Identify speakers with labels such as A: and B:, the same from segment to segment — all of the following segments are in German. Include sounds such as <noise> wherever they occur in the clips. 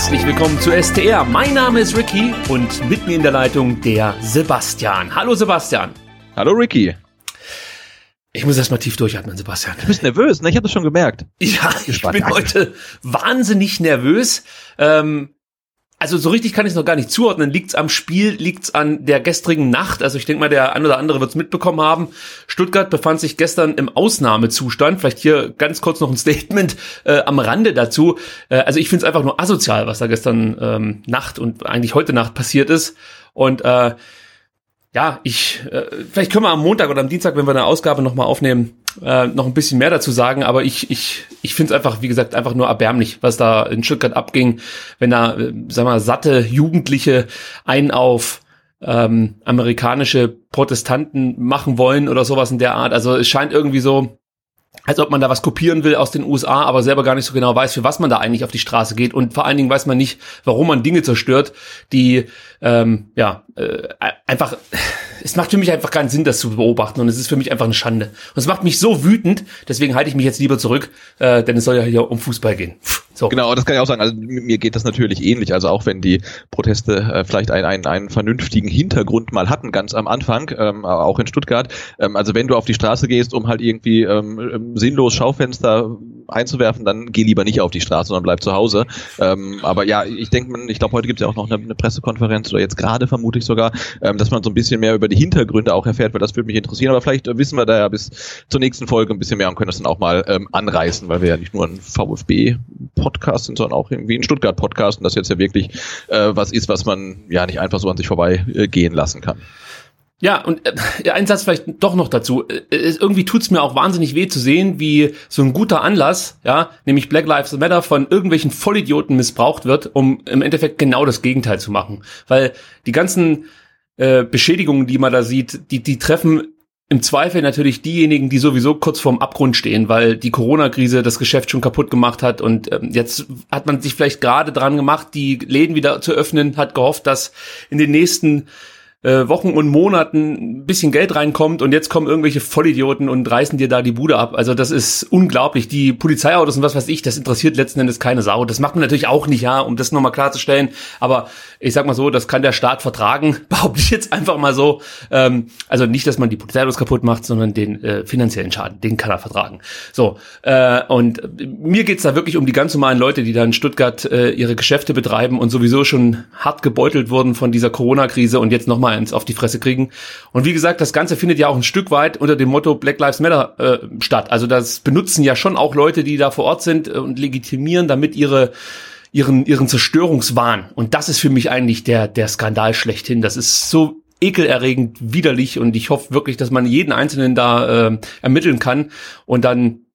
A: Herzlich willkommen zu STR. Mein Name ist Ricky und mit mir in der Leitung der Sebastian. Hallo Sebastian.
B: Hallo Ricky.
A: Ich muss erst mal tief durchatmen, Sebastian.
B: Du bist nervös, ne? Ich habe das schon gemerkt.
A: Ja, ich bin heute wahnsinnig nervös. Ähm, also so richtig kann ich es noch gar nicht zuordnen. Liegt's am Spiel, liegt's an der gestrigen Nacht? Also ich denke mal, der ein oder andere wird's mitbekommen haben. Stuttgart befand sich gestern im Ausnahmezustand. Vielleicht hier ganz kurz noch ein Statement äh, am Rande dazu. Äh, also ich finde es einfach nur asozial, was da gestern ähm, Nacht und eigentlich heute Nacht passiert ist. Und äh, ja, ich, äh, vielleicht können wir am Montag oder am Dienstag, wenn wir eine Ausgabe nochmal aufnehmen, äh, noch ein bisschen mehr dazu sagen, aber ich, ich, ich finde es einfach, wie gesagt, einfach nur erbärmlich, was da in Stuttgart abging, wenn da, äh, sag mal, satte Jugendliche einen auf ähm, amerikanische Protestanten machen wollen oder sowas in der Art. Also es scheint irgendwie so, als ob man da was kopieren will aus den USA, aber selber gar nicht so genau weiß, für was man da eigentlich auf die Straße geht. Und vor allen Dingen weiß man nicht, warum man Dinge zerstört, die ähm, ja äh, einfach. Es macht für mich einfach keinen Sinn, das zu beobachten, und es ist für mich einfach eine Schande. Und es macht mich so wütend, deswegen halte ich mich jetzt lieber zurück, äh, denn es soll ja hier um Fußball gehen.
B: So. Genau, das kann ich auch sagen. Also mir geht das natürlich ähnlich. Also auch wenn die Proteste äh, vielleicht einen, einen, einen vernünftigen Hintergrund mal hatten, ganz am Anfang, ähm, auch in Stuttgart. Ähm, also wenn du auf die Straße gehst, um halt irgendwie ähm, sinnlos Schaufenster einzuwerfen, dann geh lieber nicht auf die Straße, sondern bleib zu Hause. Ähm, aber ja, ich denke, ich glaube, heute gibt es ja auch noch eine, eine Pressekonferenz oder jetzt gerade vermute ich sogar, ähm, dass man so ein bisschen mehr über die Hintergründe auch erfährt, weil das würde mich interessieren. Aber vielleicht wissen wir da ja bis zur nächsten Folge ein bisschen mehr und können das dann auch mal ähm, anreißen, weil wir ja nicht nur ein VfB-Podcast sind, sondern auch irgendwie ein Stuttgart-Podcast und das jetzt ja wirklich äh, was ist, was man ja nicht einfach so an sich vorbei äh, lassen kann.
A: Ja, und äh, ein Satz vielleicht doch noch dazu. Äh, es, irgendwie tut's mir auch wahnsinnig weh zu sehen, wie so ein guter Anlass, ja, nämlich Black Lives Matter von irgendwelchen Vollidioten missbraucht wird, um im Endeffekt genau das Gegenteil zu machen. Weil die ganzen äh, Beschädigungen, die man da sieht, die, die treffen im Zweifel natürlich diejenigen, die sowieso kurz vorm Abgrund stehen, weil die Corona-Krise das Geschäft schon kaputt gemacht hat. Und ähm, jetzt hat man sich vielleicht gerade dran gemacht, die Läden wieder zu öffnen, hat gehofft, dass in den nächsten äh, Wochen und Monaten ein bisschen Geld reinkommt und jetzt kommen irgendwelche Vollidioten und reißen dir da die Bude ab. Also das ist unglaublich. Die Polizeiautos und was weiß ich, das interessiert letzten Endes keine Sau. Das macht man natürlich auch nicht, ja, um das nochmal klarzustellen. Aber ich sag mal so, das kann der Staat vertragen, <laughs> behaupte ich jetzt einfach mal so. Ähm, also nicht, dass man die Polizeiautos kaputt macht, sondern den äh, finanziellen Schaden, den kann er vertragen. So, äh, und mir geht's da wirklich um die ganz normalen Leute, die da in Stuttgart äh, ihre Geschäfte betreiben und sowieso schon hart gebeutelt wurden von dieser Corona-Krise und jetzt nochmal eins auf die Fresse kriegen. Und wie gesagt, das Ganze findet ja auch ein Stück weit unter dem Motto Black Lives Matter äh, statt. Also das benutzen ja schon auch Leute, die da vor Ort sind äh, und legitimieren damit ihre ihren ihren Zerstörungswahn. Und das ist für mich eigentlich der der Skandal schlechthin. Das ist so ekelerregend widerlich und ich hoffe wirklich, dass man jeden Einzelnen da äh, ermitteln kann und dann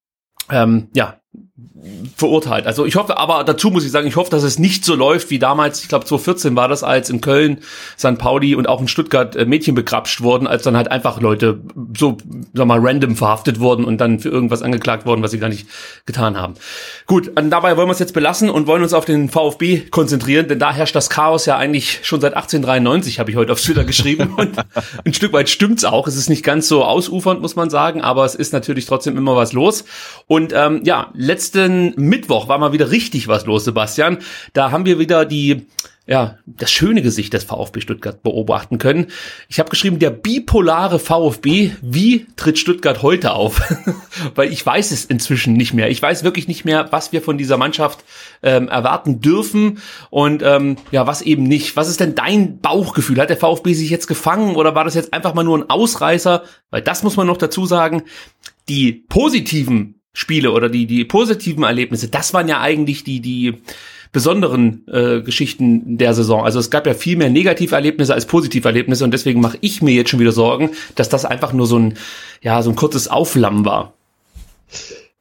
A: ähm, ja verurteilt. Also ich hoffe, aber dazu muss ich sagen, ich hoffe, dass es nicht so läuft wie damals, ich glaube 2014 war das, als in Köln, St. Pauli und auch in Stuttgart äh, Mädchen begrapscht wurden, als dann halt einfach Leute so, sag mal, random verhaftet wurden und dann für irgendwas angeklagt wurden, was sie gar nicht getan haben. Gut, dabei wollen wir es jetzt belassen und wollen uns auf den VfB konzentrieren, denn da herrscht das Chaos ja eigentlich schon seit 1893, habe ich heute auf Twitter geschrieben <laughs> und ein Stück weit stimmt's auch. Es ist nicht ganz so ausufernd, muss man sagen, aber es ist natürlich trotzdem immer was los. Und ähm, ja, letzten Mittwoch war mal wieder richtig was los, Sebastian. Da haben wir wieder die ja, das schöne Gesicht des VfB Stuttgart beobachten können. Ich habe geschrieben, der bipolare VfB, wie tritt Stuttgart heute auf? <laughs> Weil ich weiß es inzwischen nicht mehr. Ich weiß wirklich nicht mehr, was wir von dieser Mannschaft ähm, erwarten dürfen und ähm, ja, was eben nicht. Was ist denn dein Bauchgefühl? Hat der VfB sich jetzt gefangen oder war das jetzt einfach mal nur ein Ausreißer? Weil das muss man noch dazu sagen. Die positiven Spiele oder die, die positiven Erlebnisse, das waren ja eigentlich die, die besonderen äh, Geschichten der Saison. Also es gab ja viel mehr Negativerlebnisse als Positiverlebnisse und deswegen mache ich mir jetzt schon wieder Sorgen, dass das einfach nur so ein, ja, so ein kurzes Auflammen war.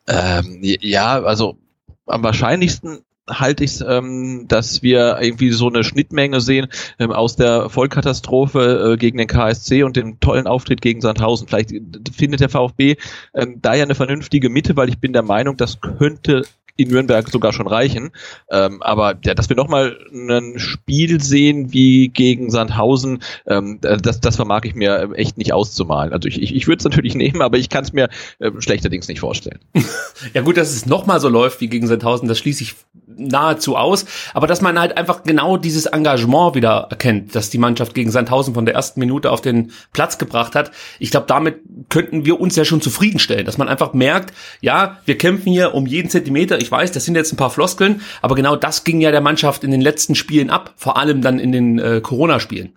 B: Ähm, ja, also am wahrscheinlichsten halte ich es, ähm, dass wir irgendwie so eine Schnittmenge sehen ähm, aus der Vollkatastrophe äh, gegen den KSC und dem tollen Auftritt gegen Sandhausen. Vielleicht findet der VfB ähm, da ja eine vernünftige Mitte, weil ich bin der Meinung, das könnte in Nürnberg sogar schon reichen. Ähm, aber ja, dass wir nochmal ein Spiel sehen wie gegen Sandhausen, ähm, das, das vermag ich mir echt nicht auszumalen. Also ich, ich, ich würde es natürlich <laughs> nehmen, aber ich kann es mir äh, schlechterdings nicht vorstellen. <laughs>
A: ja gut, dass es nochmal so läuft wie gegen Sandhausen, das schließe ich nahezu aus. Aber dass man halt einfach genau dieses Engagement wieder erkennt, dass die Mannschaft gegen Sandhausen von der ersten Minute auf den Platz gebracht hat. Ich glaube, damit könnten wir uns ja schon zufriedenstellen, dass man einfach merkt, ja, wir kämpfen hier um jeden Zentimeter. Ich weiß, das sind jetzt ein paar Floskeln, aber genau das ging ja der Mannschaft in den letzten Spielen ab, vor allem dann in den äh, Corona-Spielen.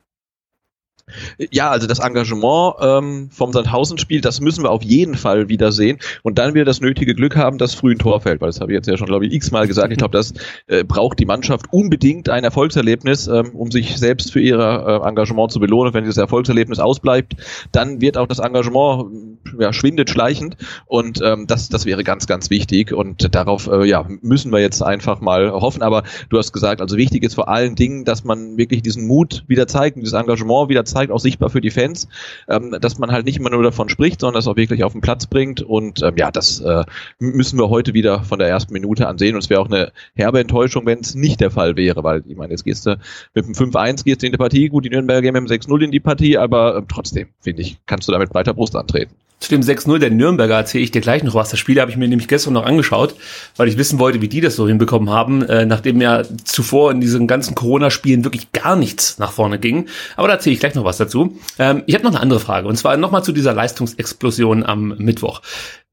B: Ja, also das Engagement ähm, vom Sandhausen-Spiel, das müssen wir auf jeden Fall wieder sehen und dann wir das nötige Glück haben, dass früh ein Tor fällt, weil das habe ich jetzt ja schon, glaube ich, x-mal gesagt. Ich glaube, das äh, braucht die Mannschaft unbedingt ein Erfolgserlebnis, ähm, um sich selbst für ihr äh, Engagement zu belohnen. wenn dieses Erfolgserlebnis ausbleibt, dann wird auch das Engagement ja, schwindet schleichend und ähm, das, das wäre ganz, ganz wichtig und darauf äh, ja, müssen wir jetzt einfach mal hoffen. Aber du hast gesagt, also wichtig ist vor allen Dingen, dass man wirklich diesen Mut wieder zeigt, dieses Engagement wieder zeigt, zeigt, auch sichtbar für die Fans, ähm, dass man halt nicht immer nur davon spricht, sondern das auch wirklich auf den Platz bringt. Und ähm, ja, das äh, müssen wir heute wieder von der ersten Minute an sehen. Und es wäre auch eine herbe Enttäuschung, wenn es nicht der Fall wäre, weil ich meine, jetzt gehst du mit dem 5-1 gehst du in die Partie, gut, die Nürnberger gehen mit dem 6-0 in die Partie, aber äh, trotzdem, finde ich, kannst du damit breiter Brust antreten.
A: Zu dem 6-0 der Nürnberger erzähle ich dir gleich noch was. Das Spiel habe ich mir nämlich gestern noch angeschaut, weil ich wissen wollte, wie die das so hinbekommen haben, äh, nachdem ja zuvor in diesen ganzen Corona-Spielen wirklich gar nichts nach vorne ging. Aber da erzähle ich gleich noch was dazu. Ähm, ich habe noch eine andere Frage und zwar nochmal zu dieser Leistungsexplosion am Mittwoch.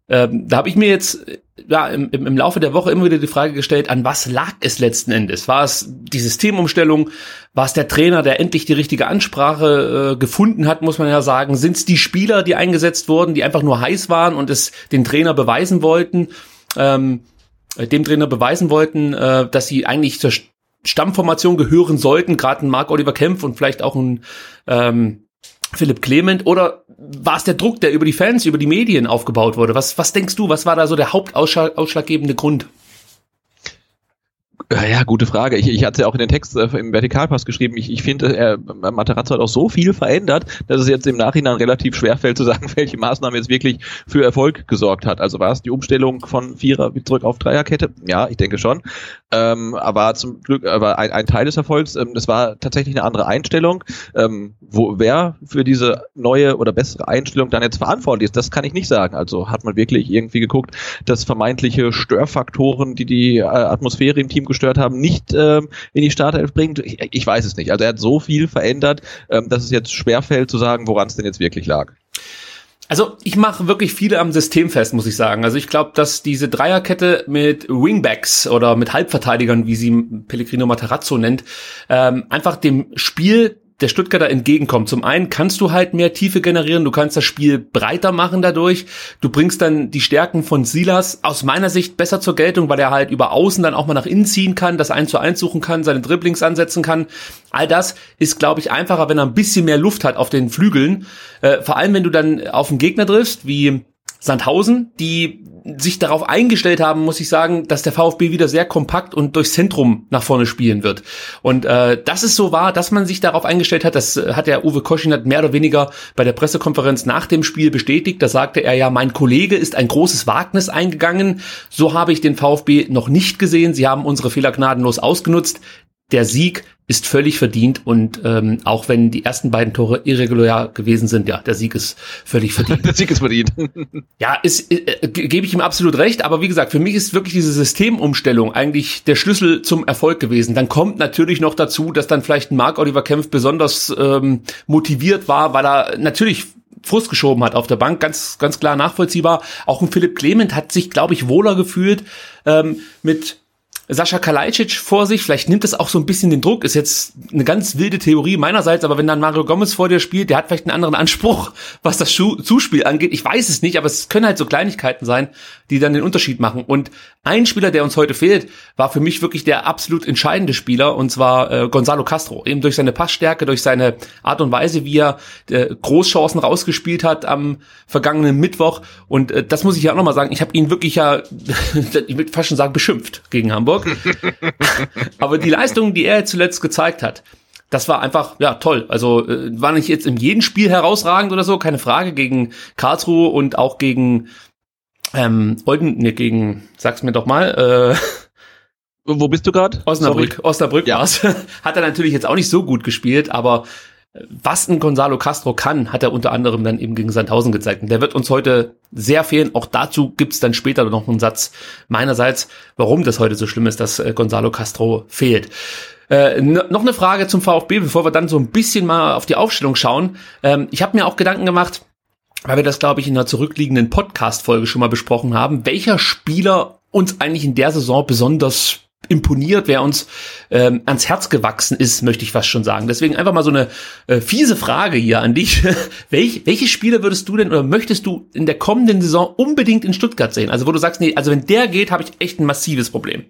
A: Ähm, da habe ich mir jetzt ja, im, im Laufe der Woche immer wieder die Frage gestellt, an was lag es letzten Endes? War es die Systemumstellung? War es der Trainer, der endlich die richtige Ansprache äh, gefunden hat, muss man ja sagen? Sind es die Spieler, die eingesetzt wurden, die einfach nur heiß waren und es den Trainer beweisen wollten, ähm, dem Trainer beweisen wollten, äh, dass sie eigentlich zur Stammformation gehören sollten, gerade ein Marc Oliver Kempf und vielleicht auch ein ähm, Philipp Clement oder war es der Druck, der über die Fans, über die Medien aufgebaut wurde? Was, was denkst du, was war da so der hauptausschlaggebende Grund?
B: Ja, gute Frage. Ich, ich hatte es ja auch in den Text äh, im Vertikalpass geschrieben. Ich, ich finde, er, Materazzo hat auch so viel verändert, dass es jetzt im Nachhinein relativ schwer fällt zu sagen, <laughs> welche Maßnahme jetzt wirklich für Erfolg gesorgt hat. Also war es die Umstellung von Vierer zurück auf Dreierkette? Ja, ich denke schon. Ähm, aber zum Glück, aber ein, ein Teil des Erfolgs, ähm, das war tatsächlich eine andere Einstellung. Ähm, wo wer für diese neue oder bessere Einstellung dann jetzt verantwortlich ist, das kann ich nicht sagen. Also hat man wirklich irgendwie geguckt, dass vermeintliche Störfaktoren, die die äh, Atmosphäre im Team gestört haben, nicht ähm, in die Startelf bringt? Ich, ich, weiß es nicht. Also er hat so viel verändert, ähm, dass es jetzt schwerfällt zu sagen, woran es denn jetzt wirklich lag.
A: Also ich mache wirklich viele am System fest, muss ich sagen. Also ich glaube, dass diese Dreierkette mit Wingbacks oder mit Halbverteidigern, wie sie Pellegrino Matarazzo nennt, ähm, einfach dem Spiel der Stuttgarter entgegenkommt. Zum einen kannst du halt mehr Tiefe generieren, du kannst das Spiel breiter machen dadurch. Du bringst dann die Stärken von Silas aus meiner Sicht besser zur Geltung, weil er halt über außen dann auch mal nach innen ziehen kann, das 1 zu 1 suchen kann, seine Dribblings ansetzen kann. All das ist, glaube ich, einfacher, wenn er ein bisschen mehr Luft hat auf den Flügeln. Äh, vor allem, wenn du dann auf einen Gegner triffst, wie Sandhausen, die sich darauf eingestellt haben, muss ich sagen, dass der VfB wieder sehr kompakt und durchs Zentrum nach vorne spielen wird. Und äh, das ist so wahr, dass man sich darauf eingestellt hat. Das hat der Uwe Koschinat mehr oder weniger bei der Pressekonferenz nach dem Spiel bestätigt. Da sagte er ja, mein Kollege ist ein großes Wagnis eingegangen. So habe ich den VfB noch nicht gesehen. Sie haben unsere Fehler gnadenlos ausgenutzt der Sieg ist völlig verdient und ähm, auch wenn die ersten beiden Tore irregulär gewesen sind, ja, der Sieg ist völlig <laughs> verdient.
B: der Sieg ist verdient. <laughs>
A: ja, ist, äh, gebe ich ihm absolut recht, aber wie gesagt, für mich ist wirklich diese Systemumstellung eigentlich der Schlüssel zum Erfolg gewesen. Dann kommt natürlich noch dazu, dass dann vielleicht ein Mark Oliver Kempf besonders ähm, motiviert war, weil er natürlich Frust geschoben hat auf der Bank, ganz, ganz klar nachvollziehbar. Auch ein Philipp Clement hat sich, glaube ich, wohler gefühlt ähm, mit Sascha Kalajdzic vor sich. Vielleicht nimmt es auch so ein bisschen den Druck. Ist jetzt eine ganz wilde Theorie meinerseits, aber wenn dann Mario Gomez vor dir spielt, der hat vielleicht einen anderen Anspruch, <laughs> was das Zuspiel angeht. Ich weiß es nicht, aber es können halt so Kleinigkeiten sein, die dann den Unterschied machen. Und ein Spieler, der uns heute fehlt, war für mich wirklich der absolut entscheidende Spieler, und zwar äh, Gonzalo Castro. Eben durch seine Passstärke, durch seine Art und Weise, wie er äh, Großchancen rausgespielt hat am vergangenen Mittwoch. Und äh, das muss ich ja auch nochmal sagen. Ich habe ihn wirklich ja, <laughs> ich würde fast schon sagen, beschimpft gegen Hamburg. Hamburg. <laughs> Aber die Leistungen, die er zuletzt gezeigt hat, das war einfach, ja, toll. Also äh, war nicht jetzt in jedem Spiel herausragend oder so, keine Frage, gegen Karlsruhe und auch gegen ähm, Olden, ne, gegen, sag's mir doch mal, äh,
B: wo bist du gerade?
A: Osnabrück. Sorry. Osnabrück ja. war's. <laughs> Hat er natürlich jetzt auch nicht so gut gespielt, aber was ein Gonzalo Castro kann, hat er unter anderem dann eben gegen Sandhausen gezeigt. Und der wird uns heute sehr fehlen. Auch dazu gibt's dann später noch einen Satz meinerseits, warum das heute so schlimm ist, dass äh, Gonzalo Castro fehlt. Äh, noch eine Frage zum VfB, bevor wir dann so ein bisschen mal auf die Aufstellung schauen. Ähm, ich habe mir auch Gedanken gemacht, weil wir das, glaube ich, in einer zurückliegenden Podcast-Folge schon mal besprochen haben, welcher Spieler uns eigentlich in der Saison besonders imponiert, wer uns ähm, ans Herz gewachsen ist, möchte ich fast schon sagen. Deswegen einfach mal so eine äh, fiese Frage hier an dich. <laughs> Welch, welche Spieler würdest du denn oder möchtest du in der kommenden Saison unbedingt in Stuttgart sehen? Also wo du sagst, nee, also wenn der geht, habe ich echt ein massives Problem.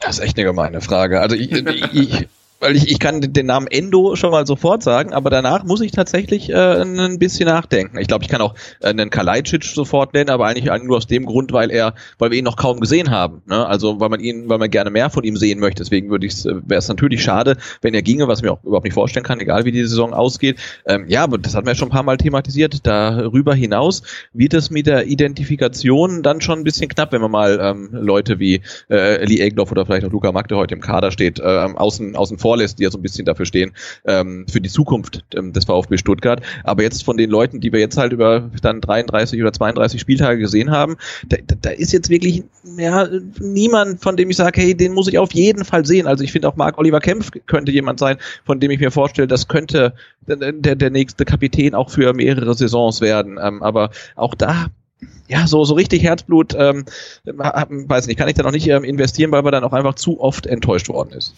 B: Das ist echt eine gemeine Frage. Also ich, ich, weil ich, ich kann den Namen Endo schon mal sofort sagen, aber danach muss ich tatsächlich äh, ein bisschen nachdenken. Ich glaube, ich kann auch äh, einen Kalajdzic sofort nennen, aber eigentlich nur aus dem Grund, weil er, weil wir ihn noch kaum gesehen haben. Ne? Also weil man ihn, weil man gerne mehr von ihm sehen möchte. Deswegen würde ich, äh, wäre es natürlich schade, wenn er ginge, was mir auch überhaupt nicht vorstellen kann, egal wie die Saison ausgeht. Ähm, ja, aber das hatten wir ja schon ein paar Mal thematisiert. Darüber hinaus wird es mit der Identifikation dann schon ein bisschen knapp, wenn man mal ähm, Leute wie äh, Lee Egloff oder vielleicht auch Luca Magde heute im Kader steht, äh, außen, außen vorlässt, die ja so ein bisschen dafür stehen, ähm, für die Zukunft ähm, des VfB Stuttgart. Aber jetzt von den Leuten, die wir jetzt halt über dann 33 oder 32 Spieltage gesehen haben, da, da ist jetzt wirklich ja, niemand, von dem ich sage, hey, den muss ich auf jeden Fall sehen. Also ich finde auch Marc Oliver Kempf könnte jemand sein, von dem ich mir vorstelle, das könnte der, der nächste Kapitän auch für mehrere Saisons werden. Ähm, aber auch da ja, so, so richtig Herzblut, ähm, weiß nicht, kann ich da noch nicht ähm, investieren, weil man dann auch einfach zu oft enttäuscht worden ist.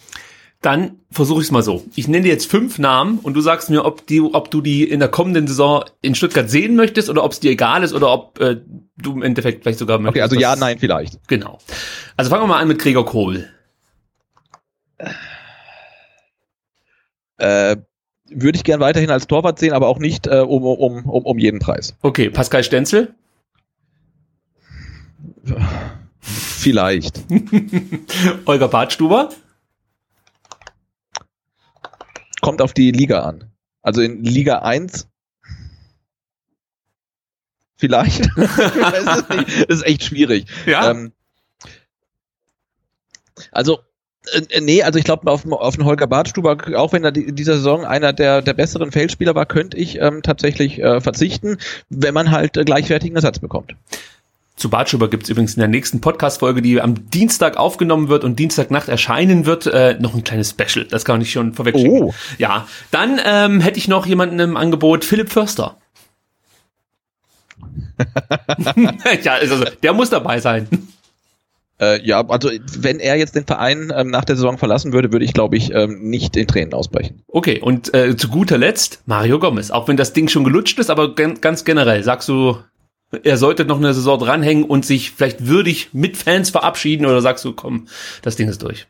A: Dann versuche ich es mal so. Ich nenne dir jetzt fünf Namen und du sagst mir, ob, die, ob du die in der kommenden Saison in Stuttgart sehen möchtest oder ob es dir egal ist oder ob äh, du im Endeffekt vielleicht sogar
B: möchtest. Okay, also ja, nein, vielleicht.
A: Genau. Also fangen wir mal an mit Gregor Kohl.
B: Äh, würde ich gern weiterhin als Torwart sehen, aber auch nicht äh, um, um, um, um jeden Preis.
A: Okay, Pascal Stenzel?
B: Vielleicht. <laughs>
A: Olga Bartstuber?
B: Kommt auf die Liga an. Also in Liga 1 vielleicht. <laughs> das, ist echt schwierig.
A: Ja. Ähm,
B: also äh, nee, also ich glaube auf, auf den Holger Bartstuber, auch wenn er in dieser Saison einer der, der besseren Feldspieler war, könnte ich ähm, tatsächlich äh, verzichten, wenn man halt äh, gleichwertigen Ersatz bekommt.
A: Zu Bartschuber gibt's übrigens in der nächsten Podcast-Folge, die am Dienstag aufgenommen wird und Dienstagnacht erscheinen wird, äh, noch ein kleines Special. Das kann ich schon vorwegschicken. Oh. Ja, dann ähm, hätte ich noch jemanden im Angebot, Philipp Förster. <laughs> ja, also der muss dabei sein.
B: Äh, ja, also wenn er jetzt den Verein ähm, nach der Saison verlassen würde, würde ich, glaube ich, ähm, nicht in Tränen ausbrechen.
A: Okay, und äh, zu guter Letzt Mario Gomez. Auch wenn das Ding schon gelutscht ist, aber ganz generell, sagst du, er sollte noch eine Saison dranhängen und sich vielleicht würdig mit Fans verabschieden oder sagst du, komm, das Ding ist durch?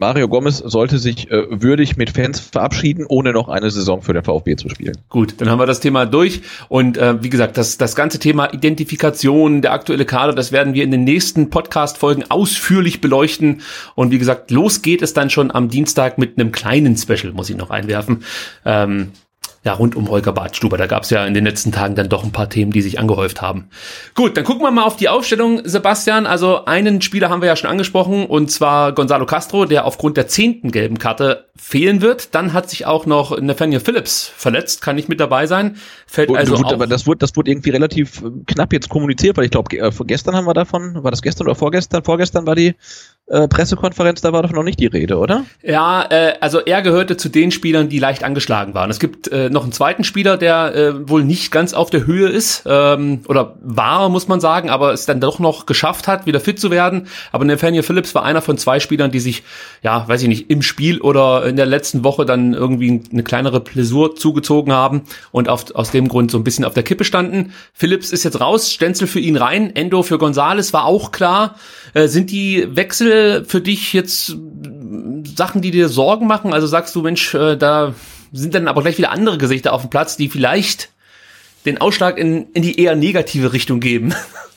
B: Mario Gomez sollte sich äh, würdig mit Fans verabschieden, ohne noch eine Saison für den VfB zu spielen.
A: Gut, dann haben wir das Thema durch. Und äh, wie gesagt, das, das ganze Thema Identifikation, der aktuelle Kader, das werden wir in den nächsten Podcast-Folgen ausführlich beleuchten. Und wie gesagt, los geht es dann schon am Dienstag mit einem kleinen Special, muss ich noch einwerfen. Ähm, ja, rund um Holger Badstuber. Da gab es ja in den letzten Tagen dann doch ein paar Themen, die sich angehäuft haben. Gut, dann gucken wir mal auf die Aufstellung, Sebastian. Also einen Spieler haben wir ja schon angesprochen, und zwar Gonzalo Castro, der aufgrund der zehnten gelben Karte fehlen wird. Dann hat sich auch noch Nathaniel Phillips verletzt, kann nicht mit dabei sein. Fällt also
B: gut, aber das wurde, das wurde irgendwie relativ äh, knapp jetzt kommuniziert, weil ich glaube, äh, gestern haben wir davon, war das gestern oder vorgestern? Vorgestern war die äh, Pressekonferenz, da war doch noch nicht die Rede, oder?
A: Ja, äh, also er gehörte zu den Spielern, die leicht angeschlagen waren. Es gibt äh, noch einen zweiten Spieler, der äh, wohl nicht ganz auf der Höhe ist, ähm, oder war, muss man sagen, aber es dann doch noch geschafft hat, wieder fit zu werden. Aber Nathaniel Phillips war einer von zwei Spielern, die sich, ja, weiß ich nicht, im Spiel oder in der letzten Woche dann irgendwie eine kleinere Plessur zugezogen haben und auf, aus dem Grund so ein bisschen auf der Kippe standen. Phillips ist jetzt raus, Stenzel für ihn rein, Endo für Gonzales war auch klar. Äh, sind die Wechsel für dich jetzt Sachen, die dir Sorgen machen? Also sagst du, Mensch, äh, da sind dann aber gleich wieder andere Gesichter auf dem Platz, die vielleicht den Ausschlag in, in die eher negative Richtung geben. <laughs>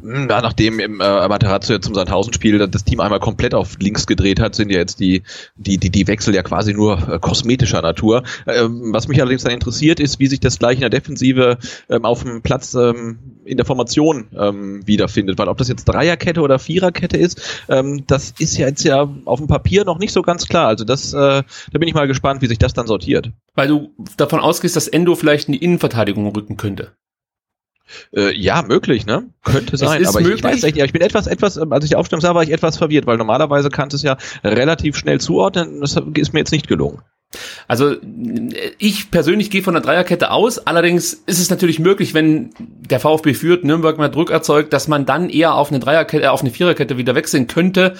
B: Hm, Ja, nachdem im äh, Materazzo jetzt zum Sandhausen-Spiel das Team einmal komplett auf links gedreht hat, sind ja jetzt die, die, die, die Wechsel ja quasi nur äh, kosmetischer Natur. Ähm, was mich allerdings dann interessiert, ist, wie sich das gleich in der Defensive ähm, auf dem Platz ähm, in der Formation ähm, wiederfindet. Weil ob das jetzt Dreierkette oder Viererkette ist, ähm, das ist ja jetzt ja auf dem Papier noch nicht so ganz klar. Also das, äh, da bin ich mal gespannt, wie sich das dann sortiert.
A: Weil du davon ausgehst, dass Endo vielleicht in die Innenverteidigung rücken könnte.
B: Äh, ja, möglich, ne? Könnte sein,
A: ist
B: aber ich, ich
A: möglich.
B: weiß nicht. Ich bin etwas, etwas, ähm, als ich die Aufstellung sah, war ich etwas verwirrt, weil normalerweise kannst du es ja relativ schnell zuordnen. Das ist mir jetzt nicht gelungen.
A: Also ich persönlich gehe von der Dreierkette aus. Allerdings ist es natürlich möglich, wenn der VfB führt, Nürnberg mal Druck erzeugt, dass man dann eher auf eine Dreierkette, äh, auf eine Viererkette wieder wechseln könnte.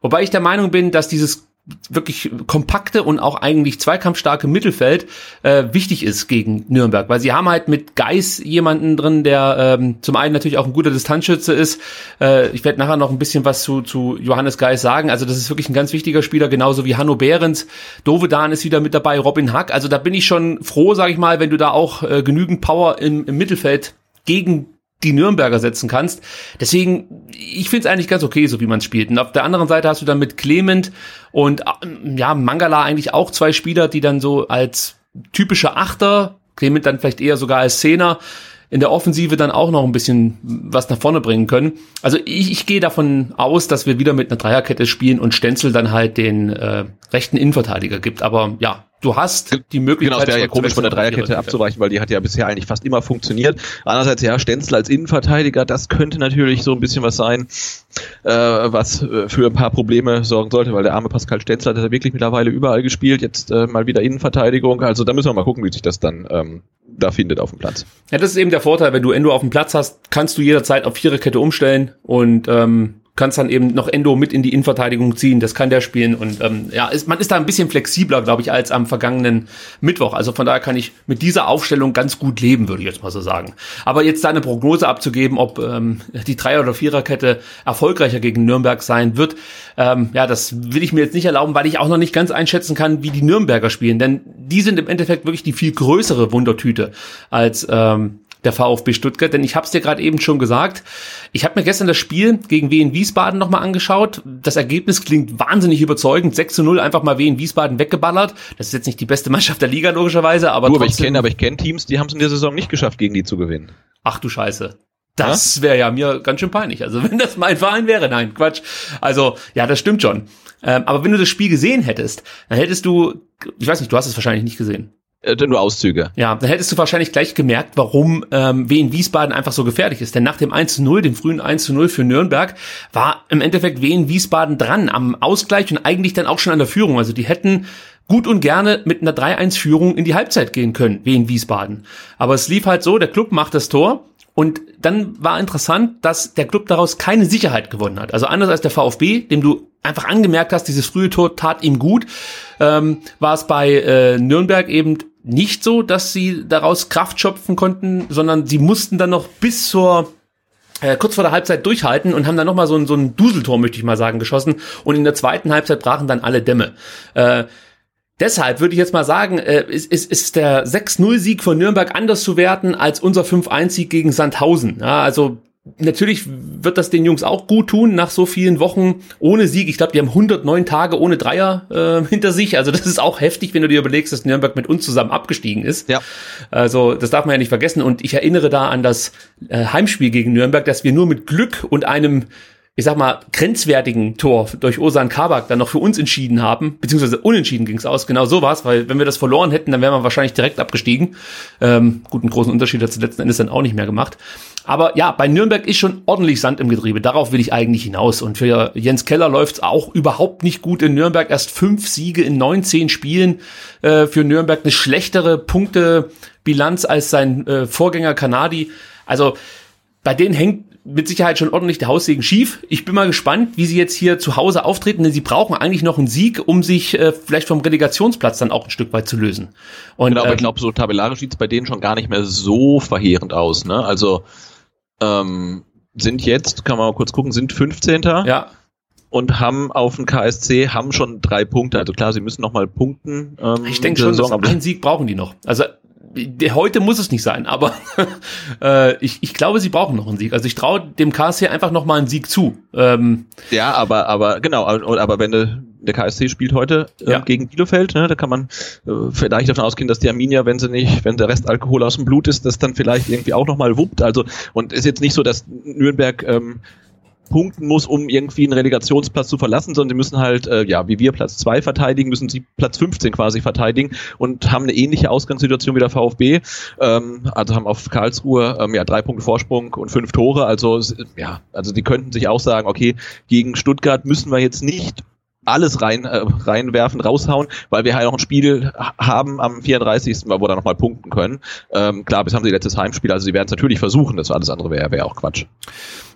A: Wobei ich der Meinung bin, dass dieses wirklich kompakte und auch eigentlich zweikampfstarke Mittelfeld äh, wichtig ist gegen Nürnberg, weil sie haben halt mit Geis jemanden drin, der ähm, zum einen natürlich auch ein guter Distanzschütze ist. Äh, ich werde nachher noch ein bisschen was zu, zu Johannes Geis sagen. Also das ist wirklich ein ganz wichtiger Spieler, genauso wie Hanno Behrens. Dovedan ist wieder mit dabei, Robin Hack. Also da bin ich schon froh, sage ich mal, wenn du da auch äh, genügend Power im, im Mittelfeld gegen die Nürnberger setzen kannst. Deswegen, ich finde es eigentlich ganz okay, so wie man spielt. Und auf der anderen Seite hast du dann mit Clement und äh, ja, Mangala eigentlich auch zwei Spieler, die dann so als typische Achter, Clement dann vielleicht eher sogar als Zehner, in der Offensive dann auch noch ein bisschen was nach vorne bringen können. Also ich, ich gehe davon aus, dass wir wieder mit einer Dreierkette spielen und Stenzel dann halt den äh, rechten Innenverteidiger gibt. Aber ja, du hast die Möglichkeit.
B: Genau, es wäre ja komisch von der Dreierkette abzuweichen, weil die hat ja bisher eigentlich fast immer funktioniert. Andererseits, ja, Stenzel als Innenverteidiger, das könnte natürlich so ein bisschen was sein, äh, was äh, für ein paar Probleme sorgen sollte, weil der arme Pascal Stenzel hat ja wirklich mittlerweile überall gespielt, jetzt äh, mal wieder Innenverteidigung. Also da müssen wir mal gucken, wie sich das dann ähm, da findet auf dem Platz.
A: Ja, das ist eben der Vorteil, wenn du Endo auf dem Platz hast, kannst du jederzeit auf Viererkette umstellen und ähm, kannst dann eben noch Endo mit in die Innenverteidigung ziehen. Das kann der spielen und ähm, ja, ist, man ist da ein bisschen flexibler, glaube ich, als am vergangenen Mittwoch. Also von daher kann ich mit dieser Aufstellung ganz gut leben, würde ich jetzt mal so sagen. Aber jetzt da eine Prognose abzugeben, ob ähm, die Dreier- oder Viererkette erfolgreicher gegen Nürnberg sein wird, ähm, ja, das will ich mir jetzt nicht erlauben, weil ich auch noch nicht ganz einschätzen kann, wie die Nürnberger spielen, denn die sind im Endeffekt wirklich die viel größere Wundertüte als ähm, der VfB Stuttgart, denn ich habe es dir gerade eben schon gesagt, ich habe mir gestern das Spiel gegen Wien Wiesbaden nochmal angeschaut. Das Ergebnis klingt wahnsinnig überzeugend. 6 zu 0 einfach mal Wien Wiesbaden weggeballert. Das ist jetzt nicht die beste Mannschaft der Liga logischerweise, aber
B: Du, aber ich kenne, aber ich kenne Teams, die haben es in der Saison nicht geschafft, gegen die zu gewinnen.
A: Ach du Scheiße. Das wäre ja mir ganz schön peinlich. Also <laughs> wenn das mein Verein wäre, nein, Quatsch. Also ja, das stimmt schon. Ähm, aber wenn du das Spiel gesehen hättest, dann hättest du, ich weiß nicht, du hast es wahrscheinlich nicht gesehen.
B: Äh, nur Auszüge.
A: Ja, dann hättest du wahrscheinlich gleich gemerkt, warum ähm, Wien Wiesbaden einfach so gefährlich ist. Denn nach dem 1 zu 0, dem frühen 1 zu 0 für Nürnberg, war im Endeffekt Wien Wiesbaden dran am Ausgleich und eigentlich dann auch schon an der Führung. Also die hätten gut und gerne mit einer 3-1-Führung in die Halbzeit gehen können, Wien Wiesbaden. Aber es lief halt so, der Club macht das Tor und dann war interessant, dass der Club daraus keine Sicherheit gewonnen hat. Also anders als der VfB, dem du einfach angemerkt hast, dieses frühe Tor tat ihm gut, ähm, war es bei äh, Nürnberg eben nicht so, dass sie daraus Kraft schöpfen konnten, sondern sie mussten dann noch bis zur äh, kurz vor der Halbzeit durchhalten und haben dann nochmal so ein, so ein Duseltor, möchte ich mal sagen, geschossen. Und in der zweiten Halbzeit brachen dann alle Dämme. Äh, Deshalb würde ich jetzt mal sagen, äh, ist, ist, ist der 6-0-Sieg von Nürnberg anders zu werten als unser 5-1-Sieg gegen Sandhausen. Ja, also natürlich wird das den Jungs auch gut tun nach so vielen Wochen ohne Sieg. Ich glaube, die haben 109 Tage ohne Dreier äh, hinter sich. Also das ist auch heftig, wenn du dir überlegst, dass Nürnberg mit uns zusammen abgestiegen ist.
B: Ja.
A: Also das darf man ja nicht vergessen. Und ich erinnere da an das äh, Heimspiel gegen Nürnberg, dass wir nur mit Glück und einem ich sag mal, grenzwertigen Tor durch Osan Kabak dann noch für uns entschieden haben, beziehungsweise unentschieden ging es aus, genau so war weil wenn wir das verloren hätten, dann wären wir wahrscheinlich direkt abgestiegen. Ähm, gut, einen großen Unterschied hat es letzten Endes dann auch nicht mehr gemacht. Aber ja, bei Nürnberg ist schon ordentlich Sand im Getriebe. Darauf will ich eigentlich hinaus. Und für Jens Keller läuft's auch überhaupt nicht gut in Nürnberg. Erst fünf Siege in 19 Spielen äh, für Nürnberg. Eine schlechtere Punktebilanz als sein äh, Vorgänger Kanadi. Also bei denen hängt mit Sicherheit schon ordentlich der Haussegen schief. Ich bin mal gespannt, wie sie jetzt hier zu Hause auftreten, denn sie brauchen eigentlich noch einen Sieg, um sich äh, vielleicht vom Relegationsplatz dann auch ein Stück weit zu lösen.
B: Und, genau, aber ähm, ich glaube, so tabellarisch sieht es bei denen schon gar nicht mehr so verheerend aus. Ne? Also ähm, sind jetzt, kann man mal kurz gucken, sind 15.
A: Ja.
B: Und haben auf dem KSC, haben schon drei Punkte. Also klar, sie müssen noch mal punkten.
A: Ähm, ich denke schon, Saison, einen Sieg brauchen die noch. Also heute muss es nicht sein, aber <laughs> äh, ich, ich glaube, sie brauchen noch einen Sieg. Also ich traue dem KSC einfach noch mal einen Sieg zu. Ähm,
B: ja, aber aber genau, aber wenn du, der KSC spielt heute äh, ja. gegen Bielefeld, ne, da kann man äh, vielleicht davon ausgehen, dass die Arminia, wenn sie nicht, wenn der Rest Alkohol aus dem Blut ist, das dann vielleicht irgendwie auch noch mal wuppt. Also und ist jetzt nicht so, dass Nürnberg ähm, punkten muss, um irgendwie einen Relegationsplatz zu verlassen, sondern sie müssen halt, äh, ja, wie wir Platz 2 verteidigen, müssen sie Platz 15 quasi verteidigen und haben eine ähnliche Ausgangssituation wie der VfB. Ähm, also haben auf Karlsruhe ähm, ja drei Punkte Vorsprung und fünf Tore. Also ja, also die könnten sich auch sagen, okay, gegen Stuttgart müssen wir jetzt nicht alles rein äh, reinwerfen, raushauen, weil wir halt auch ein Spiel haben am 34. wo wir dann nochmal punkten können. Ähm, klar, bis haben sie letztes Heimspiel, also sie werden es natürlich versuchen, das alles andere wäre wär auch Quatsch.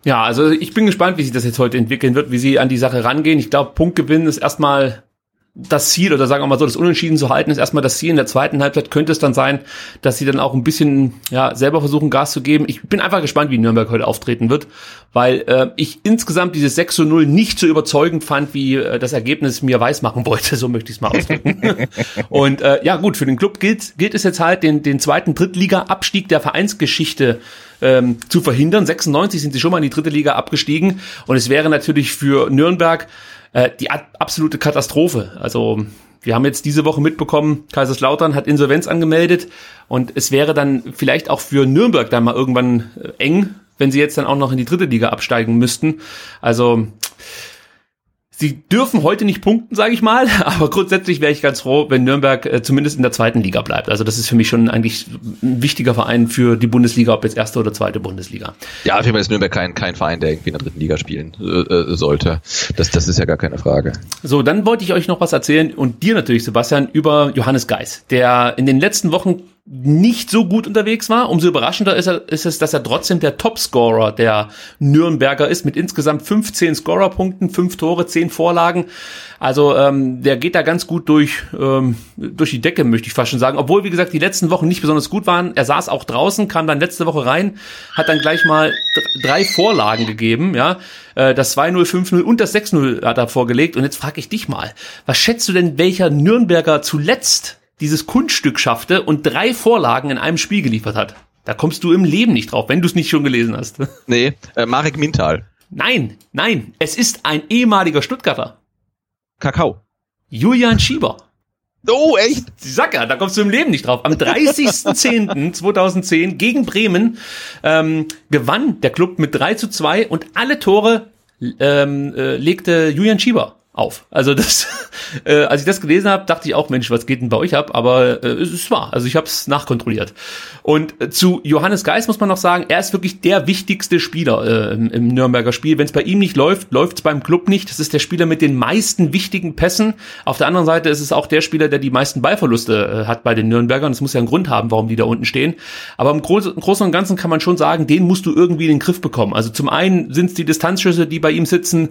A: Ja, also ich bin gespannt, wie sich das jetzt heute entwickeln wird, wie sie an die Sache rangehen. Ich glaube, Punktgewinn ist erstmal das Ziel oder sagen wir mal so, das Unentschieden zu halten, ist erstmal das Ziel. In der zweiten Halbzeit könnte es dann sein, dass sie dann auch ein bisschen ja selber versuchen, Gas zu geben. Ich bin einfach gespannt, wie Nürnberg heute auftreten wird, weil äh, ich insgesamt dieses 6 zu 0 nicht so überzeugend fand, wie äh, das Ergebnis mir weismachen wollte, so möchte ich es mal ausdrücken. <laughs> Und äh, ja gut, für den Club gilt, gilt es jetzt halt, den, den zweiten Drittliga-Abstieg der Vereinsgeschichte ähm, zu verhindern. 96 sind sie schon mal in die dritte Liga abgestiegen und es wäre natürlich für Nürnberg äh, die absolute Katastrophe. Also wir haben jetzt diese Woche mitbekommen, Kaiserslautern hat Insolvenz angemeldet und es wäre dann vielleicht auch für Nürnberg dann mal irgendwann äh, eng, wenn sie jetzt dann auch noch in die dritte Liga absteigen müssten. Also Sie dürfen heute nicht punkten, sage ich mal, <laughs> aber grundsätzlich wäre ich ganz froh, wenn Nürnberg äh, zumindest in der zweiten Liga bleibt. Also das ist für mich schon eigentlich ein wichtiger Verein für die Bundesliga, ob jetzt erste oder zweite Bundesliga.
B: Ja, auf jeden Fall ist Nürnberg kein, kein Verein, der irgendwie in der dritten Liga spielen äh, äh, sollte. Das, das ist ja gar keine Frage.
A: So, dann wollte ich euch noch was erzählen und dir natürlich, Sebastian, über Johannes Geis, der in den letzten Wochen nicht so gut unterwegs war. Umso überraschender ist, er, ist es, dass er trotzdem der Topscorer der Nürnberger ist mit insgesamt 15 Scorerpunkten, 5 Tore, 10 Vorlagen. Also ähm, der geht da ganz gut durch, ähm, durch die Decke, möchte ich fast schon sagen. Obwohl, wie gesagt, die letzten Wochen nicht besonders gut waren. Er saß auch draußen, kam dann letzte Woche rein, hat dann gleich mal drei Vorlagen gegeben, ja. Äh, das 2-0, 5-0 und das 6-0 hat er vorgelegt. Und jetzt frage ich dich mal, was schätzt du denn, welcher Nürnberger zuletzt dieses Kunststück schaffte und drei Vorlagen in einem Spiel geliefert hat. Da kommst du im Leben nicht drauf, wenn du es nicht schon gelesen hast. <laughs>
B: Nee, äh, Marek Mintal.
A: Nein, nein, es ist ein ehemaliger Stuttgarter.
B: Kakao.
A: Julian Schieber.
B: Oh, echt?
A: Sacker, da kommst du im Leben nicht drauf. Am 30.10.2010 gegen Bremen ähm, gewann der Club mit 3 zu 2 und alle Tore ähm, äh, legte Julian Schieber auf. Also das, <laughs> äh, als ich das gelesen habe, dachte ich auch, Mensch, was geht denn bei euch ab? Aber äh, es ist wahr. Also ich habe es nachkontrolliert. Und äh, zu Johannes Geis muss man noch sagen, er ist wirklich der wichtigste Spieler äh, im, im Nürnberger Spiel. Wenn es bei ihm nicht läuft, läuft es beim Club nicht. Das ist der Spieler mit den meisten wichtigen Pässen. Auf der anderen Seite ist es auch der Spieler, der die meisten Ballverluste äh, hat bei den Nürnbergern. Das muss ja einen Grund haben, warum die da unten stehen. Aber im, Groß im Großen und Ganzen kann man schon sagen, den musst du irgendwie in den Griff bekommen. Also zum einen sind es die Distanzschüsse, die bei ihm sitzen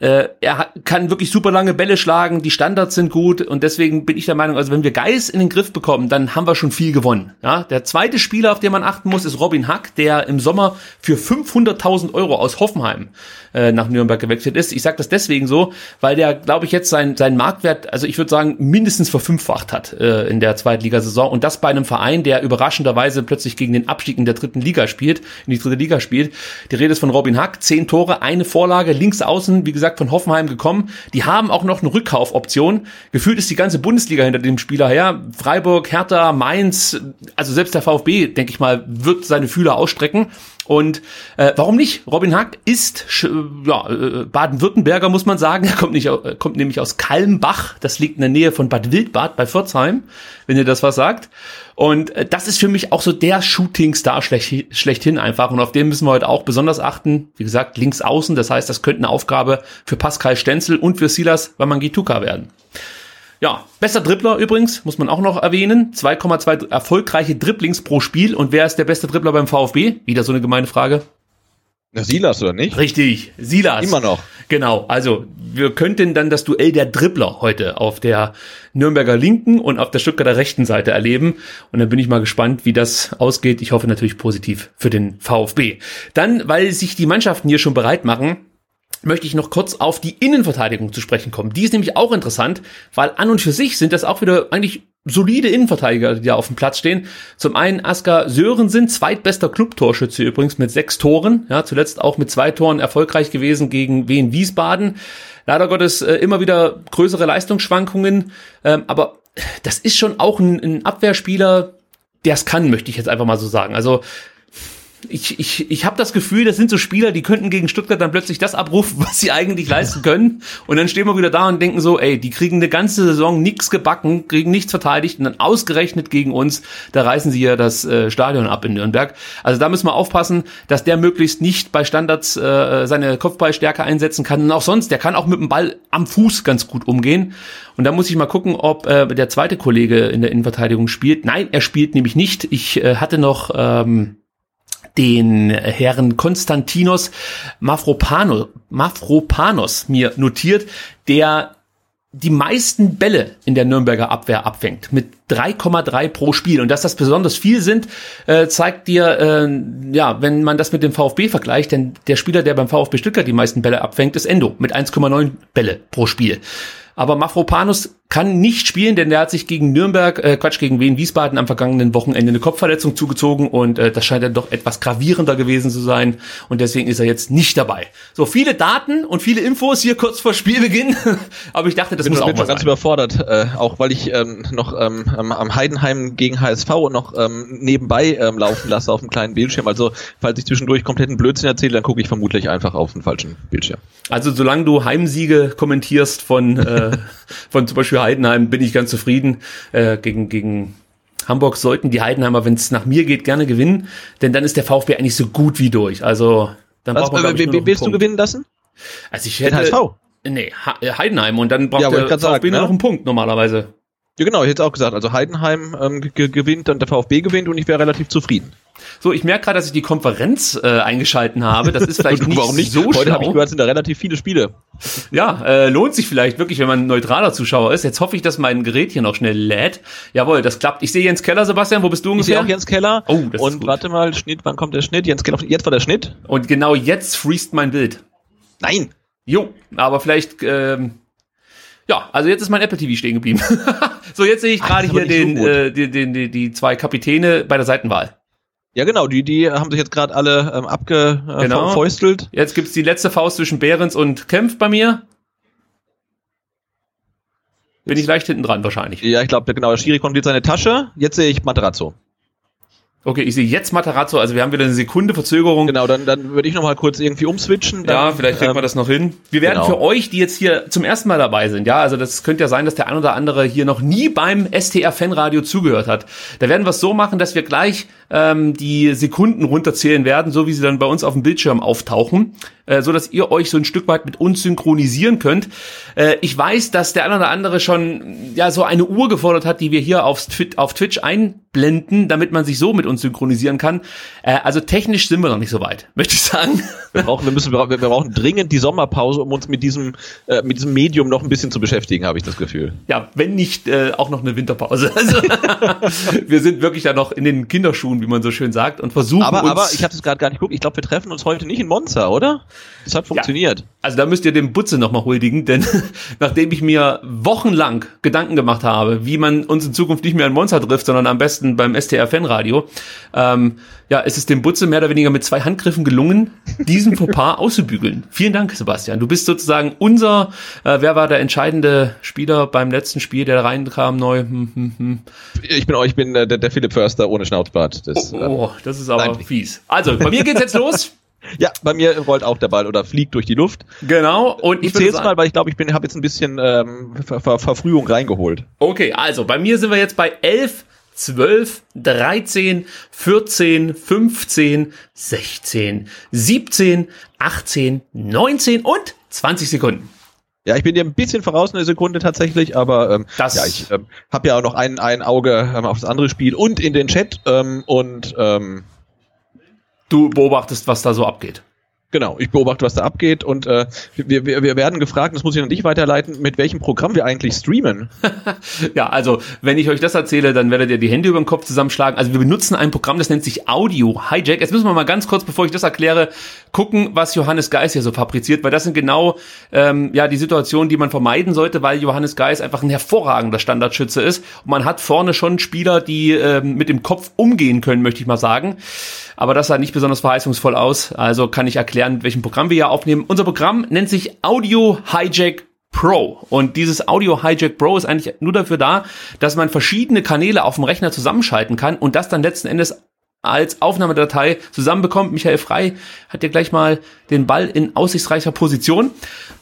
A: Äh, er kann wirklich super lange Bälle schlagen, die Standards sind gut und deswegen bin ich der Meinung, also wenn wir Geis in den Griff bekommen, dann haben wir schon viel gewonnen. Ja, der zweite Spieler, auf den man achten muss, ist Robin Hack, der im Sommer für 500.000 Euro aus Hoffenheim äh, nach Nürnberg gewechselt ist. Ich sage das deswegen so, weil der, glaube ich, jetzt sein, sein Marktwert, also ich würde sagen, mindestens verfünffacht hat äh, in der Zweitligasaison und das bei einem Verein, der überraschenderweise plötzlich gegen den Abstieg in der dritten Liga spielt, in die dritte Liga spielt. Die Rede ist von Robin Hack, zehn Tore, eine Vorlage, links außen, wie gesagt, von Hoffenheim gekommen. Die haben auch noch eine Rückkaufoption. Gefühlt ist die ganze Bundesliga hinter dem Spieler her. Freiburg, Hertha, Mainz, also selbst der VfB, denke ich mal, wird seine Fühler ausstrecken. Und äh, warum nicht? Robin Hack ist ja, äh, Baden-Württemberger, muss man sagen. Er kommt, nicht, kommt nämlich aus Kalmbach. Das liegt in der Nähe von Bad Wildbad bei Pforzheim, wenn ihr das was sagt. Und äh, das ist für mich auch so der Shooting-Star schlecht, schlechthin einfach. Und auf den müssen wir heute auch besonders achten. Wie gesagt, links außen. Das heißt, das könnte eine Aufgabe für Pascal Stenzel und für Silas Wamangituka werden. Ja, bester Dribbler übrigens, muss man auch noch erwähnen. 2,2 erfolgreiche Dribblings pro Spiel. Und wer ist der beste Dribbler beim VfB? Wieder so eine gemeine Frage.
B: Na, Silas oder nicht?
A: Richtig, Silas.
B: Immer noch.
A: Genau, also wir könnten dann das Duell der Dribbler heute auf der Nürnberger linken und auf der Stuttgarter rechten Seite erleben. Und dann bin ich mal gespannt, wie das ausgeht. Ich hoffe natürlich positiv für den VfB. Dann, weil sich die Mannschaften hier schon bereit machen, möchte ich noch kurz auf die Innenverteidigung zu sprechen kommen. Die ist nämlich auch interessant, weil an und für sich sind das auch wieder eigentlich solide Innenverteidiger, die da auf dem Platz stehen. Zum einen Asker Sörensen, zweitbester Clubtorschütze übrigens mit sechs Toren, ja, zuletzt auch mit zwei Toren erfolgreich gewesen gegen Wien Wiesbaden. Leider Gottes äh, immer wieder größere Leistungsschwankungen, ähm, aber das ist schon auch ein, ein Abwehrspieler, der es kann, möchte ich jetzt einfach mal so sagen. Also ich, ich, ich habe das Gefühl, das sind so Spieler, die könnten gegen Stuttgart dann plötzlich das abrufen, <laughs> was sie eigentlich leisten können. Und dann stehen wir wieder da und denken so, ey, die kriegen eine ganze Saison nichts gebacken, kriegen nichts verteidigt und dann ausgerechnet gegen uns, da reißen sie ja das äh, Stadion ab in Nürnberg. Also da müssen wir aufpassen, dass der möglichst nicht bei Standards äh, seine Kopfballstärke einsetzen kann. Und auch sonst, der kann auch mit dem Ball am Fuß ganz gut umgehen. Und da muss ich mal gucken, ob äh, der zweite Kollege in der Innenverteidigung spielt. Nein, er spielt nämlich nicht. Ich äh, hatte noch... Ähm, den Herrn Konstantinos Mafropano, Mafropanos mir notiert, der die meisten Bälle in der Nürnberger Abwehr abfängt mit 3,3 pro Spiel und dass das besonders viel sind, äh, zeigt dir äh, ja, wenn man das mit dem VfB vergleicht, denn der Spieler, der beim VfB Stuttgart die meisten Bälle abfängt, ist Endo mit 1,9 Bälle pro Spiel. Aber Mafropanus kann nicht spielen, denn der hat sich gegen Nürnberg, äh, Quatsch, gegen Wien Wiesbaden am vergangenen Wochenende eine Kopfverletzung zugezogen und äh, das scheint dann doch etwas gravierender gewesen zu sein und deswegen ist er jetzt nicht dabei. So viele Daten und viele Infos hier kurz vor Spielbeginn, <laughs> aber ich dachte, das
B: bin
A: muss auch
B: bin
A: mal
B: schon ganz
A: sein.
B: überfordert, äh, auch weil ich ähm, noch ähm, am Heidenheim gegen HSV noch ähm, nebenbei ähm, laufen lasse auf einem kleinen Bildschirm. Also falls ich zwischendurch kompletten Blödsinn erzähle, dann gucke ich vermutlich einfach auf den falschen Bildschirm.
A: Also solange du Heimsiege kommentierst von äh, <laughs> von zum Beispiel Heidenheim, bin ich ganz zufrieden. Äh, gegen gegen Hamburg sollten die Heidenheimer, wenn es nach mir geht, gerne gewinnen, denn dann ist der VfB eigentlich so gut wie durch. Also dann
B: Was,
A: braucht man,
B: äh,
A: ich,
B: willst du gewinnen lassen?
A: Also ich
B: Den
A: hätte
B: HSV.
A: Nee, äh, Heidenheim und dann braucht
B: Ja,
A: der VfB
B: sagen, ne?
A: noch einen Punkt normalerweise.
B: Ja genau, ich hätte auch gesagt, also Heidenheim ähm, ge- gewinnt und der VfB gewinnt und ich wäre relativ zufrieden.
A: So, ich merke gerade, dass ich die Konferenz äh, eingeschalten habe. Das ist <laughs> vielleicht nicht,
B: nicht?
A: so
B: Heute habe ich gehört, sind da relativ viele Spiele.
A: Ja, äh, lohnt sich vielleicht wirklich, wenn man ein neutraler Zuschauer ist. Jetzt hoffe ich, dass mein Gerät hier noch schnell lädt. Jawohl, das klappt. Ich sehe Jens Keller, Sebastian. Wo bist du
B: Ich sehe
A: ungefähr?
B: auch Jens Keller.
A: Oh, das ist
B: Und
A: gut.
B: warte mal, Schnitt, wann kommt der Schnitt? Jens Keller, jetzt war der Schnitt.
A: Und genau jetzt freest mein Bild.
B: Nein!
A: Jo, aber vielleicht, ähm, ja, also jetzt ist mein Apple TV stehen geblieben. <laughs> so, jetzt sehe ich gerade
B: ist
A: hier den,
B: so
A: äh, die, die, die, die zwei Kapitäne bei der Seitenwahl.
B: Ja genau, die, die haben sich jetzt gerade alle ähm, abgefeustelt. Äh,
A: Genau. Jetzt gibt's die letzte Faust zwischen Behrens und Kempf bei mir. Bin ich leicht hinten dran wahrscheinlich.
B: Ja, ich glaube, genau, der Schiri kontrolliert seine Tasche. Jetzt sehe ich Materazzo.
A: Okay, ich sehe jetzt Matarazzo, also wir haben wieder eine Sekunde Verzögerung.
B: Genau, dann, dann würde ich noch mal kurz irgendwie umswitchen. Dann,
A: Ja, vielleicht kriegt
B: ähm,
A: man das noch hin. Wir werden
B: genau.
A: für euch, die jetzt hier zum ersten Mal dabei sind, ja, also das könnte ja sein, dass der ein oder andere hier noch nie beim STR Fanradio zugehört hat. Da werden wir es so machen, dass wir gleich ähm, die Sekunden runterzählen werden, so wie sie dann bei uns auf dem Bildschirm auftauchen, äh, so dass ihr euch so ein Stück weit mit uns synchronisieren könnt. Äh, ich weiß, dass der ein oder andere schon ja so eine Uhr gefordert hat, die wir hier aufs auf Twitch einblenden, damit man sich so mit uns synchronisieren kann. Äh, also technisch sind wir noch nicht so weit, <laughs> möchte ich sagen.
B: Wir brauchen, wir müssen, wir brauchen dringend die Sommerpause, um uns mit diesem, äh, mit diesem Medium noch ein bisschen zu beschäftigen, habe ich das Gefühl.
A: Ja, wenn nicht äh, auch noch eine Winterpause. <laughs> Also, wir sind wirklich ja noch in den Kinderschuhen, wie man so schön sagt, und versuchen
B: aber,
A: uns.
B: Aber ich habe es gerade gar nicht geguckt. Ich glaube, wir treffen uns heute nicht in Monza, oder? Das hat funktioniert.
A: Ja, also da müsst ihr dem Butze nochmal huldigen, denn <laughs> nachdem ich mir wochenlang Gedanken gemacht habe, wie man uns in Zukunft nicht mehr in Monza trifft, sondern am besten beim STR Fanradio, ähm, ja, ist es dem Butze mehr oder weniger mit zwei Handgriffen gelungen, diesen Fauxpas <laughs> auszubügeln. Vielen Dank, Sebastian. Du bist sozusagen unser, äh, wer war der entscheidende Spieler beim letzten Spiel, der reinkam neu? Hm, hm, hm.
B: Ich bin euch, bin äh, der, der Philipp Förster ohne Schnauzbart.
A: Das, oh, oh, das ist aber nein. fies. Also, bei mir geht's jetzt los. <laughs>
B: Ja, bei mir rollt auch der Ball oder fliegt durch die Luft.
A: Genau.
B: Und ich zähle mal, weil ich glaube, ich bin, habe jetzt ein bisschen ähm, Ver Ver Verfrühung reingeholt.
A: Okay, also bei mir sind wir jetzt bei 11, 12, 13, 14, 15, 16, 17, 18, 19 und 20 Sekunden.
B: Ja, ich bin dir ein bisschen voraus eine Sekunde tatsächlich, aber ähm,
A: das
B: ja, ich ähm, habe ja auch noch ein, ein Auge ähm, auf das andere Spiel und in den Chat ähm, und ähm,
A: du beobachtest, was da so abgeht.
B: Genau, ich beobachte, was da abgeht und äh, wir, wir, wir werden gefragt, das muss ich an dich weiterleiten, mit welchem Programm wir eigentlich streamen. <laughs>
A: ja, also wenn ich euch das erzähle, dann werdet ihr die Hände über den Kopf zusammenschlagen. Also wir benutzen ein Programm, das nennt sich Audio Hijack. Jetzt müssen wir mal ganz kurz, bevor ich das erkläre, gucken, was Johannes Geis hier so fabriziert, weil das sind genau ähm, ja die Situationen, die man vermeiden sollte, weil Johannes Geis einfach ein hervorragender Standardschütze ist. Und man hat vorne schon Spieler, die ähm, mit dem Kopf umgehen können, möchte ich mal sagen aber das sah nicht besonders verheißungsvoll aus. Also kann ich erklären, mit welchem Programm wir hier aufnehmen. Unser Programm nennt sich Audio Hijack Pro. Und dieses Audio Hijack Pro ist eigentlich nur dafür da, dass man verschiedene Kanäle auf dem Rechner zusammenschalten kann und das dann letzten Endes als Aufnahmedatei zusammenbekommt. Michael Frei hat ja gleich mal den Ball in aussichtsreicher Position.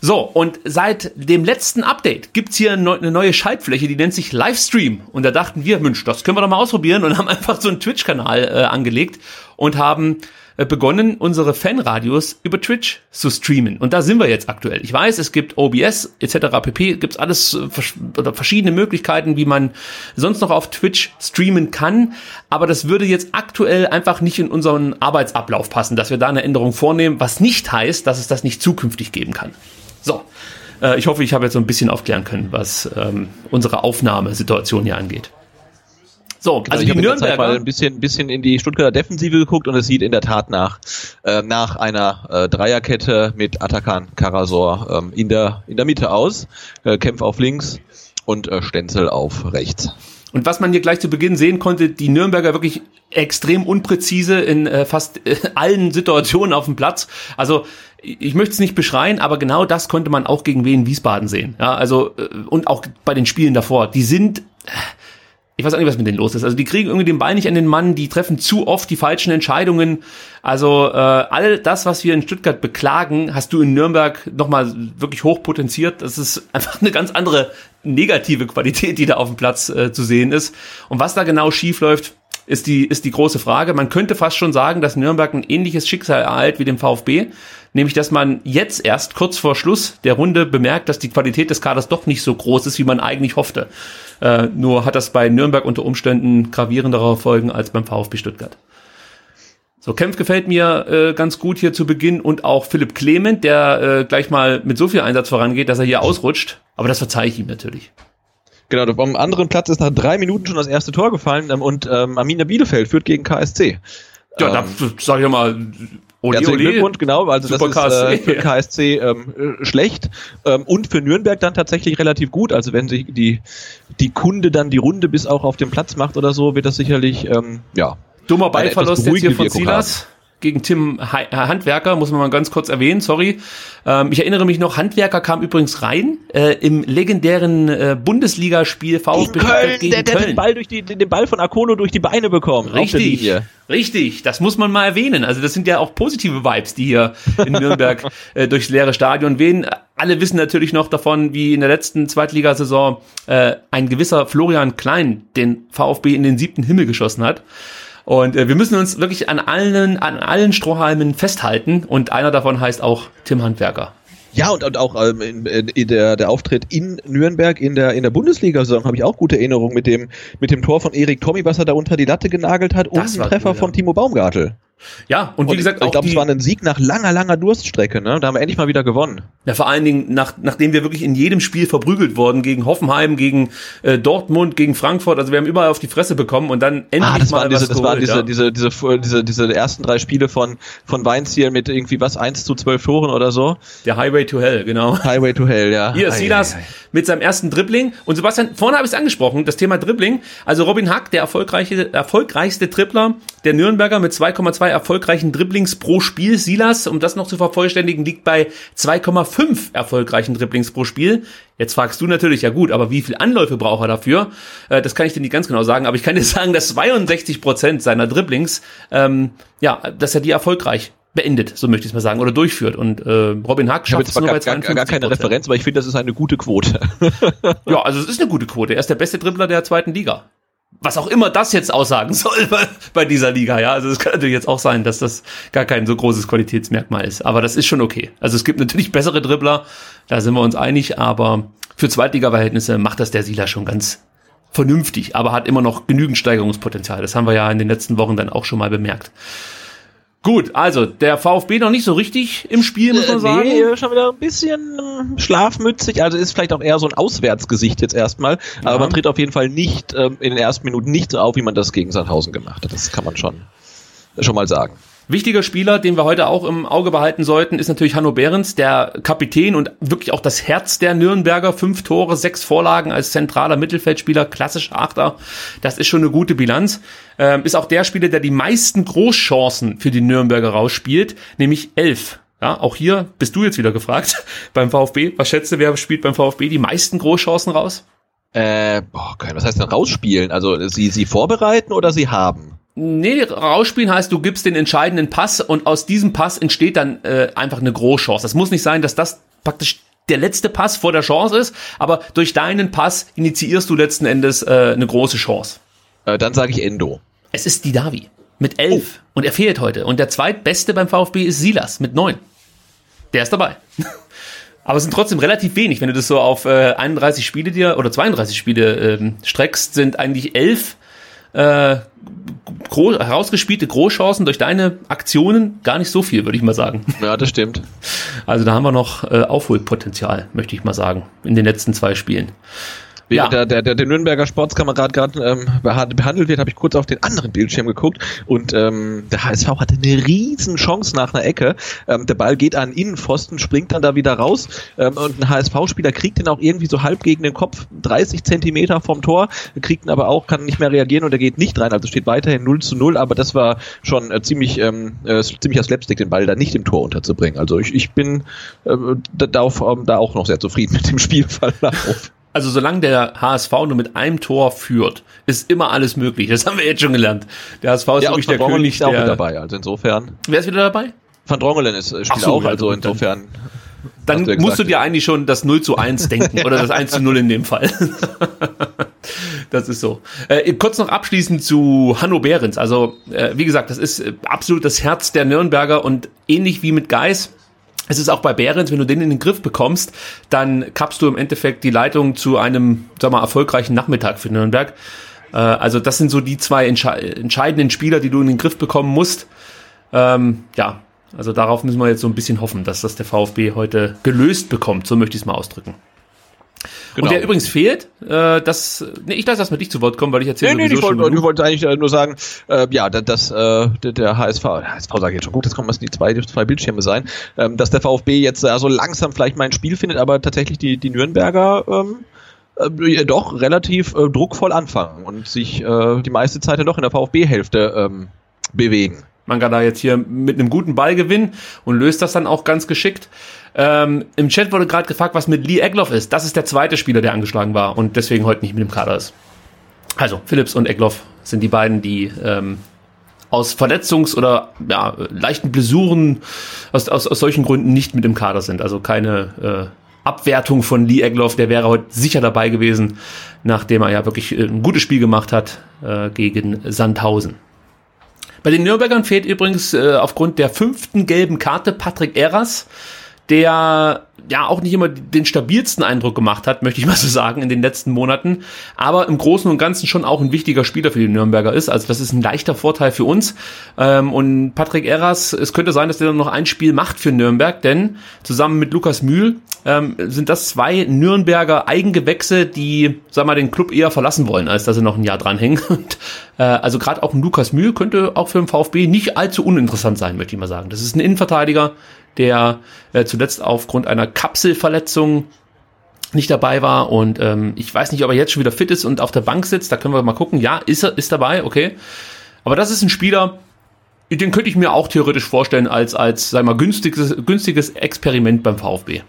A: So, und seit dem letzten Update gibt's hier eine neue Schaltfläche, die nennt sich Livestream. Und da dachten wir, Mensch, das können wir doch mal ausprobieren und <laughs> haben einfach so einen Twitch-Kanal äh, angelegt und haben begonnen, unsere Fanradios über Twitch zu streamen. Und da sind wir jetzt aktuell. Ich weiß, es gibt OBS etc. pp. Gibt's alles äh, oder verschiedene Möglichkeiten, wie man sonst noch auf Twitch streamen kann. Aber das würde jetzt aktuell einfach nicht in unseren Arbeitsablauf passen, dass wir da eine Änderung vornehmen, was nicht heißt, dass es das nicht zukünftig geben kann. So. Äh, ich hoffe, ich habe jetzt so ein bisschen aufklären können, was ähm, unsere Aufnahmesituation hier angeht.
B: So, genau, also ich die Nürnberger mal ein bisschen, bisschen in die Stuttgarter Defensive geguckt und es sieht in der Tat nach äh, nach einer äh, Dreierkette mit Atakan Karasor ähm, in der in der Mitte aus, äh, Kempf auf links und äh, Stenzel auf rechts.
A: Und was man hier gleich zu Beginn sehen konnte, die Nürnberger wirklich extrem unpräzise in äh, fast äh, allen Situationen auf dem Platz. Also ich möchte es nicht beschreien, aber genau das konnte man auch gegen Wien Wiesbaden sehen. Ja, also äh, und auch bei den Spielen davor. Die sind äh, ich weiß auch nicht, was mit denen los ist. Also die kriegen irgendwie den Ball nicht an den Mann, die treffen zu oft die falschen Entscheidungen. Also äh, all das, was wir in Stuttgart beklagen, hast du in Nürnberg nochmal wirklich hochpotenziert. Das ist einfach eine ganz andere negative Qualität, die da auf dem Platz äh, zu sehen ist. Und was da genau schief läuft, ist die, ist die große Frage. Man könnte fast schon sagen, dass Nürnberg ein ähnliches Schicksal ereilt wie dem VfB nämlich dass man jetzt erst kurz vor Schluss der Runde bemerkt, dass die Qualität des Kaders doch nicht so groß ist, wie man eigentlich hoffte. Äh, nur hat das bei Nürnberg unter Umständen gravierendere Folgen als beim VfB Stuttgart. So, Kempf gefällt mir äh, ganz gut hier zu Beginn und auch Philipp Clement, der äh, gleich mal mit so viel Einsatz vorangeht, dass er hier ausrutscht. Aber das verzeihe ich ihm natürlich.
B: Genau, vom anderen Platz ist nach drei Minuten schon das erste Tor gefallen ähm, und ähm, Arminia Bielefeld führt gegen KSC.
A: Ja, da ähm, sag ich mal,
B: Oli, ja, Glückwunsch, genau, also Super das ist äh, für KSC ähm, äh, schlecht ähm, und für Nürnberg dann tatsächlich relativ gut. Also wenn sich die, die Kunde dann die Runde bis auch auf den Platz macht oder so, wird das sicherlich, ähm, ja.
A: Dummer Ballverlust jetzt hier von Silas. Haben gegen Tim Handwerker, muss man mal ganz kurz erwähnen, sorry. Ähm, ich erinnere mich noch, Handwerker kam übrigens rein äh, im legendären äh, Bundesligaspiel
B: VfB Köln, gegen der, der Köln. Den Ball, durch die, den Ball von Akono durch die Beine bekommen.
A: Richtig, richtig, das muss man mal erwähnen. Also das sind ja auch positive Vibes, die hier in Nürnberg <laughs> äh, durchs leere Stadion wehen. Alle wissen natürlich noch davon, wie in der letzten Zweitligasaison äh, ein gewisser Florian Klein den VfB in den siebten Himmel geschossen hat. Und äh, wir müssen uns wirklich an allen, an allen Strohhalmen festhalten und einer davon heißt auch Tim Handwerker.
B: Ja, und, und auch ähm, in, in der, der Auftritt in Nürnberg in der, in der Bundesliga-Saison habe ich auch gute Erinnerungen mit dem, mit dem Tor von Erik Tommy, was er da unter die Latte genagelt hat und
A: Das
B: den
A: war
B: Treffer
A: cool, ja.
B: von Timo Baumgartel.
A: Ja, und wie
B: Und
A: gesagt,
B: ich
A: auch
B: glaube, es war ein Sieg nach langer, langer Durststrecke, ne? Da haben wir endlich mal wieder gewonnen.
A: Ja, vor allen Dingen, nach, nachdem wir wirklich in jedem Spiel verprügelt wurden, gegen Hoffenheim, gegen äh, Dortmund, gegen Frankfurt, also wir haben überall auf die Fresse bekommen und dann endlich
B: Ah, das
A: mal
B: waren diese, das waren diese,
A: ja.
B: diese, diese, diese, diese ersten drei Spiele von, von Weinziel mit irgendwie was, 1 zu 12 Toren oder so.
A: Der Highway to Hell, genau.
B: Highway to Hell, ja.
A: Hier, Silas mit seinem ersten Dribbling. Und Sebastian, vorne habe ich es angesprochen, das Thema Dribbling. Also Robin Hack, der erfolgreiche, erfolgreichste Dribbler der Nürnberger mit 2,2 erfolgreichen Dribblings pro Spiel. Silas, um das noch zu vervollständigen, liegt bei 2,5 erfolgreichen Dribblings pro Spiel. Jetzt fragst du natürlich, ja gut, aber wie viel Anläufe braucht er dafür? Äh, das kann ich dir nicht ganz genau sagen, aber ich kann dir <laughs> sagen, dass 62 Prozent seiner Dribblings, ähm, ja, dass er die erfolgreich beendet, so möchte ich es mal sagen, oder durchführt. Und äh, Robin Hack schafft es nur bei
B: gar, gar, gar
A: 52
B: keine Referenz, aber ich finde, das ist eine gute Quote. <laughs>
A: Ja, also es ist eine gute Quote. Er ist der beste Dribbler der zweiten Liga. Was auch immer das jetzt aussagen <laughs> soll bei, bei dieser Liga, ja. Also es kann natürlich jetzt auch sein, dass das gar kein so großes Qualitätsmerkmal ist. Aber das ist schon okay. Also es gibt natürlich bessere Dribbler, da sind wir uns einig, aber für Zweitliga-Verhältnisse macht das der Sila schon ganz vernünftig, aber hat immer noch genügend Steigerungspotenzial. Das haben wir ja in den letzten Wochen dann auch schon mal bemerkt. Gut, also der VfB noch nicht so richtig im Spiel, muss man sagen.
B: Nee, schon wieder ein bisschen ähm, schlafmützig. Also ist vielleicht auch eher so ein Auswärtsgesicht jetzt erstmal.
A: Ja.
B: Aber man tritt auf jeden Fall nicht ähm, in den ersten Minuten nicht so auf, wie man das gegen Sandhausen gemacht hat. Das kann man schon, schon mal sagen.
A: Wichtiger Spieler, den wir heute auch im Auge behalten sollten, ist natürlich Hanno Behrens, der Kapitän und wirklich auch das Herz der Nürnberger. Fünf Tore, sechs Vorlagen als zentraler Mittelfeldspieler, klassischer Achter. Das ist schon eine gute Bilanz. Ähm, ist auch der Spieler, der die meisten Großchancen für die Nürnberger rausspielt, nämlich elf. Ja, auch hier bist du jetzt wieder gefragt <laughs> beim VfB. Was schätzt du, wer spielt beim VfB die meisten Großchancen raus?
B: Äh, boah, was heißt denn rausspielen? Also sie, sie vorbereiten oder sie haben?
A: Nee, rausspielen heißt, du gibst den entscheidenden Pass und aus diesem Pass entsteht dann äh, einfach eine Großchance. Es muss nicht sein, dass das praktisch der letzte Pass vor der Chance ist, aber durch deinen Pass initiierst du letzten Endes äh, eine große Chance.
B: Äh, dann sage ich Endo.
A: Es ist Didavi mit elf und er fehlt heute. Und der zweitbeste beim VfB ist Silas mit neun. Der ist dabei. <laughs> Aber es sind trotzdem relativ wenig. Wenn du das so auf äh, 31 Spiele dir oder 32 Spiele ähm, streckst, sind eigentlich elf äh, gro herausgespielte Großchancen durch deine Aktionen gar nicht so viel, würde ich mal sagen. <laughs>
B: Ja, das stimmt.
A: Also da haben wir noch äh, Aufholpotenzial, möchte ich mal sagen, in den letzten zwei Spielen.
B: Während
A: Ja.
B: der, der, der Nürnberger Sportskamerad gerade ähm, beha- behandelt wird, habe ich kurz auf den anderen Bildschirm geguckt und ähm, der HSV hatte eine riesen Chance nach einer Ecke. Ähm, der Ball geht an Innenpfosten, springt dann da wieder raus ähm, und ein HSV-Spieler kriegt den auch irgendwie so halb gegen den Kopf, 30 Zentimeter vom Tor, kriegt ihn aber auch, kann nicht mehr reagieren und er geht nicht rein. Also steht weiterhin 0 zu 0, aber das war schon äh, ziemlich ähm, äh, ziemlicher Slapstick, den Ball da nicht im Tor unterzubringen. Also ich, ich bin äh, da, da, da auch noch sehr zufrieden mit dem Spielverlauf.
A: Also solange der HSV nur mit einem Tor führt, ist immer alles möglich. Das haben wir jetzt schon gelernt. Der HSV ist
B: Ja,
A: wirklich der König
B: ist ja auch
A: der...
B: dabei, also insofern.
A: Wer ist wieder dabei?
B: Van Drongelen ist äh, spielt
A: so,
B: auch,
A: ja,
B: also
A: dann-
B: insofern.
A: Dann
B: Hast du
A: musst du dir eigentlich schon das 0 zu 1 <laughs> denken oder das 1 zu 0 in dem Fall. <laughs> das ist so. Äh, kurz noch abschließend zu Hanno Behrens. Also, äh, wie gesagt, das ist äh, absolut das Herz der Nürnberger und ähnlich wie mit Geis. Es ist auch bei Behrens, wenn du den in den Griff bekommst, dann kappst du im Endeffekt die Leitung zu einem, sag mal, erfolgreichen Nachmittag für Nürnberg. Äh, also das sind so die zwei entsche entscheidenden Spieler, die du in den Griff bekommen musst. Ähm, ja, also darauf müssen wir jetzt so ein bisschen hoffen, dass das der VfB heute gelöst bekommt. So möchte ich es mal ausdrücken.
B: Genau.
A: Und der übrigens fehlt, äh, das, nee, ich lasse das mit dich zu Wort kommen, weil ich erzähle
B: Nee, nee, ich wollte,
A: schon
B: ich
A: genug.
B: wollte eigentlich nur sagen, äh, ja, dass, dass äh, der, der HSV, der HSV sage ich jetzt schon gut, jetzt kommen es die zwei, die zwei Bildschirme sein, ähm, dass der VfB jetzt äh, so langsam vielleicht mal ein Spiel findet, aber tatsächlich die, die Nürnberger ähm, äh, doch relativ äh, druckvoll anfangen und sich äh, die meiste Zeit ja doch in der VfB-Hälfte ähm, bewegen.
A: Mangala jetzt hier mit einem guten Ballgewinn und löst das dann auch ganz geschickt. Ähm, Im Chat wurde gerade gefragt, was mit Lee Egloff ist. Das ist der zweite Spieler, der angeschlagen war und deswegen heute nicht mit dem Kader ist. Also Phillips und Egloff sind die beiden, die ähm, aus Verletzungs- oder ja, leichten Blessuren aus, aus, aus solchen Gründen nicht mit im Kader sind. Also keine äh, Abwertung von Lee Egloff, der wäre heute sicher dabei gewesen, nachdem er ja wirklich äh, ein gutes Spiel gemacht hat äh, gegen Sandhausen. Bei den Nürnbergern fehlt übrigens äh, aufgrund der fünften gelben Karte Patrick Eras, der ja auch nicht immer den stabilsten Eindruck gemacht hat, möchte ich mal so sagen, in den letzten Monaten, aber im Großen und Ganzen schon auch ein wichtiger Spieler für die Nürnberger ist. Also das ist ein leichter Vorteil für uns. Ähm, und Patrick Erras, es könnte sein, dass der noch ein Spiel macht für Nürnberg, denn zusammen mit Lukas Mühl ähm, sind das zwei Nürnberger Eigengewächse, die, sag mal, den Club eher verlassen wollen, als dass sie noch ein Jahr dranhängen. <laughs> Und, äh, also gerade auch ein Lukas Mühl könnte auch für den VfB nicht allzu uninteressant sein, möchte ich mal sagen. Das ist ein Innenverteidiger, der äh, zuletzt aufgrund einer Kapselverletzung nicht dabei war und ähm, ich weiß nicht, ob er jetzt schon wieder fit ist und auf der Bank sitzt. Da können wir mal gucken. Ja, ist er ist dabei, okay. Aber das ist ein Spieler, den könnte ich mir auch theoretisch vorstellen als als sag mal günstiges günstiges Experiment beim VfB.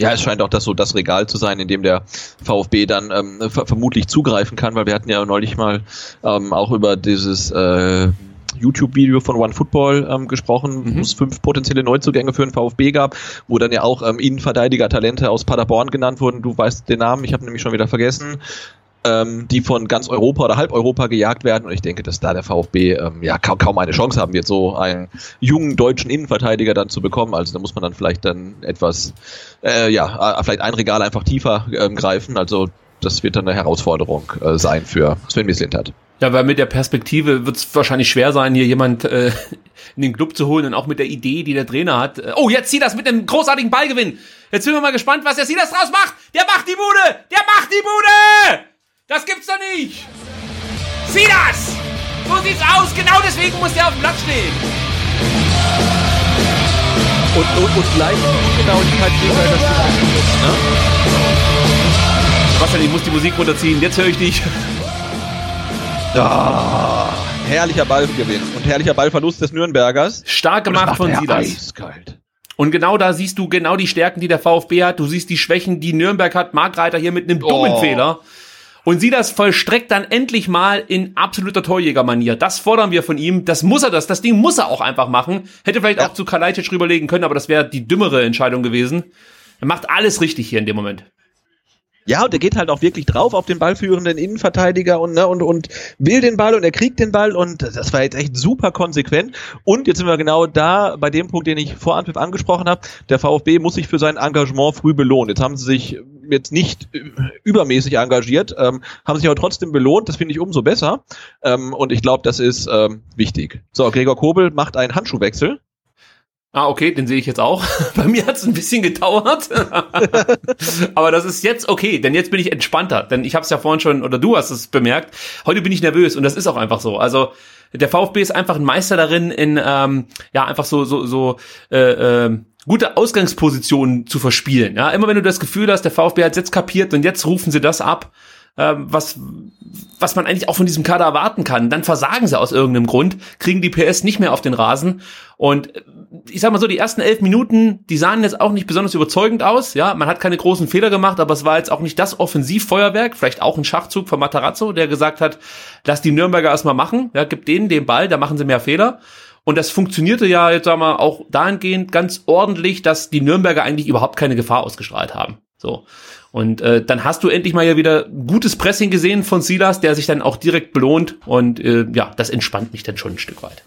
B: Ja, es scheint auch das so das Regal zu sein, in dem der VfB dann ähm, vermutlich zugreifen kann, weil wir hatten ja neulich mal ähm, auch über dieses äh, YouTube-Video von OneFootball ähm, gesprochen, mhm. wo es fünf potenzielle Neuzugänge für den VfB gab, wo dann ja auch ähm, Innenverteidiger-Talente aus Paderborn genannt wurden. Du weißt den Namen, ich habe nämlich schon wieder vergessen ähm, die von ganz Europa oder halb Europa gejagt werden. Und ich denke, dass da der VfB ähm, ja kaum, kaum eine Chance haben wird, so einen jungen deutschen Innenverteidiger dann zu bekommen. Also da muss man dann vielleicht dann etwas, äh, ja, vielleicht ein Regal einfach tiefer ähm, greifen. Also das wird dann eine Herausforderung äh, sein für Sven Mislintat.
A: Ja, weil mit der Perspektive wird es wahrscheinlich schwer sein, hier jemand äh, <laughs> in den Club zu holen und auch mit der Idee, die der Trainer hat. Oh, jetzt zieh das mit dem großartigen Ballgewinn. Jetzt sind wir mal gespannt, was der Silas draus macht. Der macht die Bude! Der macht die Bude! Das gibt's doch nicht! Silas! So sieht's aus! Genau deswegen muss der auf dem Platz stehen!
B: Und, und, und gleich die Genauigkeit gegen das ne?
A: Sebastian, ich muss die Musik runterziehen. Jetzt höre ich dich.
B: Ah, herrlicher Ballgewinn und herrlicher Ballverlust des Nürnbergers.
A: Stark gemacht von Silas. Eiskalt. Und genau da siehst du genau die Stärken, die der VfB hat. Du siehst die Schwächen, die Nürnberg hat. Markreiter hier mit einem dummen oh. Fehler. Und Silas vollstreckt dann endlich mal in absoluter Torjägermanier. Das fordern wir von ihm. Das muss er, das, das Ding muss er auch einfach machen. Hätte vielleicht ja. auch zu Kalajdzic rüberlegen können, aber das wäre die dümmere Entscheidung gewesen. Er macht alles richtig hier in dem Moment.
B: Ja, und er geht halt auch wirklich drauf auf den ballführenden Innenverteidiger und, ne, und, und will den Ball und er kriegt den Ball und das war jetzt echt super konsequent. Und jetzt sind wir genau da bei dem Punkt, den ich vor Anpfiff angesprochen habe. Der VfB muss sich für sein Engagement früh belohnen. Jetzt haben sie sich jetzt nicht übermäßig engagiert, ähm, haben sich aber trotzdem belohnt. Das finde ich umso besser. Ähm, und ich glaube, das ist ähm, wichtig. So, Gregor Kobel macht einen Handschuhwechsel.
A: Ah, okay, den sehe ich jetzt auch. <laughs> Bei mir hat es ein bisschen gedauert. <laughs> Aber das ist jetzt okay, denn jetzt bin ich entspannter. Denn ich habe es ja vorhin schon, oder du hast es bemerkt, heute bin ich nervös und das ist auch einfach so. Also der VfB ist einfach ein Meister darin, in ähm, ja einfach so so so äh, äh, gute Ausgangspositionen zu verspielen. Ja, immer wenn du das Gefühl hast, der VfB hat jetzt kapiert und jetzt rufen sie das ab, ähm, was, was man eigentlich auch von diesem Kader erwarten kann. Dann versagen sie aus irgendeinem Grund, kriegen die PS nicht mehr auf den Rasen. Und äh, ich sag mal so, die ersten elf Minuten, die sahen jetzt auch nicht besonders überzeugend aus. Ja, man hat keine großen Fehler gemacht, aber es war jetzt auch nicht das Offensivfeuerwerk. Vielleicht auch ein Schachzug von Matarazzo, der gesagt hat, lass die Nürnberger erstmal machen. Ja, gib denen den Ball, da machen sie mehr Fehler. Und das funktionierte ja jetzt sagen wir auch dahingehend ganz ordentlich, dass die Nürnberger eigentlich überhaupt keine Gefahr ausgestrahlt haben. So. Und äh, dann hast du endlich mal ja wieder gutes Pressing gesehen von Silas, der sich dann auch direkt belohnt. Und äh, ja, das entspannt mich dann schon ein Stück weit.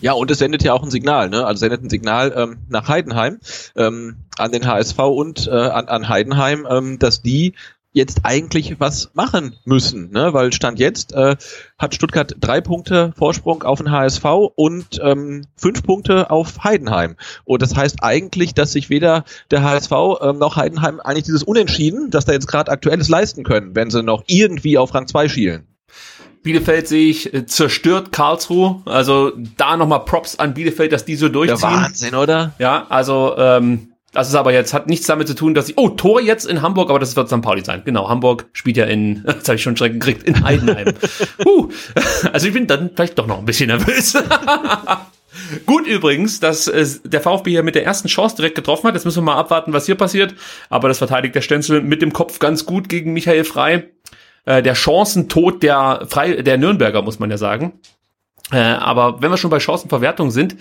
B: Ja, und es sendet ja auch ein Signal, ne? Also sendet ein Signal ähm, nach Heidenheim, ähm, an den HSV und äh, an, an Heidenheim, ähm, dass die jetzt eigentlich was machen müssen, ne? weil Stand jetzt äh, hat Stuttgart drei Punkte Vorsprung auf den HSV und ähm, fünf Punkte auf Heidenheim. Und das heißt eigentlich, dass sich weder der HSV ähm, noch Heidenheim eigentlich dieses Unentschieden, das da jetzt gerade aktuelles leisten können, wenn sie noch irgendwie auf Rang 2 schielen.
A: Bielefeld sehe ich äh, zerstört Karlsruhe. Also da nochmal Props an Bielefeld, dass die so durchziehen.
B: Der Wahnsinn, oder?
A: Ja, also ähm, das ist aber jetzt, hat nichts damit zu tun, dass ich, oh, Tor jetzt in Hamburg, aber das wird St. Pauli sein. Genau, Hamburg spielt ja in, <laughs> jetzt habe ich schon Schrecken gekriegt, in Heidenheim. <laughs> uh, also ich bin dann vielleicht doch noch ein bisschen nervös. <laughs> Gut übrigens, dass äh, der VfB hier mit der ersten Chance direkt getroffen hat. Jetzt müssen wir mal abwarten, was hier passiert. Aber das verteidigt der Stenzel mit dem Kopf ganz gut gegen Michael Frei. Äh, der Chancentod der, Frei, der Nürnberger, muss man ja sagen. Äh, aber wenn wir schon bei Chancenverwertung sind,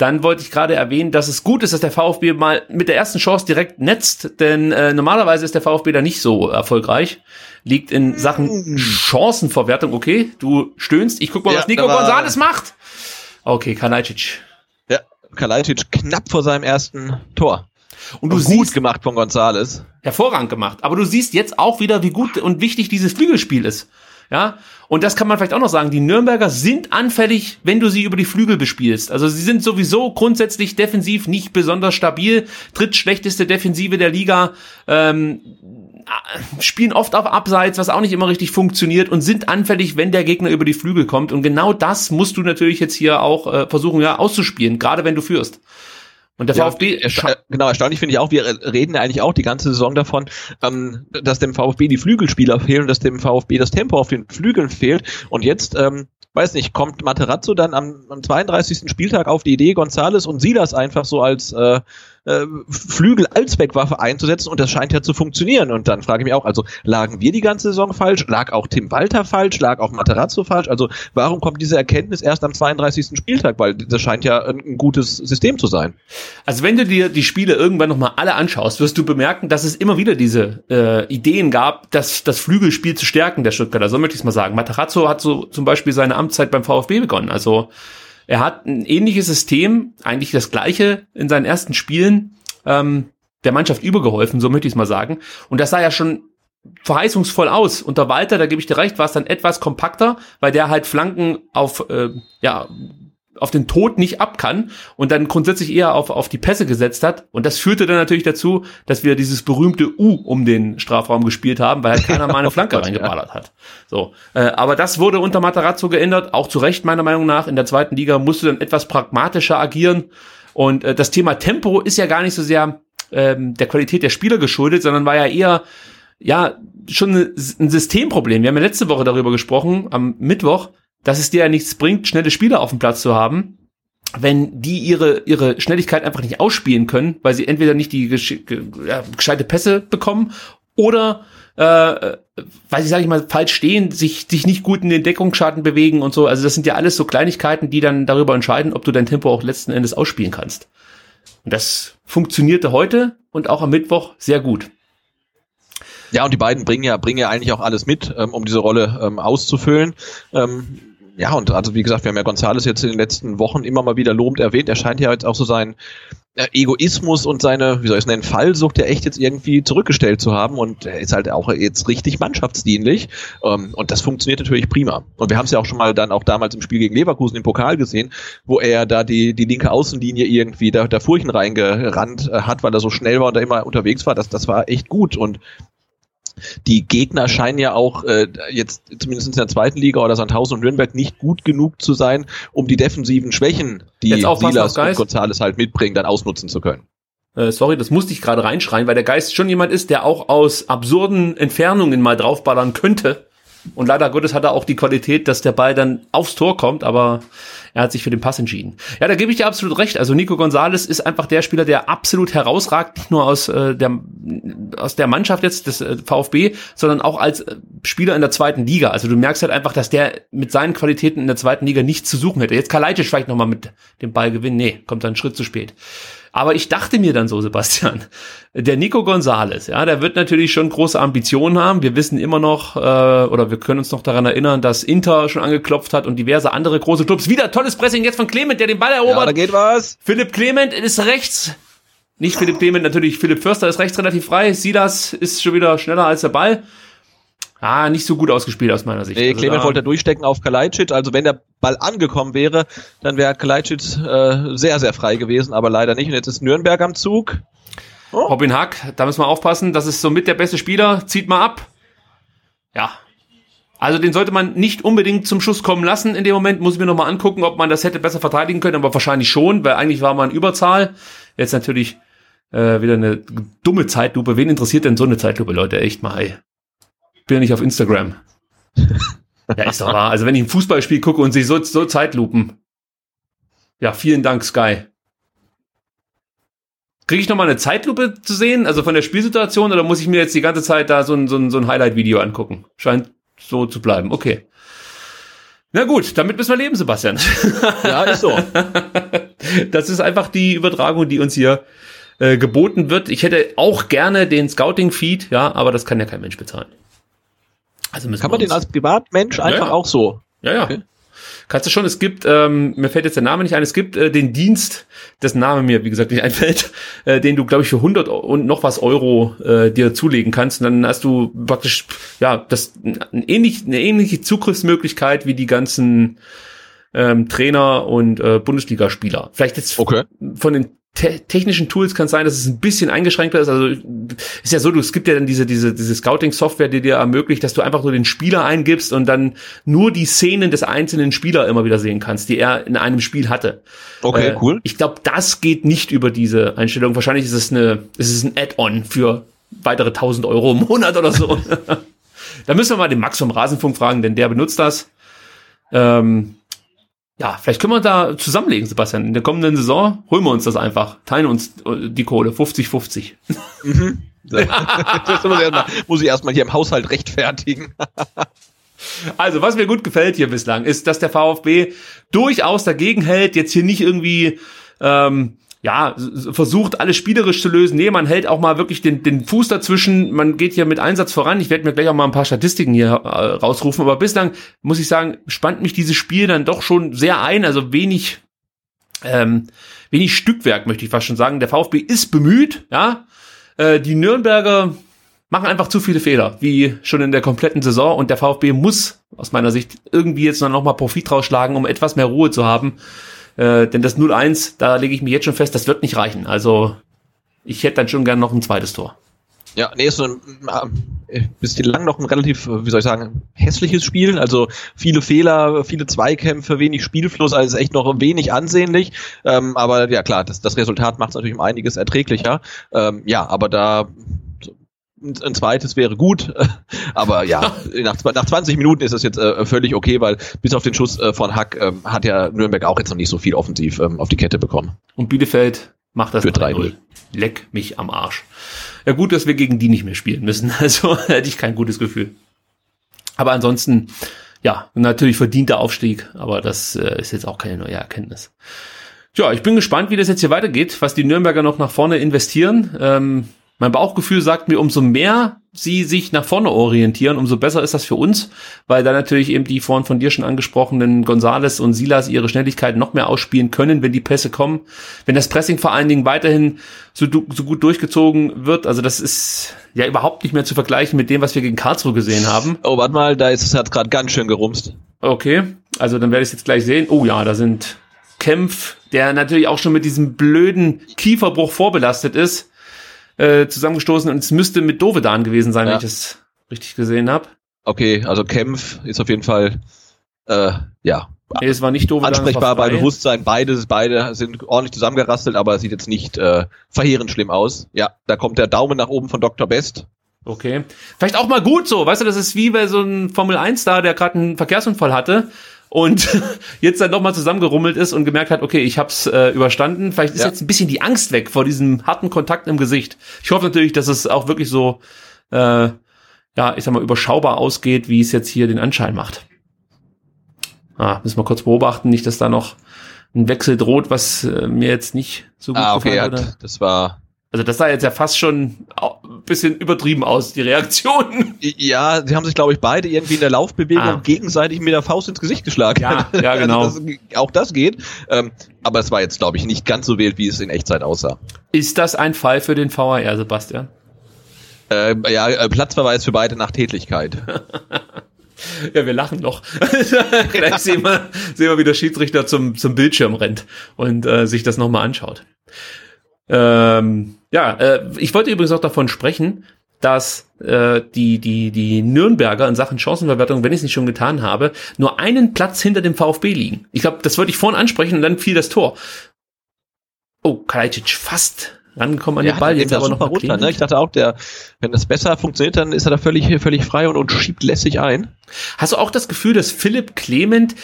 A: dann wollte ich gerade erwähnen, dass es gut ist, dass der VfB mal mit der ersten Chance direkt netzt, denn äh, normalerweise ist der VfB da nicht so erfolgreich. Liegt in Sachen Chancenverwertung. Okay, du stöhnst. Ich guck mal, ja, was Nico González macht. Okay, Kalajdzic.
B: Ja, Kalajdzic knapp vor seinem ersten Tor.
A: Und du
B: gut
A: siehst,
B: gemacht von Gonzales.
A: hervorragend gemacht. Aber du siehst jetzt auch wieder, wie gut und wichtig dieses Flügelspiel ist. Ja, und das kann man vielleicht auch noch sagen. Die Nürnberger sind anfällig, wenn du sie über die Flügel bespielst. Also sie sind sowieso grundsätzlich defensiv nicht besonders stabil. Drittschlechteste Defensive der Liga. Ähm, spielen oft auf Abseits, was auch nicht immer richtig funktioniert und sind anfällig, wenn der Gegner über die Flügel kommt. Und genau das musst du natürlich jetzt hier auch äh, versuchen, ja, auszuspielen, gerade wenn du führst. Und der
B: Ja,
A: VfB
B: ersta- genau, erstaunlich finde ich auch, wir reden ja eigentlich auch die ganze Saison davon, ähm, dass dem VfB die Flügelspieler fehlen dass dem VfB das Tempo auf den Flügeln fehlt. Und jetzt, ähm, weiß nicht, kommt Materazzo dann am, am 32. Spieltag auf die Idee, Gonzales und Silas einfach so als äh, äh, Flügel als Wegwaffe einzusetzen und das scheint ja zu funktionieren. Und dann frage ich mich auch, also lagen wir die ganze Saison falsch? Lag auch Tim Walter falsch? Lag auch Materazzo falsch? Also warum kommt diese Erkenntnis erst am 32. Spieltag? Weil das scheint ja ein, ein gutes System zu sein.
A: Also wenn du dir die Spiele irgendwann nochmal alle anschaust, wirst du bemerken, dass es immer wieder diese äh, Ideen gab, das, das Flügelspiel zu stärken der Stuttgarter. So möchte ich es mal sagen. Matarazzo hat so zum Beispiel seine Amtszeit beim VfB begonnen. Also er hat ein ähnliches System, eigentlich das gleiche in seinen ersten Spielen ähm, der Mannschaft übergeholfen, so möchte ich es mal sagen. Und das sah ja schon verheißungsvoll aus. Unter Walter, da gebe ich dir recht, war es dann etwas kompakter, weil der halt Flanken auf, äh, ja, auf den Tod nicht ab kann und dann grundsätzlich eher auf, auf die Pässe gesetzt hat. Und das führte dann natürlich dazu, dass wir dieses berühmte U um den Strafraum gespielt haben, weil halt keiner mal eine Flanke <laughs>
B: ja.
A: reingeballert hat. So, äh, aber das wurde unter Matarazzo geändert, auch zu Recht meiner Meinung nach. In der zweiten Liga musst du dann etwas pragmatischer agieren. Und äh, das Thema Tempo ist ja gar nicht so sehr ähm, der Qualität der Spieler geschuldet, sondern war ja eher ja schon ein Systemproblem. Wir haben ja letzte Woche darüber gesprochen, am Mittwoch, dass es dir ja nichts bringt, schnelle Spieler auf dem Platz zu haben, wenn die ihre, ihre Schnelligkeit einfach nicht ausspielen können, weil sie entweder nicht die ja, gescheite Pässe bekommen oder äh, weil sie, sage ich mal, falsch stehen, sich, sich nicht gut in den Deckungsschatten bewegen und so. Also das sind ja alles so Kleinigkeiten, die dann darüber entscheiden, ob du dein Tempo auch letzten Endes ausspielen kannst. Und das funktionierte heute und auch am Mittwoch sehr gut.
B: Ja, und die beiden bringen ja, bringen ja eigentlich auch alles mit, ähm, um diese Rolle ähm, auszufüllen. Ähm, ja, und also wie gesagt, wir haben ja Gonzales jetzt in den letzten Wochen immer mal wieder lobend erwähnt. Er scheint ja jetzt auch so sein äh, Egoismus und seine, wie soll ich es nennen, Fallsucht ja echt jetzt irgendwie zurückgestellt zu haben und er ist halt auch jetzt richtig mannschaftsdienlich ähm, und das funktioniert natürlich prima. Und wir haben es ja auch schon mal dann auch damals im Spiel gegen Leverkusen im Pokal gesehen, wo er da die, die linke Außenlinie irgendwie da, da Furchen reingerannt äh, hat, weil er so schnell war und da immer unterwegs war. Das, das war echt gut und die Gegner scheinen ja auch äh, jetzt zumindest in der zweiten Liga oder Sandhausen und Nürnberg nicht gut genug zu sein, um die defensiven Schwächen, die Silas und Gonzales halt mitbringen, dann ausnutzen zu können.
A: Äh, sorry, das musste ich gerade reinschreien, weil der Geist schon jemand ist, der auch aus absurden Entfernungen mal draufballern könnte. Und leider Gottes hat er auch die Qualität, dass der Ball dann aufs Tor kommt, aber er hat sich für den Pass entschieden. Ja, da gebe ich dir absolut recht. Also Nico Gonzalez ist einfach der Spieler, der absolut herausragt, nicht nur aus äh, der aus der Mannschaft jetzt des äh, VfB, sondern auch als äh, Spieler in der zweiten Liga. Also du merkst halt einfach, dass der mit seinen Qualitäten in der zweiten Liga nichts zu suchen hätte. Jetzt Kalajdzic vielleicht noch mal mit dem Ball gewinnen. Nee, kommt dann einen Schritt zu spät. Aber ich dachte mir dann so, Sebastian, der Nico Gonzalez, ja, der wird natürlich schon große Ambitionen haben. Wir wissen immer noch, äh, oder wir können uns noch daran erinnern, dass Inter schon angeklopft hat und diverse andere große Clubs. Wieder tolles Pressing jetzt von Clement, der den Ball
B: Ja,
A: erobert.
B: da geht was.
A: Philipp Clement ist rechts. Nicht Philipp Clement, natürlich Philipp Förster ist rechts relativ frei. Silas ist schon wieder schneller als der Ball. Ah, nicht so gut ausgespielt aus meiner Sicht.
B: Nee,
A: Also
B: Clement
A: da-
B: wollte durchstecken auf Kalajdzic. Also wenn der Ball angekommen wäre, dann wäre Kalajdzic äh, sehr, sehr frei gewesen, aber leider nicht. Und jetzt ist Nürnberg am Zug.
A: Robin Hack, da müssen wir aufpassen. Das ist somit der beste Spieler. Zieht mal ab. Ja. Also den sollte man nicht unbedingt zum Schuss kommen lassen. In dem Moment muss ich mir nochmal angucken, ob man das hätte besser verteidigen können, aber wahrscheinlich schon, weil eigentlich war man Überzahl. Jetzt natürlich äh, wieder eine dumme Zeitlupe. Wen interessiert denn so eine Zeitlupe, Leute? Echt mal, ey. Bin ja nicht auf Instagram. <laughs> ja, ist doch wahr. Also wenn ich ein Fußballspiel gucke und sehe so, so Zeitlupen. Ja, vielen Dank, Sky. Kriege ich noch mal eine Zeitlupe zu sehen, also von der Spielsituation, oder muss ich mir jetzt die ganze Zeit da so ein, so ein, so ein Highlight-Video angucken? Scheint so zu bleiben. Okay. Na gut, damit müssen wir leben, Sebastian. <laughs>
B: Ja, ist so. <laughs>
A: Das ist einfach die Übertragung, die uns hier äh, geboten wird. Ich hätte auch gerne den Scouting-Feed, ja, aber das kann ja kein Mensch bezahlen. Also
B: Kann man den als Privatmensch einfach
A: ja.
B: auch so?
A: ja, ja.
B: Okay.
A: Kannst du schon, es gibt, ähm, mir fällt jetzt der Name nicht ein, es gibt äh, den Dienst, dessen Name mir, wie gesagt, nicht <laughs> einfällt, äh, den du, glaube ich, für 100 und noch was Euro äh, dir zulegen kannst. Und dann hast du praktisch, ja, das ein ähnlich, eine ähnliche Zugriffsmöglichkeit wie die ganzen ähm, Trainer und äh, Bundesligaspieler. Vielleicht jetzt
B: Okay.
A: von den te technischen Tools kann es sein, dass es ein bisschen eingeschränkter ist. Also ist ja so, du, es gibt ja dann diese, diese, diese Scouting-Software, die dir ermöglicht, dass du einfach nur den Spieler eingibst und dann nur die Szenen des einzelnen Spieler immer wieder sehen kannst, die er in einem Spiel hatte.
B: Okay,
A: Äh,
B: cool.
A: Ich glaube, das geht nicht über diese Einstellung. Wahrscheinlich ist es eine, ist es ein Add-on für weitere 1000 Euro im Monat oder so. <laughs> da müssen wir mal den Max vom Rasenfunk fragen, denn der benutzt das. Ähm, ja, vielleicht können wir da zusammenlegen, Sebastian. In der kommenden Saison holen wir uns das einfach. Teilen uns äh, die Kohle. 50-50. <laughs>
B: das muss ich, erstmal, muss ich erstmal hier im Haushalt rechtfertigen. <laughs>
A: Also, was mir gut gefällt hier bislang, ist, dass der VfB durchaus dagegen hält, jetzt hier nicht irgendwie ähm, ja, versucht, alles spielerisch zu lösen. Nee, man hält auch mal wirklich den, den Fuß dazwischen. Man geht hier mit Einsatz voran. Ich werde mir gleich auch mal ein paar Statistiken hier äh, rausrufen. Aber bislang, muss ich sagen, spannt mich dieses Spiel dann doch schon sehr ein. Also wenig, ähm, wenig Stückwerk, möchte ich fast schon sagen. Der VfB ist bemüht, ja. Äh, die Nürnberger machen einfach zu viele Fehler, wie schon in der kompletten Saison. Und der VfB muss aus meiner Sicht irgendwie jetzt noch mal Profit rausschlagen, um etwas mehr Ruhe zu haben. Äh, denn das 0-1, da lege ich mich jetzt schon fest, das wird nicht reichen. Also ich hätte dann schon gern noch ein zweites Tor.
B: Ja, nee, ist so ein, äh, bislang noch ein relativ, äh, wie soll ich sagen, hässliches Spiel. Also viele Fehler, viele Zweikämpfe, wenig Spielfluss, also echt noch wenig ansehnlich. Ähm, aber ja klar, das, das Resultat macht es natürlich um einiges erträglicher. Ähm, ja, aber da ein, zweites wäre gut. <laughs> aber ja, <laughs> nach, nach 20 Minuten ist es jetzt äh, völlig okay, weil bis auf den Schuss äh, von Hack ähm, hat ja Nürnberg auch jetzt noch nicht so viel offensiv ähm, auf die Kette bekommen.
A: Und Bielefeld macht das
B: Für
A: 3-0.
B: 3-0.
A: Leck mich am Arsch. Ja gut, dass wir gegen die nicht mehr spielen müssen. <laughs> Also hätte ich kein gutes Gefühl. Aber ansonsten, ja, natürlich verdienter Aufstieg, aber das äh, ist jetzt auch keine neue Erkenntnis. Tja, ich bin gespannt, wie das jetzt hier weitergeht, was die Nürnberger noch nach vorne investieren. Ähm, mein Bauchgefühl sagt mir, umso mehr sie sich nach vorne orientieren, umso besser ist das für uns, weil da natürlich eben die vorhin von dir schon angesprochenen Gonzales und Silas ihre Schnelligkeit noch mehr ausspielen können, wenn die Pässe kommen. Wenn das Pressing vor allen Dingen weiterhin so, so gut durchgezogen wird, also das ist ja überhaupt nicht mehr zu vergleichen mit dem, was wir gegen Karlsruhe gesehen haben.
B: Oh, warte mal, da ist es hat gerade ganz schön gerumst.
A: Okay, also dann werde ich es jetzt gleich sehen. Oh ja, da sind Kempf, der natürlich auch schon mit diesem blöden Kieferbruch vorbelastet ist, äh, zusammengestoßen und es müsste mit Dovedan gewesen sein,
B: Ja.
A: wenn ich das richtig gesehen habe.
B: Okay, also Kempf ist auf jeden Fall äh, ja
A: Nee, es war nicht Dovedan.
B: ansprechbar bei. Bewusstsein. Beide, beide sind ordentlich zusammengerastelt, aber es sieht jetzt nicht äh, verheerend schlimm aus. Ja, da kommt der Daumen nach oben von Dr. Best.
A: Okay. Vielleicht auch mal gut so, weißt du, das ist wie bei so einem Formel 1 da, der gerade einen Verkehrsunfall hatte und <laughs> jetzt dann nochmal zusammengerummelt ist und gemerkt hat, okay, ich hab's äh, überstanden. Vielleicht ist
B: Ja.
A: jetzt ein bisschen die Angst weg vor diesem harten Kontakt im Gesicht. Ich hoffe natürlich, dass es auch wirklich so, äh, ja, ich sag mal, überschaubar ausgeht, wie es jetzt hier den Anschein macht. Ah, müssen wir kurz beobachten, nicht, dass da noch ein Wechsel droht, was äh, mir jetzt nicht so gut
B: Ah, okay,
A: gefallen
B: ja,
A: würde.
B: das war
A: Also das sah jetzt ja fast schon ein bisschen übertrieben aus, die Reaktion. <laughs>
B: ja, sie haben sich glaube ich beide irgendwie in der Laufbewegung
A: Ah.
B: gegenseitig mit der Faust ins Gesicht geschlagen.
A: Ja, ja, <laughs> genau.
B: Also das, auch das geht, ähm, aber es war jetzt glaube ich nicht ganz so wild, wie es in Echtzeit aussah.
A: Ist das ein Fall für den VAR, Sebastian?
B: Äh, ja, Platzverweis für beide nach Tätlichkeit. <laughs>
A: Ja, wir lachen noch. Gleich sehen wir, sehen wir, wie der Schiedsrichter zum, zum Bildschirm rennt und äh, sich das nochmal anschaut. Ähm, ja, äh, ich wollte übrigens auch davon sprechen, dass äh, die, die, die Nürnberger in Sachen Chancenverwertung, wenn ich es nicht schon getan habe, nur einen Platz hinter dem VfB liegen. Ich glaube, das wollte ich vorhin ansprechen und dann fiel das Tor. Oh, Kalajdzic fast rangekommen an den Ball,
B: der
A: jetzt aber noch
B: runter. Ne? Ich dachte auch, der, wenn das besser funktioniert, dann ist er da völlig, völlig frei und, und schiebt lässig ein.
A: Hast du auch das Gefühl, dass Philipp Clement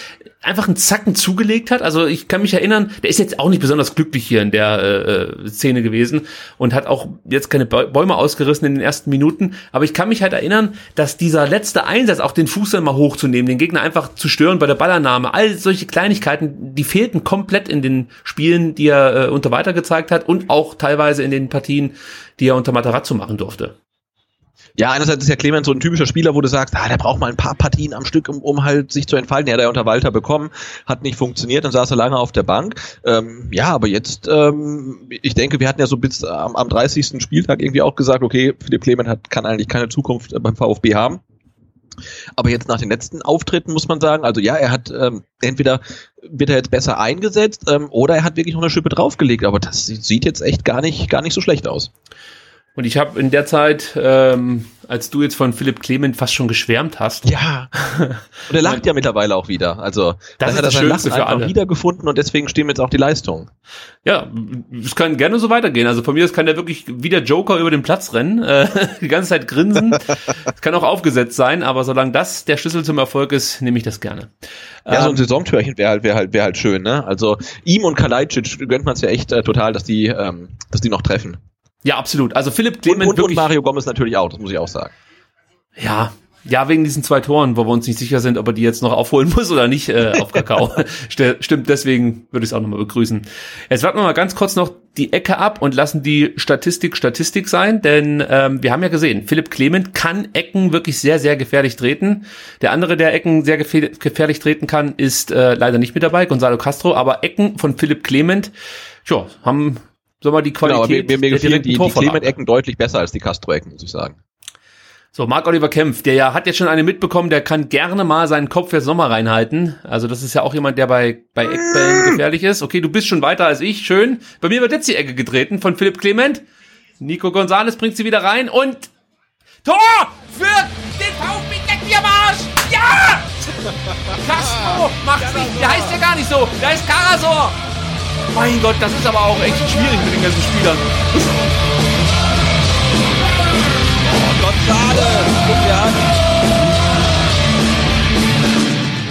A: einfach einen Zacken zugelegt hat? Also ich kann mich erinnern, der ist jetzt auch nicht besonders glücklich hier in der äh, äh, Szene gewesen und hat auch jetzt keine Bäu- Bäume ausgerissen in den ersten Minuten. Aber ich kann mich halt erinnern, dass dieser letzte Einsatz, auch den Fuß dann mal hochzunehmen, den Gegner einfach zu stören bei der Ballannahme, all solche Kleinigkeiten, die fehlten komplett in den Spielen, die er äh, unter weiter gezeigt hat und auch teilweise in den Partien, die er unter Matarazzo machen durfte.
B: Ja, einerseits ist ja Clemens so ein typischer Spieler, wo du sagst, ah, der braucht mal ein paar Partien am Stück, um, um halt sich zu entfalten. Der hat er unter Walter bekommen, hat nicht funktioniert, dann saß er lange auf der Bank. Ähm, ja, aber jetzt, ähm, ich denke, wir hatten ja so bis am, am 30. Spieltag irgendwie auch gesagt, okay, Philipp Clement hat, kann eigentlich keine Zukunft beim VfB haben. Aber jetzt nach den letzten Auftritten muss man sagen, also ja, er hat ähm, entweder wird er jetzt besser eingesetzt ähm, oder er hat wirklich noch eine Schippe draufgelegt. Aber das sieht jetzt echt gar nicht, gar nicht so schlecht aus.
A: Und ich habe in der Zeit, ähm, als du jetzt von Philipp Clement fast schon geschwärmt hast.
B: Ja. Und er lacht ja <laughs> mittlerweile auch wieder. Also
A: das
B: hat er
A: sein
B: Lachen
A: für alle.
B: wiedergefunden und deswegen stehen jetzt auch die Leistungen.
A: Ja, es kann gerne so weitergehen. Also von mir aus kann er wirklich wie der Joker über den Platz rennen, äh, <laughs> die ganze Zeit grinsen. <laughs> Es kann auch aufgesetzt sein, aber solange das der Schlüssel zum Erfolg ist, nehme ich das gerne.
B: Ja, so ein Saisontürchen wäre halt, wäre halt, wäre halt schön, ne? Also ihm und Kalajdzic gönnt man es ja echt äh, total, dass die, ähm, dass die noch treffen.
A: Ja, absolut. Also Philipp Clement
B: und, und,
A: wirklich.
B: Und Mario Gomez natürlich auch, das muss ich auch sagen.
A: Ja, ja, wegen diesen zwei Toren, wo wir uns nicht sicher sind, ob er die jetzt noch aufholen <laughs> muss oder nicht äh, auf Kakao. <laughs> Stimmt, deswegen würde ich es auch nochmal begrüßen. Jetzt warten wir mal ganz kurz noch die Ecke ab und lassen die Statistik Statistik sein, denn ähm, wir haben ja gesehen, Philipp Clement kann Ecken wirklich sehr, sehr gefährlich treten. Der andere, der Ecken sehr gefährlich treten kann, ist äh, leider nicht mit dabei, Gonzalo Castro, aber Ecken von Philipp Clement, ja, haben sag mal, die Qualität
B: genau, mir, mir gefallen die, die Clement-Ecken deutlich besser als die Castro-Ecken, muss ich sagen.
A: So, Marc Oliver Kempf, der ja hat jetzt schon eine mitbekommen, der kann gerne mal seinen Kopf fürs Sommer reinhalten. Also das ist ja auch jemand, der bei, bei Eckbällen gefährlich ist. Okay, du bist schon weiter als ich, schön. Bei mir wird jetzt die Ecke getreten von Philipp Clement. Nico Gonzalez bringt sie wieder rein und Tor für den VfB Deck am Arsch! Ja! Castro macht's nicht, der heißt ja gar nicht so, der heißt Karasor. Mein Gott, das ist aber auch echt schwierig mit den ganzen Spielern.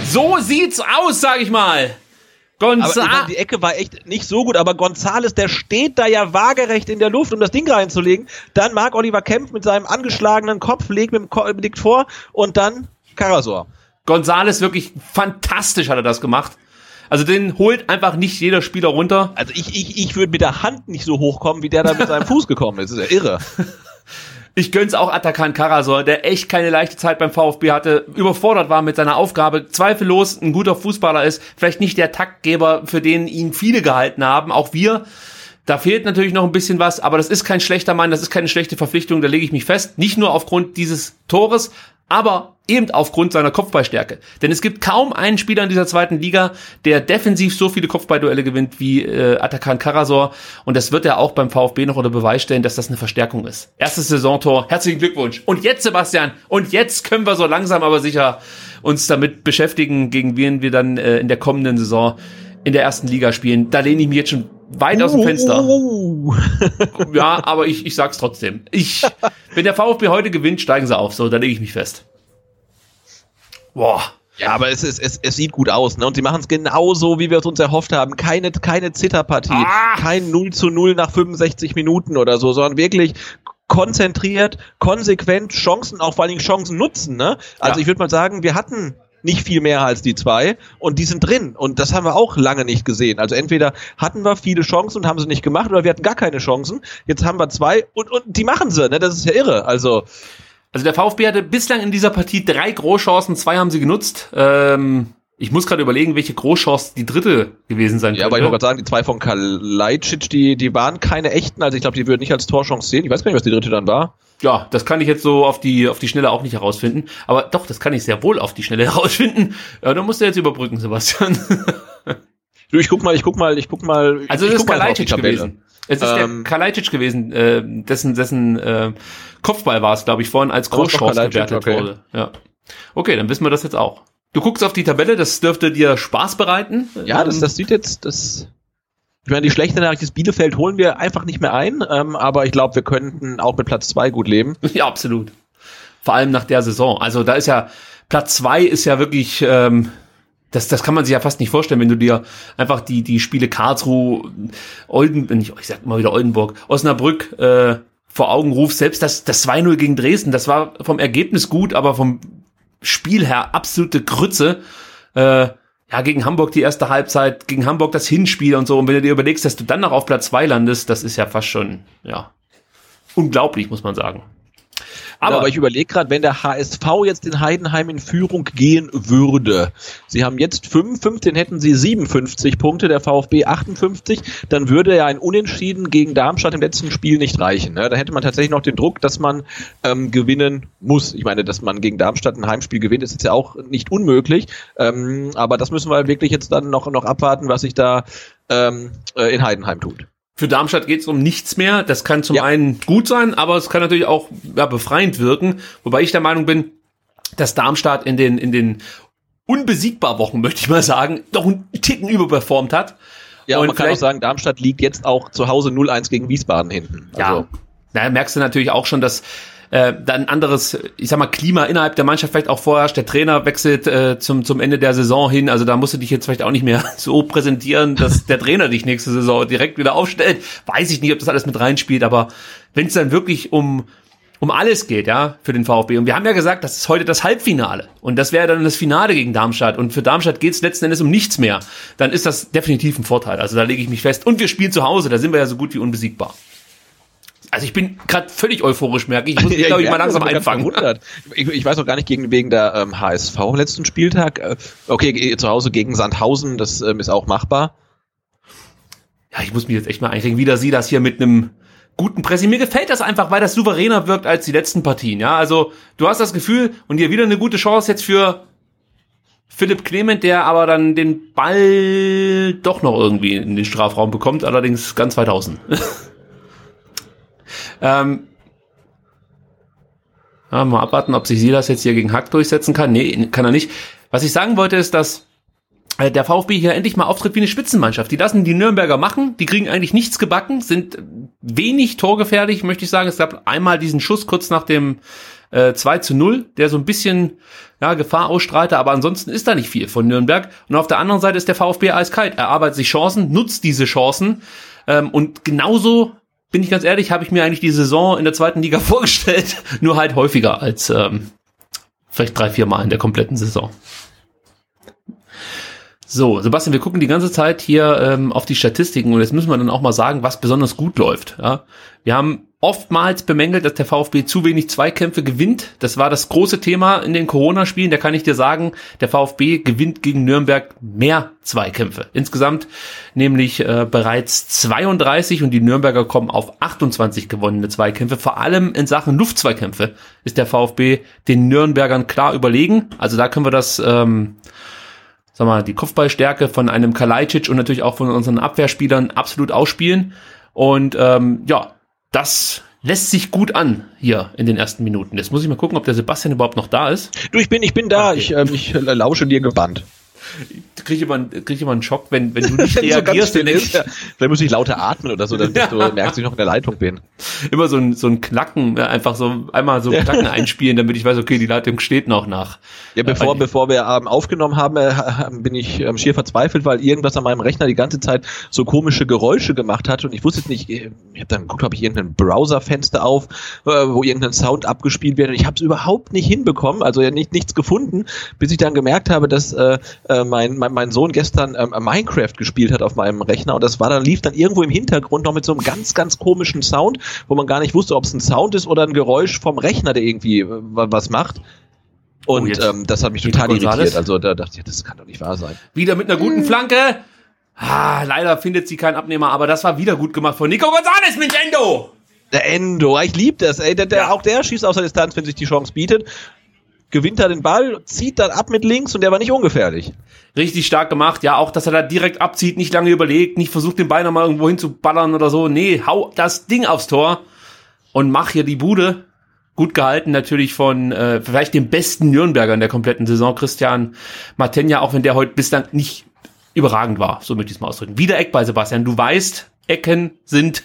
A: So sieht's aus, sag ich mal.
B: Gonzales. Die Ecke war echt nicht so gut, aber Gonzales, der steht da ja waagerecht in der Luft, um das Ding reinzulegen. Dann Marc Oliver Kempf mit seinem angeschlagenen Kopf legt, mit dem Ko legt vor und dann Karasor.
A: Gonzales wirklich fantastisch hat er das gemacht. Also den holt einfach nicht jeder Spieler runter.
B: Also ich, ich, ich würde mit der Hand nicht so hochkommen, wie der da mit seinem <laughs> Fuß gekommen ist. Das ist ja irre. <laughs>
A: Ich gönn's auch Atakan Karasor, der echt keine leichte Zeit beim VfB hatte, überfordert war mit seiner Aufgabe, zweifellos ein guter Fußballer ist, vielleicht nicht der Taktgeber, für den ihn viele gehalten haben, auch wir. Da fehlt natürlich noch ein bisschen was, aber das ist kein schlechter Mann, das ist keine schlechte Verpflichtung, da lege ich mich fest. Nicht nur aufgrund dieses Tores, aber eben aufgrund seiner Kopfballstärke. Denn es gibt kaum einen Spieler in dieser zweiten Liga, der defensiv so viele Kopfballduelle gewinnt wie äh, Atakan Karasor. Und das wird er auch beim VfB noch unter Beweis stellen, dass das eine Verstärkung ist. Erstes Saisontor, herzlichen Glückwunsch. Und jetzt, Sebastian, und jetzt können wir so langsam aber sicher uns damit beschäftigen, gegen wen wir dann äh, in der kommenden Saison in der ersten Liga spielen. Da lehne ich mich jetzt schon weit aus dem Fenster. Uh. ja, aber ich, ich sag's trotzdem. Ich, <laughs> wenn der VfB heute gewinnt, steigen sie auf. So, da lege ich mich fest.
B: Boah. Ja, aber es, ist, es, es sieht gut aus, ne? Und sie machen es genauso, wie wir es uns erhofft haben. Keine, keine Zitterpartie, ah. kein 0 zu 0 nach 65 Minuten oder so, sondern wirklich konzentriert, konsequent Chancen, auch vor allen Dingen Chancen nutzen, ne? Also ja. ich würde mal sagen, wir hatten nicht viel mehr als die zwei und die sind drin und das haben wir auch lange nicht gesehen. Also entweder hatten wir viele Chancen und haben sie nicht gemacht oder wir hatten gar keine Chancen. Jetzt haben wir zwei und, und die machen sie, ne? Das ist ja irre. Also
A: also der VfB hatte bislang in dieser Partie drei Großchancen, zwei haben sie genutzt. Ähm, ich muss gerade überlegen, welche Großchance die dritte gewesen sein
B: könnte. Ja, aber ich wollte gerade sagen, die zwei von Kalajdzic, die, die waren keine echten. Also ich glaube, die würden nicht als Torchance sehen. Ich weiß gar nicht, was die dritte dann war.
A: Ja, das kann ich jetzt so auf die, auf die Schnelle auch nicht herausfinden. Aber doch, das kann ich sehr wohl auf die Schnelle <laughs> herausfinden. Ja, da musst du jetzt überbrücken, Sebastian. <laughs>
B: du, ich guck mal, ich guck mal, ich guck mal.
A: Also
B: das
A: ist Kalajdzic gewesen. Es ist ähm, der Kalajdzic gewesen, äh, dessen, dessen äh, Kopfball war es, glaube ich, vorhin als Großchance gewertet okay. wurde. Ja. Okay, dann wissen wir das jetzt auch. Du guckst auf die Tabelle, das dürfte dir Spaß bereiten.
B: Ja, das, das sieht jetzt, das. Ich meine, die schlechte Nachricht ist, Bielefeld holen wir einfach nicht mehr ein, ähm, aber ich glaube, wir könnten auch mit Platz zwei gut leben. <laughs>
A: Ja, absolut. Vor allem nach der Saison. Also da ist ja, Platz zwei ist ja wirklich, ähm, das, das kann man sich ja fast nicht vorstellen, wenn du dir einfach die, die Spiele Karlsruhe, Olden, ich sag mal wieder Oldenburg, Osnabrück äh, vor Augen rufst. Selbst das, das 2-0 gegen Dresden, das war vom Ergebnis gut, aber vom Spiel her absolute Grütze. Äh, ja, gegen Hamburg die erste Halbzeit, gegen Hamburg das Hinspiel und so. Und wenn du dir überlegst, dass du dann noch auf Platz 2 landest, das ist ja fast schon, ja, unglaublich, muss man sagen.
B: Aber, aber ich überlege gerade, wenn der HSV jetzt in Heidenheim in Führung gehen würde, sie haben jetzt 55, den hätten sie 57 Punkte, der VfB 58, dann würde ja ein Unentschieden gegen Darmstadt im letzten Spiel nicht reichen. Ne? Da hätte man tatsächlich noch den Druck, dass man ähm, gewinnen muss. Ich meine, dass man gegen Darmstadt ein Heimspiel gewinnt, ist jetzt ja auch nicht unmöglich. Ähm, aber das müssen wir wirklich jetzt dann noch, noch abwarten, was sich da ähm, äh, in Heidenheim tut.
A: Für Darmstadt geht es um nichts mehr. Das kann zum ja. einen gut sein, aber es kann natürlich auch ja, befreiend wirken. Wobei ich der Meinung bin, dass Darmstadt in den, in den unbesiegbar Wochen, <laughs> möchte ich mal sagen, doch einen Ticken überperformt hat.
B: Ja, und man kann auch sagen, Darmstadt liegt jetzt auch zu Hause 0-1 gegen Wiesbaden hinten.
A: Also. Ja, da merkst du natürlich auch schon, dass äh, dann anderes, ich sag mal, Klima innerhalb der Mannschaft vielleicht auch vorherrscht. Der Trainer wechselt äh, zum, zum Ende der Saison hin. Also da musst du dich jetzt vielleicht auch nicht mehr <laughs> so präsentieren, dass der Trainer dich nächste Saison direkt wieder aufstellt. Weiß ich nicht, ob das alles mit reinspielt, aber wenn es dann wirklich um um alles geht, ja, für den VfB. Und wir haben ja gesagt, das ist heute das Halbfinale. Und das wäre dann das Finale gegen Darmstadt. Und für Darmstadt geht es letzten Endes um nichts mehr. Dann ist das definitiv ein Vorteil. Also da lege ich mich fest. Und wir spielen zu Hause, da sind wir ja so gut wie unbesiegbar. Also ich bin gerade völlig euphorisch, merke ich. Ich muss mich, ja, glaube ich, mal langsam einfangen.
B: Ich, ich, weiß auch gar nicht gegen wegen der ähm, HSV letzten Spieltag. Äh, okay, zu Hause gegen Sandhausen, das ähm, ist auch machbar.
A: Ja, ich muss mich jetzt echt mal einkriegen, wie da sie das hier mit einem guten Pressing. Mir gefällt das einfach, weil das souveräner wirkt als die letzten Partien. Ja, also du hast das Gefühl und hier wieder eine gute Chance jetzt für Philipp Clement, der aber dann den Ball doch noch irgendwie in den Strafraum bekommt, allerdings ganz weit außen. <laughs> Ähm, ja, mal abwarten, ob sich Silas jetzt hier gegen Hack durchsetzen kann. Nee, kann er nicht. Was ich sagen wollte, ist, dass äh, der VfB hier endlich mal auftritt wie eine Spitzenmannschaft. Die lassen die Nürnberger machen, die kriegen eigentlich nichts gebacken, sind wenig torgefährlich, möchte ich sagen. Es gab einmal diesen Schuss kurz nach dem äh, 2 zu 0, der so ein bisschen ja, Gefahr ausstrahlte, aber ansonsten ist da nicht viel von Nürnberg. Und auf der anderen Seite ist der VfB eiskalt. Er arbeitet sich Chancen, nutzt diese Chancen ähm, und genauso bin ich ganz ehrlich, habe ich mir eigentlich die Saison in der zweiten Liga <laughs> vorgestellt, nur halt häufiger als ähm, vielleicht drei, vier Mal in der kompletten Saison. So, Sebastian, wir gucken die ganze Zeit hier ähm, auf die Statistiken und jetzt müssen wir dann auch mal sagen, was besonders gut läuft. Ja? Wir haben oftmals bemängelt, dass der VfB zu wenig Zweikämpfe gewinnt. Das war das große Thema in den Corona-Spielen. Da kann ich dir sagen, der VfB gewinnt gegen Nürnberg mehr Zweikämpfe. Insgesamt nämlich äh, bereits 32 und die Nürnberger kommen auf 28 gewonnene Zweikämpfe. Vor allem in Sachen Luftzweikämpfe ist der VfB den Nürnbergern klar überlegen. Also da können wir das... Ähm, sag mal, die Kopfballstärke von einem Kalajdzic und natürlich auch von unseren Abwehrspielern absolut ausspielen. Und ähm, ja, das lässt sich gut an hier in den ersten Minuten. Jetzt muss ich mal gucken, ob der Sebastian überhaupt noch da ist.
B: Du, ich bin, ich bin da. Okay. Ich, äh, ich lausche dir gebannt
A: kriege immer, krieg immer einen Schock, wenn, wenn du nicht <laughs> reagierst.
B: so denkst, ja, vielleicht muss ich lauter atmen oder so, damit ja. du merkst, dass ich noch in der Leitung bin.
A: Immer so ein, so ein Knacken, einfach so einmal so Knacken einspielen, damit ich weiß, okay, die Leitung steht noch nach.
B: Ja, bevor, äh, bevor wir ähm, aufgenommen haben, äh, bin ich ähm, schier verzweifelt, weil irgendwas an meinem Rechner die ganze Zeit so komische Geräusche gemacht hat und ich wusste jetzt nicht, ich habe dann geguckt, habe ich irgendein Browserfenster auf, äh, wo irgendein Sound abgespielt wird und ich habe es überhaupt nicht hinbekommen, also ja nicht nichts gefunden, bis ich dann gemerkt habe, dass äh, äh mein, mein, mein Sohn gestern ähm, Minecraft gespielt hat auf meinem Rechner und das war dann lief dann irgendwo im Hintergrund noch mit so einem ganz ganz komischen Sound, wo man gar nicht wusste, ob es ein Sound ist oder ein Geräusch vom Rechner, der irgendwie äh, was macht. Und oh, ähm, das hat mich total irritiert. Also da dachte ich, das kann doch nicht wahr sein.
A: Wieder mit einer guten Flanke. Ah, leider findet sie keinen Abnehmer, aber das war wieder gut gemacht von Nico Gonzalez mit Endo.
B: Der Endo, ich liebe das, ey. Der, der, ja. Auch der schießt aus der Distanz, wenn sich die Chance bietet gewinnt er den Ball, zieht dann ab mit links und der war nicht ungefährlich.
A: Richtig stark gemacht, ja, auch, dass er da direkt abzieht, nicht lange überlegt, nicht versucht, den Ball nochmal irgendwo hinzuballern oder so. Nee, hau das Ding aufs Tor und mach hier die Bude. Gut gehalten natürlich von äh, vielleicht dem besten Nürnberger in der kompletten Saison, Christian Martenja, auch wenn der heute bislang nicht überragend war, so möchte ich es mal ausdrücken. Wieder Eck bei Sebastian. Du weißt, Ecken sind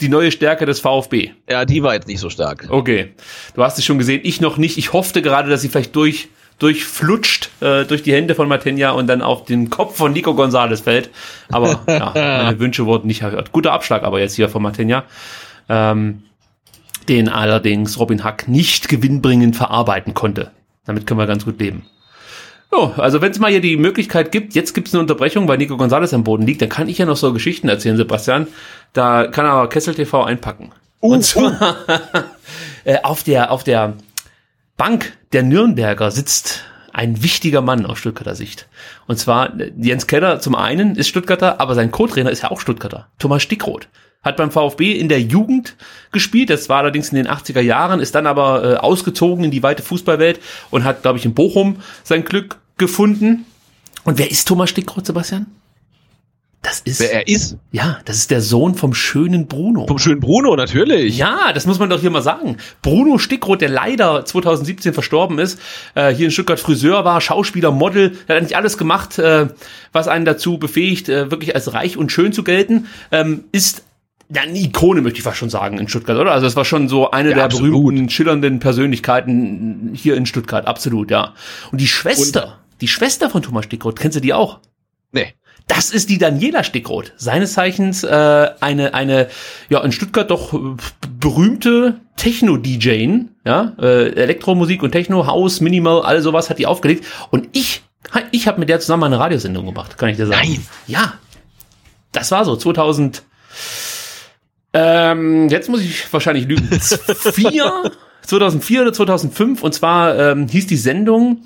A: die neue Stärke des VfB.
B: Ja, die war jetzt nicht so stark.
A: Okay. Du hast es schon gesehen, ich noch nicht. Ich hoffte gerade, dass sie vielleicht durch durchflutscht äh, durch die Hände von Matenja und dann auf den Kopf von Nico Gonzalez fällt. Aber <laughs> ja, meine Wünsche wurden nicht erhört. Guter Abschlag aber jetzt hier von Matenja. Ähm, den allerdings Robin Hack nicht gewinnbringend verarbeiten konnte. Damit können wir ganz gut leben. So, also wenn es mal hier die Möglichkeit gibt, jetzt gibt es eine Unterbrechung, weil Nico Gonzalez am Boden liegt, dann kann ich ja noch so Geschichten erzählen, Sebastian. Da kann aber Kessel TV einpacken. Uh, und zwar uh. <laughs> auf der auf der Bank der Nürnberger sitzt ein wichtiger Mann aus Stuttgarter Sicht. Und zwar Jens Keller zum einen ist Stuttgarter, aber sein Co-Trainer ist ja auch Stuttgarter. Thomas Stickroth. Hat beim VfB in der Jugend gespielt, das war allerdings in den 80er Jahren, ist dann aber äh, ausgezogen in die weite Fußballwelt und hat, glaube ich, in Bochum sein Glück gefunden. Und wer ist Thomas Stickroth, Sebastian? Das ist.
B: Wer er ist?
A: Ja, das ist der Sohn vom schönen Bruno.
B: Vom schönen Bruno, natürlich.
A: Ja, das muss man doch hier mal sagen. Bruno Stickroth, der leider 2017 verstorben ist, äh, hier in Stuttgart Friseur war, Schauspieler, Model, der hat eigentlich alles gemacht, äh, was einen dazu befähigt, äh, wirklich als reich und schön zu gelten, ähm, ist ja, eine Ikone, möchte ich fast schon sagen, in Stuttgart, oder? Also es war schon so eine ja, der absolut. berühmten, schillernden Persönlichkeiten hier in Stuttgart, absolut, ja. Und die Schwester, und? Die Schwester von Thomas Stickroth, kennst du die auch?
B: Nee.
A: Das ist die Daniela Stickroth, seines Zeichens äh, eine eine ja in Stuttgart doch äh, berühmte Techno-DJ, ja, äh, Elektromusik und Techno, House, Minimal, all sowas hat die aufgelegt und ich ich habe mit der zusammen eine Radiosendung gemacht, kann ich dir sagen. Nein. Ja. Das war so 2000 ähm, jetzt muss ich wahrscheinlich lügen. <laughs> Vier, 2004 oder 2005 und zwar ähm, hieß die Sendung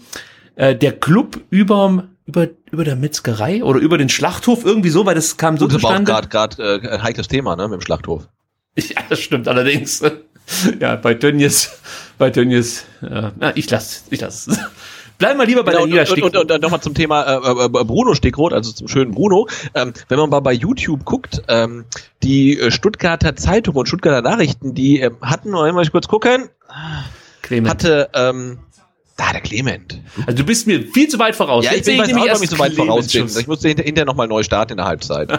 A: äh, der Club über über über der Metzgerei oder über den Schlachthof irgendwie so, weil das kam so
B: Gut, zustande. Das war gerade äh, ein heikles Thema, ne, mit dem Schlachthof. <laughs>
A: Ja, das stimmt allerdings. <laughs> ja, bei Tönnies, bei Tönnies, äh, na, ich lass, ich lass. <laughs> Bleib mal lieber bei genau, der Liga
B: Und, und, und, nochmal zum Thema äh, äh, Bruno Stickrot, also zum schönen Bruno. Ähm, wenn man mal bei YouTube guckt, ähm, die äh, Stuttgarter Zeitung und Stuttgarter Nachrichten, die ähm, hatten, einmal kurz gucken, Clement. hatte ähm, da, der Clement.
A: Also du bist mir viel zu weit voraus.
B: Ja, ich bin ich auch nicht so weit voraus bin. Ich musste hinter, hinterher nochmal neu starten in der Halbzeit. <laughs>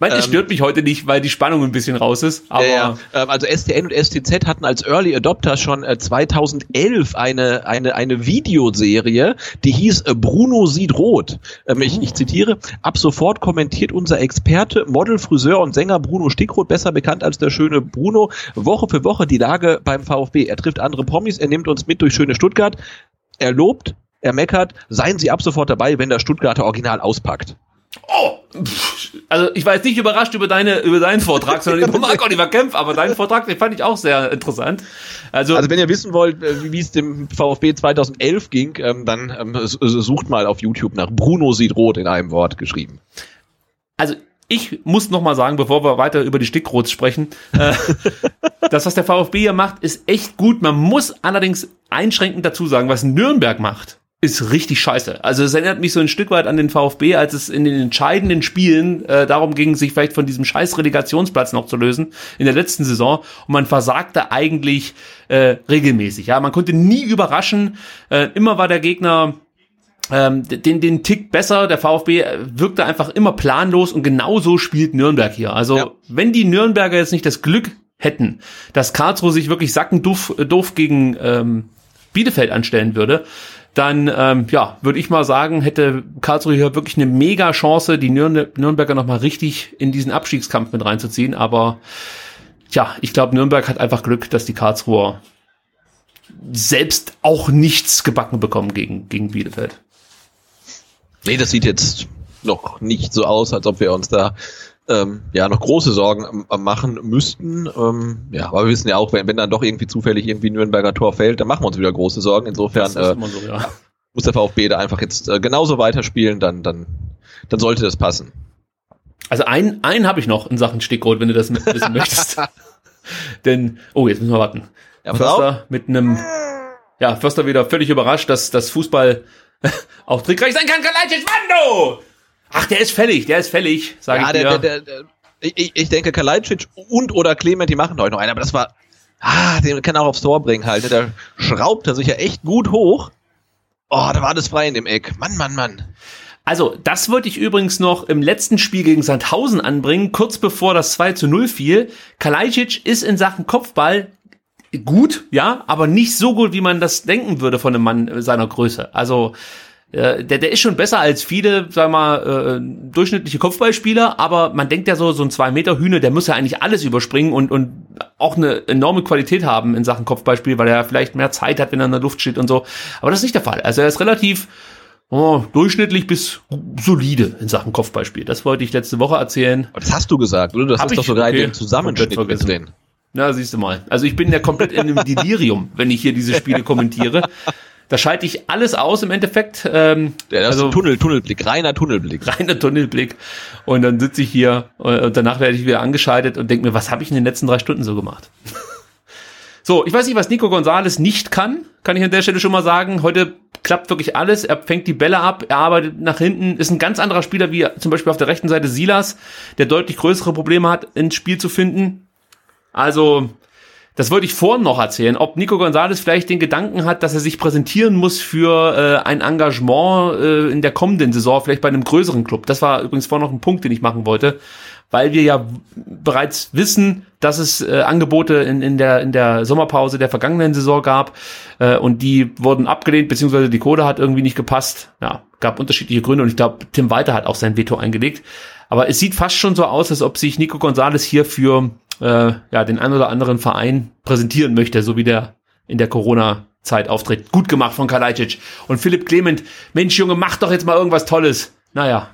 A: Meint, ähm, stört mich heute nicht, weil die Spannung ein bisschen raus ist. Aber ja,
B: ähm, also STN und STZ hatten als Early Adopter schon äh, 2011 eine eine eine Videoserie, die hieß äh, Bruno sieht rot. Ähm, ich, ich zitiere: Ab sofort kommentiert unser Experte, Model, Friseur und Sänger Bruno Stickroth, besser bekannt als der schöne Bruno, Woche für Woche die Lage beim VfB. Er trifft andere Promis, er nimmt uns mit durch schöne Stuttgart. Er lobt, er meckert. Seien Sie ab sofort dabei, wenn der Stuttgarter Original auspackt.
A: Oh, also ich war jetzt nicht überrascht über deine über deinen Vortrag, sondern über <laughs> Marc Oliver Kempf, aber deinen Vortrag, den fand ich auch sehr interessant.
B: Also, also wenn ihr wissen wollt, äh, wie es dem VfB 2011 ging, ähm, dann ähm, sucht mal auf YouTube nach Bruno sieht rot in einem Wort geschrieben.
A: Also ich muss noch mal sagen, bevor wir weiter über die Stickrots sprechen, äh, <laughs> das, was der VfB hier macht, ist echt gut. Man muss allerdings einschränkend dazu sagen, was Nürnberg macht ist richtig scheiße. Also es erinnert mich so ein Stück weit an den VfB, als es in den entscheidenden Spielen äh, darum ging, sich vielleicht von diesem scheiß Relegationsplatz noch zu lösen in der letzten Saison. Und man versagte eigentlich äh, regelmäßig. Ja, man konnte nie überraschen. Äh, immer war der Gegner ähm, den, den Tick besser. Der VfB wirkte einfach immer planlos und genauso spielt Nürnberg hier. Also ja. wenn die Nürnberger jetzt nicht das Glück hätten, dass Karlsruhe sich wirklich sackendoof doof gegen ähm, Bielefeld anstellen würde, dann ähm, ja, würde ich mal sagen, hätte Karlsruhe hier wirklich eine mega Chance, die Nürn Nürnberger nochmal richtig in diesen Abstiegskampf mit reinzuziehen. Aber tja, ich glaube, Nürnberg hat einfach Glück, dass die Karlsruher selbst auch nichts gebacken bekommen gegen, gegen Bielefeld.
B: Nee, das sieht jetzt noch nicht so aus, als ob wir uns da ähm, ja noch große Sorgen machen müssten. Ähm, ja, aber wir wissen ja auch, wenn, wenn dann doch irgendwie zufällig irgendwie Nürnberger Tor fällt, dann machen wir uns wieder große Sorgen. Insofern äh, so, ja. muss der VfB da einfach jetzt äh, genauso weiterspielen, dann, dann, dann sollte das passen.
A: Also einen, einen habe ich noch in Sachen Stickrot, wenn du das wissen möchtest. <laughs> Denn, oh, jetzt müssen wir warten. Ja, Förster mit einem, ja, Förster wieder völlig überrascht, dass das Fußball <laughs> auch trickreich sein kann. Kalajdzic Mando! Ach, der ist fällig, der ist fällig, sage ja, ich
B: der, dir. Der, der, ich, ich denke, Kalajdzic und oder Clement, die machen heute noch einen, aber das war, ah, den kann er auch aufs Tor bringen halt. Ne? Der schraubt er sich ja echt gut hoch. Oh, da war das frei in dem Eck. Mann, Mann, Mann.
A: Also, das wollte ich übrigens noch im letzten Spiel gegen Sandhausen anbringen, kurz bevor das 2 zu 0 fiel. Kalajdzic ist in Sachen Kopfball gut, ja, aber nicht so gut, wie man das denken würde von einem Mann seiner Größe. Also, der, der ist schon besser als viele, sag mal, äh, durchschnittliche Kopfballspieler, aber man denkt ja so, so ein zwei Meter Hühne, der muss ja eigentlich alles überspringen und, und auch eine enorme Qualität haben in Sachen Kopfballspiel, weil er vielleicht mehr Zeit hat, wenn er in der Luft steht und so. Aber das ist nicht der Fall. Also er ist relativ oh, durchschnittlich bis solide in Sachen Kopfballspiel. Das wollte ich letzte Woche erzählen.
B: Aber das hast du gesagt, oder? Das Hab ist doch sogar okay, in dem Zusammenschnitt mit drin.
A: Na, siehst du mal. Also ich bin ja komplett in einem Delirium, wenn ich hier diese Spiele kommentiere. Da schalte ich alles aus im Endeffekt. Ähm,
B: Ja, das
A: also,
B: ist ein Tunnel, Tunnelblick, reiner Tunnelblick.
A: reiner Tunnelblick. Und dann sitze ich hier äh, und danach werde ich wieder angeschaltet und denke mir, was habe ich in den letzten drei Stunden so gemacht? <laughs> so, ich weiß nicht, was Nico Gonzalez nicht kann, kann ich an der Stelle schon mal sagen. Heute klappt wirklich alles. Er fängt die Bälle ab, er arbeitet nach hinten, ist ein ganz anderer Spieler wie zum Beispiel auf der rechten Seite Silas, der deutlich größere Probleme hat, ins Spiel zu finden. Also, das wollte ich vorhin noch erzählen, ob Nico Gonzalez vielleicht den Gedanken hat, dass er sich präsentieren muss für äh, ein Engagement äh, in der kommenden Saison, vielleicht bei einem größeren Club. Das war übrigens vorhin noch ein Punkt, den ich machen wollte, weil wir ja bereits wissen, dass es äh, Angebote in, in, der, in der Sommerpause der vergangenen Saison gab äh, und die wurden abgelehnt, beziehungsweise die Code hat irgendwie nicht gepasst. Ja, gab unterschiedliche Gründe und ich glaube, Tim Walter hat auch sein Veto eingelegt. Aber es sieht fast schon so aus, als ob sich Nico Gonzalez hier für äh, ja, den ein oder anderen Verein präsentieren möchte, so wie der in der Corona-Zeit auftritt. Gut gemacht von Kalajdzic. Und Philipp Clement, Mensch Junge, mach doch jetzt mal irgendwas Tolles. Naja,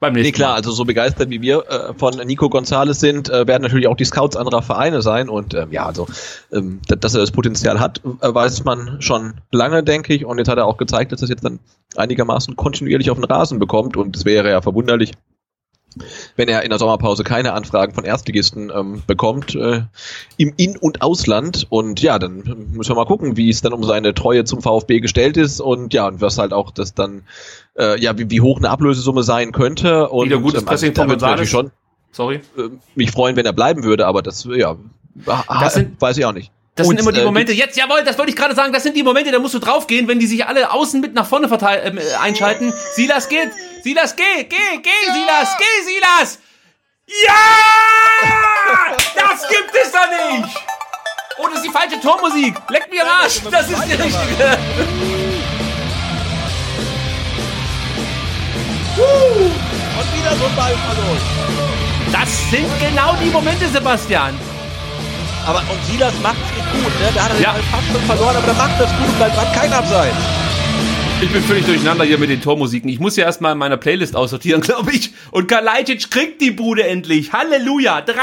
A: beim nächsten
B: Nee, klar, also so begeistert wie wir äh, von Nico Gonzalez sind, äh, werden natürlich auch die Scouts anderer Vereine sein und ähm, ja, also ähm, da- dass er das Potenzial hat, äh, weiß man schon lange, denke ich und jetzt hat er auch gezeigt, dass er es jetzt dann einigermaßen kontinuierlich auf den Rasen bekommt und es wäre ja verwunderlich, wenn er in der Sommerpause keine Anfragen von Erstligisten ähm, bekommt äh, im In- und Ausland. Und ja, dann müssen wir mal gucken, wie es dann um seine Treue zum VfB gestellt ist und ja, und was halt auch das dann, äh, ja, wie, wie hoch eine Ablösesumme sein könnte. Und,
A: Wieder gutes
B: ähm,
A: Pressing
B: da
A: von
B: würde ich natürlich schon
A: Sorry.
B: äh, mich freuen, wenn er bleiben würde, aber das, ja,
A: Das sind-
B: weiß ich auch nicht.
A: Das
B: Und,
A: sind immer die
B: äh,
A: Momente, jetzt, jawohl, das wollte ich gerade sagen, das sind die Momente, da musst du draufgehen, wenn die sich alle außen mit nach vorne verteil ähm, äh, einschalten. Silas geht, Silas geh, geh, geh, Silas, geh, Silas! Ja! Das gibt es doch nicht! Oh, das ist die falsche Tormusik. Leck mir am Arsch. Das ist die richtige.
B: Und wieder so ein Ball verloren.
A: Das sind genau die Momente, Sebastian.
B: Aber und Silas macht es nicht gut, ne? Da hat er
A: Ja.
B: den Ball fast schon verloren, aber der macht das gut und bleibt dran, kein Abseits.
A: Ich bin völlig durcheinander hier mit den Tormusiken. Ich muss ja erstmal in meiner Playlist aussortieren, <laughs> glaube ich. Und Kalajdzic kriegt die Bude endlich. Halleluja. 3-0.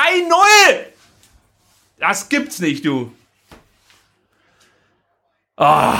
A: Das gibt's nicht, du. Ah.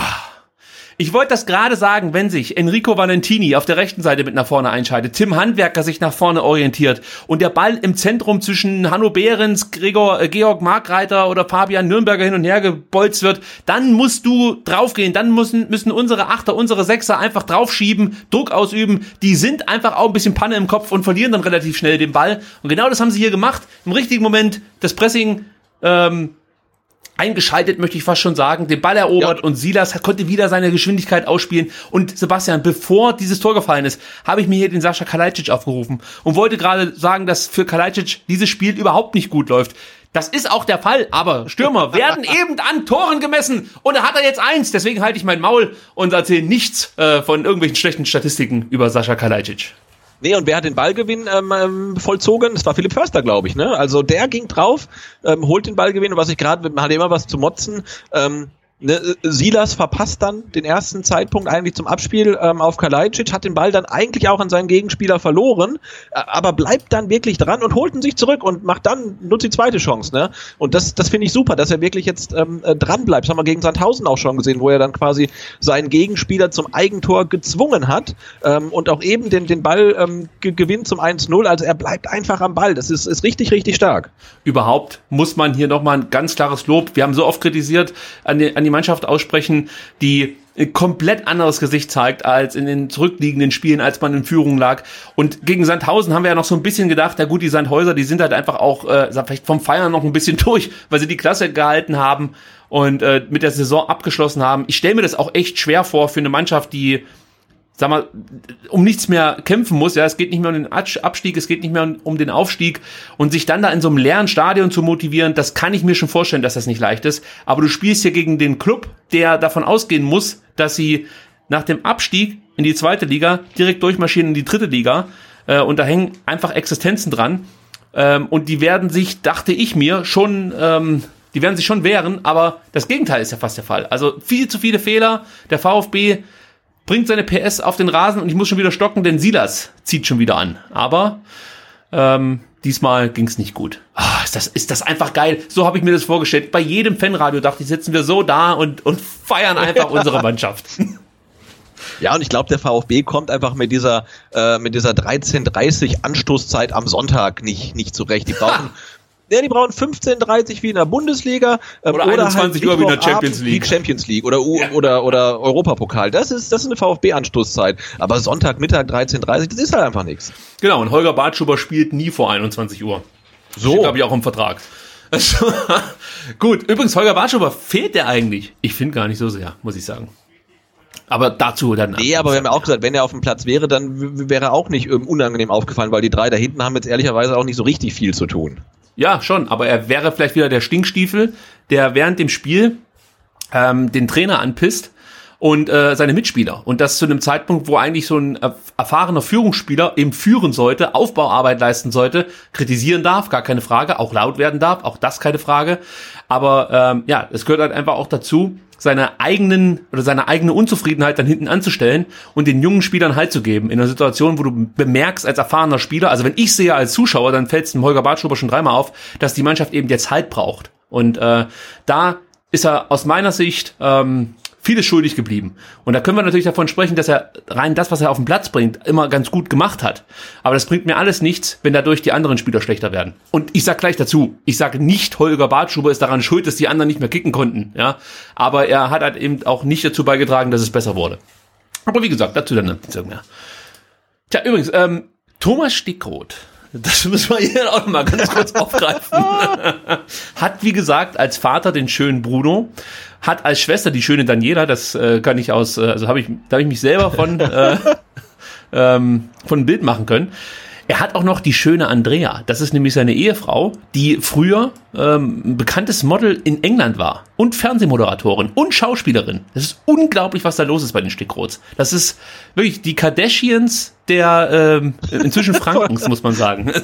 A: Ich wollte das gerade sagen, wenn sich Enrico Valentini auf der rechten Seite mit nach vorne einschaltet, Tim Handwerker sich nach vorne orientiert und der Ball im Zentrum zwischen Hanno Behrens, Gregor, äh, Georg Markreiter oder Fabian Nürnberger hin und her gebolzt wird, dann musst du draufgehen, dann müssen, müssen unsere Achter, unsere Sechser einfach draufschieben, Druck ausüben, die sind einfach auch ein bisschen Panne im Kopf und verlieren dann relativ schnell den Ball. Und genau das haben sie hier gemacht, im richtigen Moment das Pressing ähm, eingeschaltet, möchte ich fast schon sagen, den Ball erobert
B: Ja.
A: und Silas konnte wieder seine Geschwindigkeit ausspielen. Und Sebastian, bevor dieses Tor gefallen ist, habe ich mir hier den Sascha Kalajdzic aufgerufen und wollte gerade sagen, dass für Kalajdzic dieses Spiel überhaupt nicht gut läuft. Das ist auch der Fall, aber Stürmer <laughs> werden eben an Toren gemessen und da hat er jetzt eins. Deswegen halte ich mein Maul und erzähle nichts äh, von irgendwelchen schlechten Statistiken über Sascha Kalajdzic.
B: Nee, und wer hat den Ballgewinn ähm, ähm, vollzogen? Das war Philipp Förster, glaube ich. Ne? Also der ging drauf, ähm, holt den Ballgewinn und was ich gerade, man hat immer was zu motzen. Ähm, ne, Silas verpasst dann den ersten Zeitpunkt eigentlich zum Abspiel ähm, auf Kalajdzic, hat den Ball dann eigentlich auch an seinen Gegenspieler verloren, aber bleibt dann wirklich dran und holt ihn sich zurück und macht dann, nutzt die zweite Chance. Ne? Und das, das finde ich super, dass er wirklich jetzt ähm, äh, dran bleibt. Das haben wir gegen Sandhausen auch schon gesehen, wo er dann quasi seinen Gegenspieler zum Eigentor gezwungen hat ähm, und auch eben den, den Ball ähm, ge gewinnt zum 1-0. Also er bleibt einfach am Ball. Das ist, ist richtig, richtig stark.
A: überhaupt muss man hier nochmal ein ganz klares Lob, wir haben so oft kritisiert, an die, an die Mannschaft aussprechen, die ein komplett anderes Gesicht zeigt als in den zurückliegenden Spielen, als man in Führung lag. Und gegen Sandhausen haben wir ja noch so ein bisschen gedacht, ja gut, die Sandhäuser, die sind halt einfach auch äh, vielleicht vom Feiern noch ein bisschen <laughs> durch, weil sie die Klasse gehalten haben und äh, mit der Saison abgeschlossen haben. Ich stelle mir das auch echt schwer vor für eine Mannschaft, die sag mal, um nichts mehr kämpfen muss. Ja, es geht nicht mehr um den Abstieg, es geht nicht mehr um, um den Aufstieg und sich dann da in so einem leeren Stadion zu motivieren, das kann ich mir schon vorstellen, dass das nicht leicht ist. Aber du spielst hier gegen den Club, der davon ausgehen muss, dass sie nach dem Abstieg in die zweite Liga direkt durchmarschieren in die dritte Liga äh, und da hängen einfach Existenzen dran ähm, und die werden sich, dachte ich mir, schon ähm, die werden sich schon wehren, aber das Gegenteil ist ja fast der Fall. Also viel zu viele Fehler. Der VfB bringt seine PS auf den Rasen und ich muss schon wieder stocken, denn Silas zieht schon wieder an. Aber ähm, diesmal ging es nicht gut. Ah, das ist das einfach geil. So habe ich mir das vorgestellt. Bei jedem Fanradio dachte ich, sitzen wir so da und, und feiern einfach <laughs> unsere Mannschaft.
B: Ja, und ich glaube, der VfB kommt einfach mit dieser, äh, mit dieser 13.30 Anstoßzeit am Sonntag nicht, nicht zurecht. Die brauchen, ja, die brauchen 15.30 wie in der Bundesliga
A: ähm, oder, oder 21 halt Uhr wie in der Champions League.
B: Champions League oder, U ja. oder, oder Europapokal. Das ist, das ist eine VfB-Anstoßzeit. Aber Sonntagmittag 13.30 das ist halt einfach nichts.
A: Genau, und Holger Bartschuber spielt nie vor 21 Uhr. So. glaube ich, auch im Vertrag. <laughs> Gut, übrigens, Holger Bartschuber, fehlt der eigentlich? Ich finde gar nicht so sehr, muss ich sagen. Aber dazu dann.
B: Nee, aber wir haben ja auch gesagt, wenn er auf dem Platz wäre, dann wäre er auch nicht unangenehm aufgefallen, weil die drei da hinten haben jetzt ehrlicherweise auch nicht so richtig viel zu tun.
A: Ja, schon, aber er wäre vielleicht wieder der Stinkstiefel, der während dem Spiel ähm, den Trainer anpisst und äh, seine Mitspieler. Und das zu einem Zeitpunkt, wo eigentlich so ein erfahrener Führungsspieler eben führen sollte, Aufbauarbeit leisten sollte, kritisieren darf, gar keine Frage, auch laut werden darf, auch das keine Frage. Aber ähm, ja, es gehört halt einfach auch dazu, seine eigenen oder seine eigene Unzufriedenheit dann hinten anzustellen und den jungen Spielern Halt zu geben. In einer Situation, wo du bemerkst als erfahrener Spieler, also wenn ich sehe als Zuschauer, dann fällt es dem Holger Bartschuber schon dreimal auf, dass die Mannschaft eben jetzt Halt braucht. Und äh, da ist er aus meiner Sicht ähm, vieles schuldig geblieben. Und da können wir natürlich davon sprechen, dass er rein das, was er auf den Platz bringt, immer ganz gut gemacht hat. Aber das bringt mir alles nichts, wenn dadurch die anderen Spieler schlechter werden. Und ich sag gleich dazu, ich sage nicht, Holger Bartschuber ist daran schuld, dass die anderen nicht mehr kicken konnten. Ja, aber er hat halt eben auch nicht dazu beigetragen, dass es besser wurde. Aber wie gesagt, dazu dann nicht mehr. Tja, übrigens, ähm, Thomas Stickroth, das müssen wir hier auch mal ganz kurz <laughs> aufgreifen. <laughs> Hat, wie gesagt, als Vater den schönen Bruno hat als Schwester die schöne Daniela, das äh, kann ich aus, äh, also habe ich, da habe ich mich selber von, <laughs> äh, ähm, von ein Bild machen können. Er hat auch noch die schöne Andrea. Das ist nämlich seine Ehefrau, die früher ähm, ein bekanntes Model in England war und Fernsehmoderatorin und Schauspielerin. Das ist unglaublich, was da los ist bei den Stickrots. Das ist wirklich die Kardashians der ähm, inzwischen <laughs> Frankens, muss man sagen. <laughs>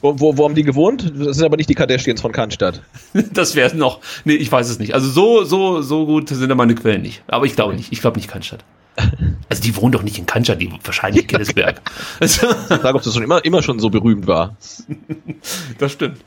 B: Wo, wo, wo haben die gewohnt? Das sind aber nicht die Kardashians von Cannstatt. <laughs>
A: Das wäre noch. Nee, ich weiß es nicht. Also so, so, so gut sind da meine Quellen nicht. Aber ich glaube nicht. Ich glaube nicht Cannstatt. <laughs> Also die wohnen doch nicht in Cannstatt, die wahrscheinlich in Killesberg. <laughs>
B: ich frage, ob das schon immer, immer schon so berühmt war.
A: Das stimmt.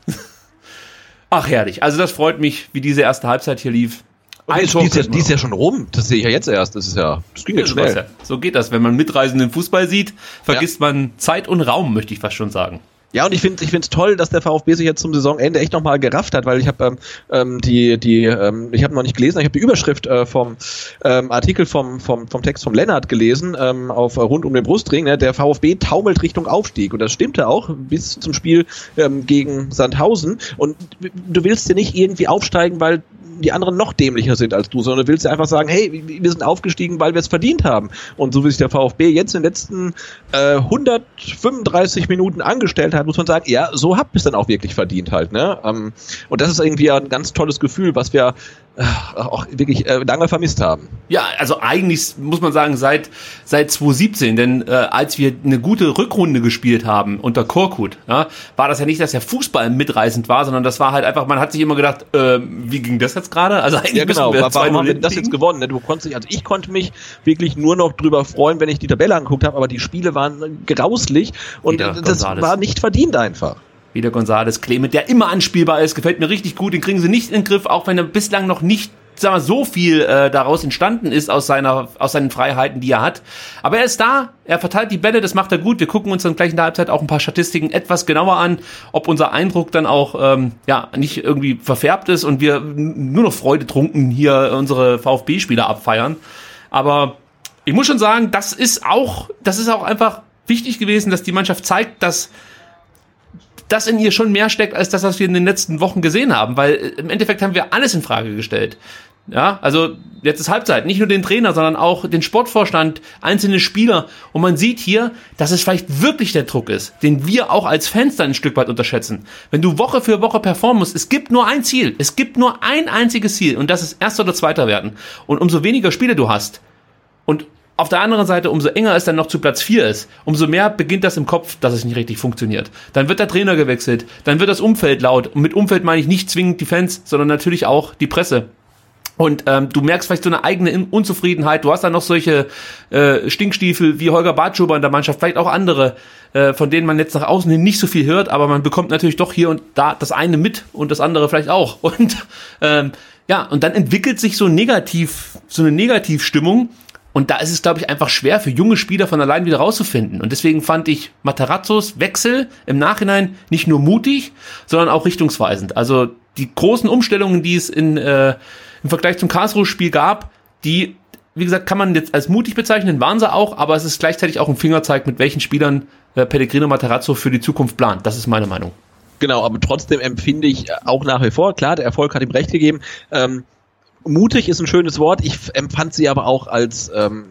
A: Ach, herrlich. Also das freut mich, wie diese erste Halbzeit hier lief.
B: Ein die, ist ja, die ist ja schon rum. Das sehe ich ja jetzt erst. Das ist ja, das ging jetzt schnell. Ja,
A: so geht das. Wenn man mitreisenden Fußball sieht, vergisst ja. man Zeit und Raum, möchte ich fast schon sagen.
B: Ja, und ich finde ich finde es toll, dass der VfB sich jetzt zum Saisonende echt nochmal gerafft hat, weil ich habe ähm, ähm, die, die ähm, ich habe noch nicht gelesen, ich habe die Überschrift äh, vom ähm, Artikel vom, vom, vom Text vom Lennart gelesen, ähm, auf rund um den Brustring, ne? der VfB taumelt Richtung Aufstieg. Und das stimmte auch bis zum Spiel ähm, gegen Sandhausen. Und du willst ja nicht irgendwie aufsteigen, weil die anderen noch dämlicher sind als du, sondern du willst ja einfach sagen, hey, wir sind aufgestiegen, weil wir es verdient haben. Und so wie sich der VfB jetzt in den letzten äh, 135 Minuten angestellt hat, muss man sagen, ja, so habt ihr es dann auch wirklich verdient halt. Ne? Ähm, und das ist irgendwie ein ganz tolles Gefühl, was wir auch wirklich äh, lange vermisst haben.
A: Ja, also eigentlich muss man sagen, seit, seit 2017, denn äh, als wir eine gute Rückrunde gespielt haben unter Korkut, ja, war das ja nicht, dass der Fußball mitreißend war, sondern das war halt einfach, man hat sich immer gedacht, äh, wie ging das jetzt gerade? Also
B: eigentlich ja, genau. wir warum haben wir das jetzt gewonnen? Ne? Du konntest dich, also ich konnte mich wirklich nur noch drüber freuen, wenn ich die Tabelle angeguckt habe, aber die Spiele waren grauslich und Wieder das Gonzales. war nicht verdient einfach.
A: Wieder González Clement, der immer anspielbar ist, gefällt mir richtig gut. Den kriegen sie nicht in den Griff, auch wenn er bislang noch nicht sag mal, so viel äh, daraus entstanden ist aus seiner aus seinen Freiheiten, die er hat. Aber er ist da, er verteilt die Bälle, das macht er gut. Wir gucken uns dann gleich in der Halbzeit auch ein paar Statistiken etwas genauer an, ob unser Eindruck dann auch ähm, ja nicht irgendwie verfärbt ist und wir nur noch Freude trunken hier unsere VfB-Spieler abfeiern. Aber ich muss schon sagen, das ist auch das ist auch einfach wichtig gewesen, dass die Mannschaft zeigt, dass das in ihr schon mehr steckt als das, was wir in den letzten Wochen gesehen haben, weil äh, im Endeffekt haben wir alles in Frage gestellt. Ja, also jetzt ist Halbzeit, nicht nur den Trainer, sondern auch den Sportvorstand, einzelne Spieler. Und man sieht hier, dass es vielleicht wirklich der Druck ist, den wir auch als Fans dann ein Stück weit unterschätzen. Wenn du Woche für Woche performen musst, es gibt nur ein Ziel, es gibt nur ein einziges Ziel und das ist erster oder zweiter werden. Und umso weniger Spiele du hast und auf der anderen Seite, umso enger es dann noch zu Platz 4 ist, umso mehr beginnt das im Kopf, dass es nicht richtig funktioniert. Dann wird der Trainer gewechselt, dann wird das Umfeld laut. Und mit Umfeld meine ich nicht zwingend die Fans, sondern natürlich auch die Presse. Und ähm, du merkst vielleicht so eine eigene Unzufriedenheit. Du hast dann noch solche äh, Stinkstiefel wie Holger Bartschuber in der Mannschaft, vielleicht auch andere, äh, von denen man jetzt nach außen hin nicht so viel hört, aber man bekommt natürlich doch hier und da das eine mit und das andere vielleicht auch. <laughs> Und ähm, ja, und dann entwickelt sich so negativ, so eine Negativstimmung. Und da ist es, glaube ich, einfach schwer für junge Spieler von allein wieder rauszufinden. Und deswegen fand ich Matarazzos Wechsel im Nachhinein nicht nur mutig, sondern auch richtungsweisend. Also die großen Umstellungen, die es in äh, im Vergleich zum Karlsruhe-Spiel gab, die, wie gesagt, kann man jetzt als mutig bezeichnen, waren sie auch, aber es ist gleichzeitig auch ein Fingerzeig, mit welchen Spielern äh, Pellegrino Materazzo für die Zukunft plant. Das ist meine Meinung.
B: Genau, aber trotzdem empfinde ich auch nach wie vor, klar, der Erfolg hat ihm recht gegeben. Ähm, mutig ist ein schönes Wort. Ich empfand sie aber auch als ähm,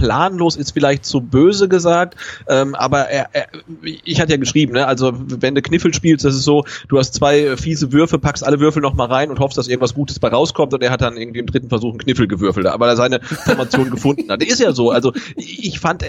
B: planlos ist vielleicht zu böse gesagt, ähm, aber er, er, ich hatte ja geschrieben, ne, also wenn du Kniffel spielst, das ist so, du hast zwei fiese Würfe, packst alle Würfel nochmal rein und hoffst, dass irgendwas Gutes bei rauskommt und er hat dann irgendwie im dritten Versuch einen Kniffel gewürfelt, weil er seine Formation <laughs> gefunden hat. Ist ja so, also ich fand,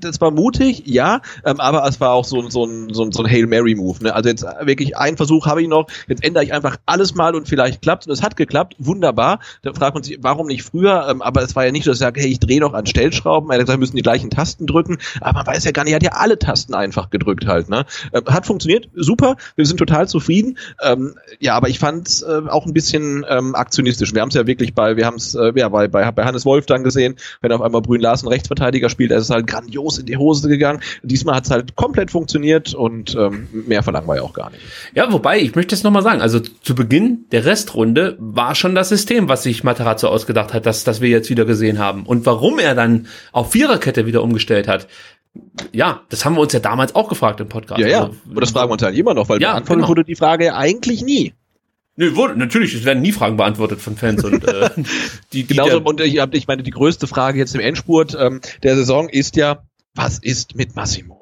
B: das war mutig, ja, ähm, aber es war auch so, so, ein, so, ein, so ein Hail Mary Move, ne? also jetzt wirklich ein Versuch habe ich noch, jetzt ändere ich einfach alles mal und vielleicht klappt und es hat geklappt, wunderbar, da fragt man sich, warum nicht früher, ähm, aber es war ja nicht so, dass ich sage, hey, ich drehe noch an Stellschrauben, Stellschrauben. Er hat gesagt, wir müssen die gleichen Tasten drücken, aber man weiß ja gar nicht, er hat ja alle Tasten einfach gedrückt halt. Ne? Äh, hat funktioniert, super, wir sind total zufrieden. Ähm, ja, aber ich fand es äh, auch ein bisschen ähm, aktionistisch. Wir haben es ja wirklich bei, wir haben es äh, ja, bei, bei, bei Hannes Wolf dann gesehen, wenn auf einmal Brün Larsen Rechtsverteidiger spielt, er ist halt grandios in die Hose gegangen. Diesmal hat es halt komplett funktioniert und ähm, mehr verlangen wir ja auch gar nicht.
A: Ja, wobei, ich möchte es nochmal sagen, also zu Beginn der Restrunde war schon das System, was sich Materazzo ausgedacht hat, dass, dass wir jetzt wieder gesehen haben. Und warum er dann auf Viererkette wieder umgestellt hat. Ja, das haben wir uns ja damals auch gefragt im Podcast.
B: Ja, ja. Also, Und das fragen wir uns halt immer noch, weil ja, beantwortet genau. wurde die Frage ja eigentlich nie.
A: Nö, wurde, natürlich, es werden nie Fragen beantwortet von Fans und äh, <laughs>
B: die, die Genauso, und ich, ich meine, die größte Frage jetzt im Endspurt ähm, der Saison ist ja, was ist mit Massimo?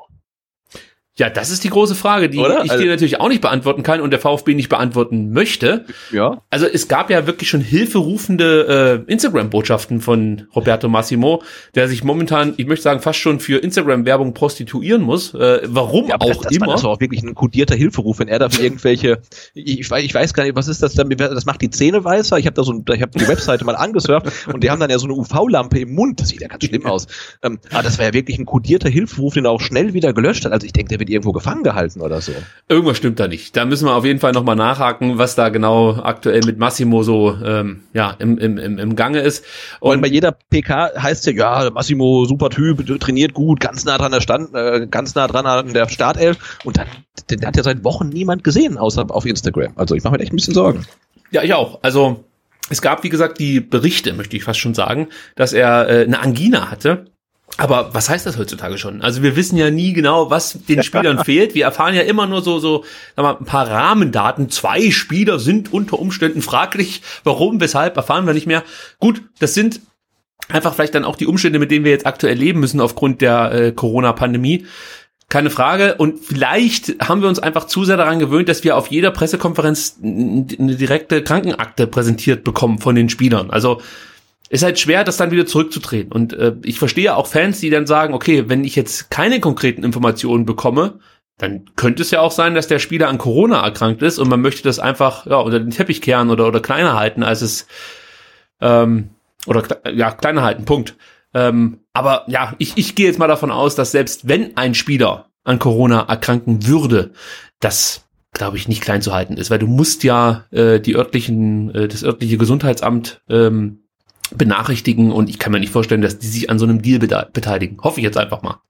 A: Ja, das ist die große Frage, die Oder? ich also, dir natürlich auch nicht beantworten kann und der VfB nicht beantworten möchte.
B: Ja.
A: Also es gab ja wirklich schon hilferufende äh, Instagram-Botschaften von Roberto Massimo, der sich momentan, ich möchte sagen, fast schon für Instagram-Werbung prostituieren muss. Äh, warum ja, auch das, immer. Das
B: ist auch wirklich ein kodierter Hilferuf, wenn er da für irgendwelche, ich, ich, weiß, ich weiß gar nicht, was ist das dann, das macht die Zähne weißer. Ich habe da so, ich habe die Webseite mal angesurft und die haben dann ja so eine UV-Lampe im Mund. Das sieht ja ganz schlimm <laughs> aus. Ähm, aber das war ja wirklich ein kodierter Hilferuf, den er auch schnell wieder gelöscht hat. Also ich denke, der wird irgendwo gefangen gehalten oder so.
A: Irgendwas stimmt da nicht. Da müssen wir auf jeden Fall nochmal nachhaken, was da genau aktuell mit Massimo so ähm, ja, im, im, im, im Gange ist.
B: Und, Und bei jeder PK heißt ja, ja, Massimo, super Typ, trainiert gut, ganz nah dran der Stand, äh, ganz nah dran an der Startelf. Und dann, den hat ja seit Wochen niemand gesehen, außer auf Instagram. Also ich mache mir echt ein bisschen Sorgen.
A: Ja, ich auch. Also es gab, wie gesagt, die Berichte, möchte ich fast schon sagen, dass er äh, eine Angina hatte aber was heißt das heutzutage schon? Also wir wissen ja nie genau, was den <laughs> Spielern fehlt. Wir erfahren ja immer nur so, so sag mal, ein paar Rahmendaten. Zwei Spieler sind unter Umständen fraglich. Warum, weshalb, erfahren wir nicht mehr. Gut, das sind einfach vielleicht dann auch die Umstände, mit denen wir jetzt aktuell leben müssen aufgrund der äh, Corona-Pandemie. Keine Frage. Und vielleicht haben wir uns einfach zu sehr daran gewöhnt, dass wir auf jeder Pressekonferenz eine direkte Krankenakte präsentiert bekommen von den Spielern. Also ist halt schwer, das dann wieder zurückzutreten. Und äh, ich verstehe auch Fans, die dann sagen, okay, wenn ich jetzt keine konkreten Informationen bekomme, dann könnte es ja auch sein, dass der Spieler an Corona erkrankt ist und man möchte das einfach ja, unter den Teppich kehren oder, oder kleiner halten, als es ähm, oder ja, kleiner halten, Punkt. Ähm, aber ja, ich, ich gehe jetzt mal davon aus, dass selbst wenn ein Spieler an Corona erkranken würde, das glaube ich nicht klein zu halten ist, weil du musst ja äh, die örtlichen, äh, das örtliche Gesundheitsamt ähm, benachrichtigen und ich kann mir nicht vorstellen, dass die sich an so einem Deal beteiligen. Hoffe ich jetzt einfach mal.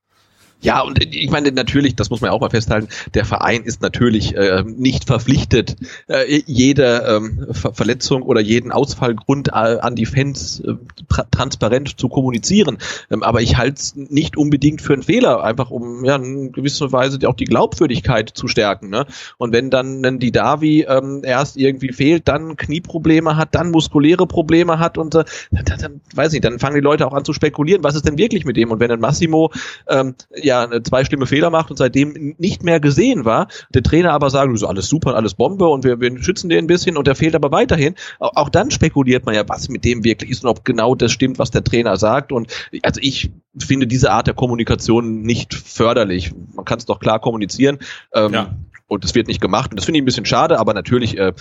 B: Ja, und ich meine natürlich, das muss man ja auch mal festhalten, der Verein ist natürlich äh, nicht verpflichtet, äh, jede ähm, Ver Verletzung oder jeden Ausfallgrund äh, an die Fans äh, tra transparent zu kommunizieren. Ähm, aber ich halte es nicht unbedingt für einen Fehler, einfach um ja in gewisser Weise auch die Glaubwürdigkeit zu stärken. Ne? Und wenn dann, dann die Davi ähm, erst irgendwie fehlt, dann Knieprobleme hat, dann muskuläre Probleme hat und äh, dann, dann, weiß ich, dann fangen die Leute auch an zu spekulieren, was ist denn wirklich mit dem? Und wenn dann Massimo ähm, ja ja zwei schlimme Fehler macht und seitdem nicht mehr gesehen war, der Trainer aber sagt, so alles super, alles Bombe und wir, wir schützen den ein bisschen und der fehlt aber weiterhin, auch dann spekuliert man ja, was mit dem wirklich ist und ob genau das stimmt, was der Trainer sagt und also ich finde diese Art der Kommunikation nicht förderlich. Man kann es doch klar kommunizieren. Ähm, ja. Und es wird nicht gemacht. Und das finde ich ein bisschen schade, aber natürlich äh,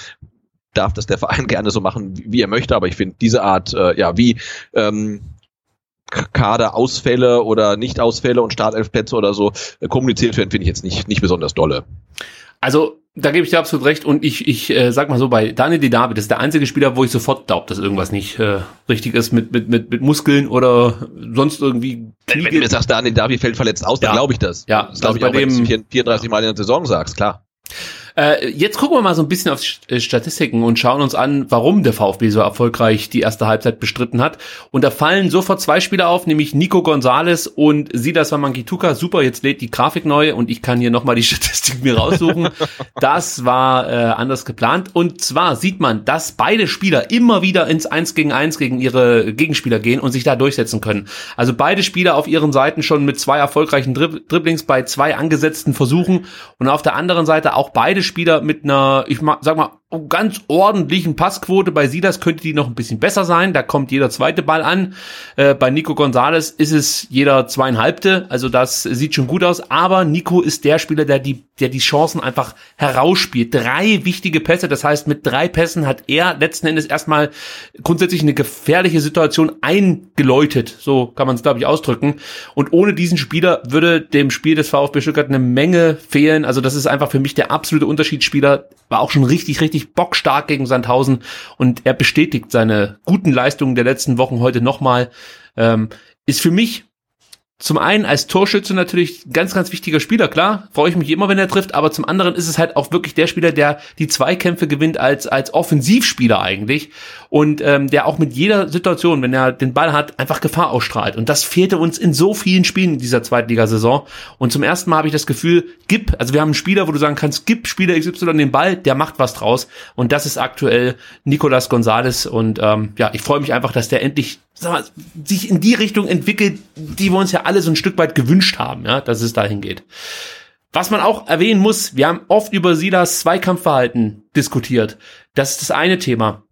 B: darf das der Verein <laughs> gerne so machen, wie er möchte, aber ich finde diese Art, äh, ja, wie ähm, Kaderausfälle oder Nichtausfälle und Startelfplätze oder so äh, kommuniziert werden, finde ich jetzt nicht, nicht besonders dolle.
A: Also, da gebe ich dir absolut recht und ich, ich äh, sag mal so, bei Daniel Di David das ist der einzige Spieler, wo ich sofort glaube, dass irgendwas nicht äh, richtig ist mit, mit, mit, mit Muskeln oder sonst irgendwie.
B: Wenn, wenn du mir sagst, Daniel David fällt verletzt aus, dann ja. glaube ich das.
A: Ja,
B: das glaube also ich auch, wenn du 34 Mal in der Saison sagst, klar.
A: Äh, jetzt gucken wir mal so ein bisschen auf äh, Statistiken und schauen uns an, warum der VfB so erfolgreich die erste Halbzeit bestritten hat. Und da fallen sofort zwei Spieler auf, nämlich Nico Gonzalez und Sidas Wamankituka. Super, jetzt lädt die Grafik neu und ich kann hier nochmal die <laughs> Statistik mir raussuchen. das war äh, anders geplant. Und zwar sieht man, dass beide Spieler immer wieder ins 1 gegen 1 gegen ihre Gegenspieler gehen und sich da durchsetzen können. Also beide Spieler auf ihren Seiten schon mit zwei erfolgreichen Dribblings bei zwei angesetzten Versuchen und auf der anderen Seite auch beide beide Spieler mit einer, ich sag mal, ganz ordentlichen Passquote. Bei Silas könnte die noch ein bisschen besser sein. Da kommt jeder zweite Ball an. Äh, bei Nico Gonzalez ist es jeder zweieinhalbte. Also das sieht schon gut aus. Aber Nico ist der Spieler, der die, der die Chancen einfach herausspielt. Drei wichtige Pässe. Das heißt, mit drei Pässen hat er letzten Endes erstmal grundsätzlich eine gefährliche Situation eingeläutet. So kann man es, glaube ich, ausdrücken. Und ohne diesen Spieler würde dem Spiel des VfB Stuttgart eine Menge fehlen. Also das ist einfach für mich der absolute Unterschiedsspieler. War auch schon richtig, richtig wirklich bockstark gegen Sandhausen und er bestätigt seine guten Leistungen der letzten Wochen heute nochmal. Ähm, ist für mich zum einen als Torschütze natürlich ganz, ganz wichtiger Spieler, klar, freue ich mich immer, wenn er trifft, aber zum anderen ist es halt auch wirklich der Spieler, der die Zweikämpfe gewinnt als, als Offensivspieler eigentlich und ähm, der auch mit jeder Situation, wenn er den Ball hat, einfach Gefahr ausstrahlt. Und das fehlte uns in so vielen Spielen in dieser Zweitligasaison. Und zum ersten Mal habe ich das Gefühl, gib, also wir haben einen Spieler, wo du sagen kannst, gib Spieler XY den Ball, der macht was draus. Und das ist aktuell Nicolas Gonzalez. Und ähm, ja, ich freue mich einfach, dass der endlich mal, sich in die Richtung entwickelt, die wir uns ja alle so ein Stück weit gewünscht haben, ja, dass es dahin geht. Was man auch erwähnen muss, wir haben oft über Silas Zweikampfverhalten diskutiert. Das ist das eine Thema.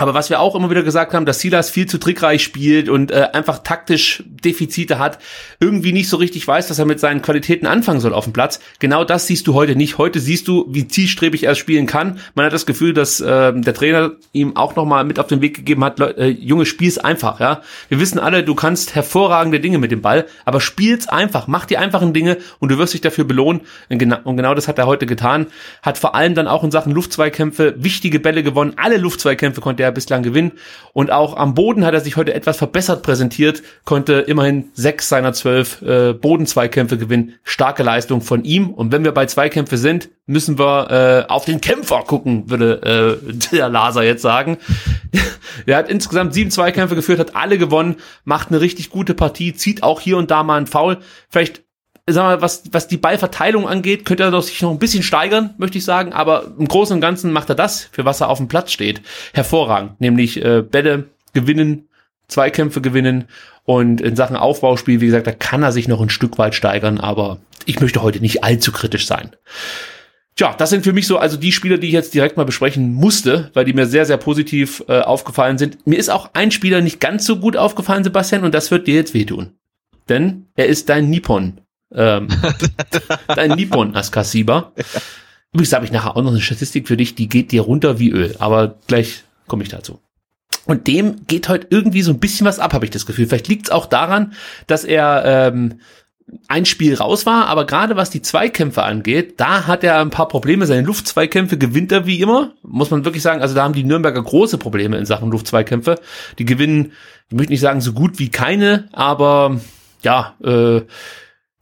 A: Aber was wir auch immer wieder gesagt haben, dass Silas viel zu trickreich spielt und äh, einfach taktisch Defizite hat, irgendwie nicht so richtig weiß, was er mit seinen Qualitäten anfangen soll auf dem Platz. Genau das siehst du heute nicht. Heute siehst du, wie zielstrebig er spielen kann. Man hat das Gefühl, dass äh, der Trainer ihm auch nochmal mit auf den Weg gegeben hat, äh, Junge, spiel's einfach, ja. Wir wissen alle, du kannst hervorragende Dinge mit dem Ball, aber spiel's einfach, mach die einfachen Dinge und du wirst dich dafür belohnen. Und genau, und genau das hat er heute getan. Hat vor allem dann auch in Sachen Luftzweikämpfe wichtige Bälle gewonnen. Alle Luftzweikämpfe konnte er er bislang gewinnen. Und auch am Boden hat er sich heute etwas verbessert präsentiert, konnte immerhin sechs seiner zwölf äh, Bodenzweikämpfe gewinnen. Starke Leistung von ihm. Und wenn wir bei Zweikämpfe sind, müssen wir äh, auf den Kämpfer gucken, würde äh, <laughs> der Laser jetzt sagen. <laughs> er hat insgesamt sieben Zweikämpfe geführt, hat alle gewonnen, macht eine richtig gute Partie, zieht auch hier und da mal einen Foul. Vielleicht sag mal, was, was die Ballverteilung angeht, könnte er sich noch ein bisschen steigern, möchte ich sagen. Aber im Großen und Ganzen macht er das, für was er auf dem Platz steht, hervorragend. Nämlich äh, Bälle gewinnen, Zweikämpfe gewinnen und in Sachen Aufbauspiel, wie gesagt, da kann er sich noch ein Stück weit steigern, aber ich möchte heute nicht allzu kritisch sein. Tja, das sind für mich so also die Spieler, die ich jetzt direkt mal besprechen musste, weil die mir sehr, sehr positiv äh, aufgefallen sind. Mir ist auch ein Spieler nicht ganz so gut aufgefallen, Sebastian, und das wird dir jetzt wehtun. Denn er ist dein Nippon ähm, <laughs> dein Nippon Askasiba. Übrigens habe ich nachher auch noch eine Statistik für dich, die geht dir runter wie Öl, aber gleich komme ich dazu. Und dem geht heute irgendwie so ein bisschen was ab, habe ich das Gefühl. Vielleicht liegt es auch daran, dass er ähm, ein Spiel raus war, aber gerade was die Zweikämpfe angeht, da hat er ein paar Probleme. Seine Luftzweikämpfe gewinnt er wie immer, muss man wirklich sagen. Also da haben die Nürnberger große Probleme in Sachen Luftzweikämpfe. Die gewinnen, ich möchte nicht sagen so gut wie keine, aber ja, äh,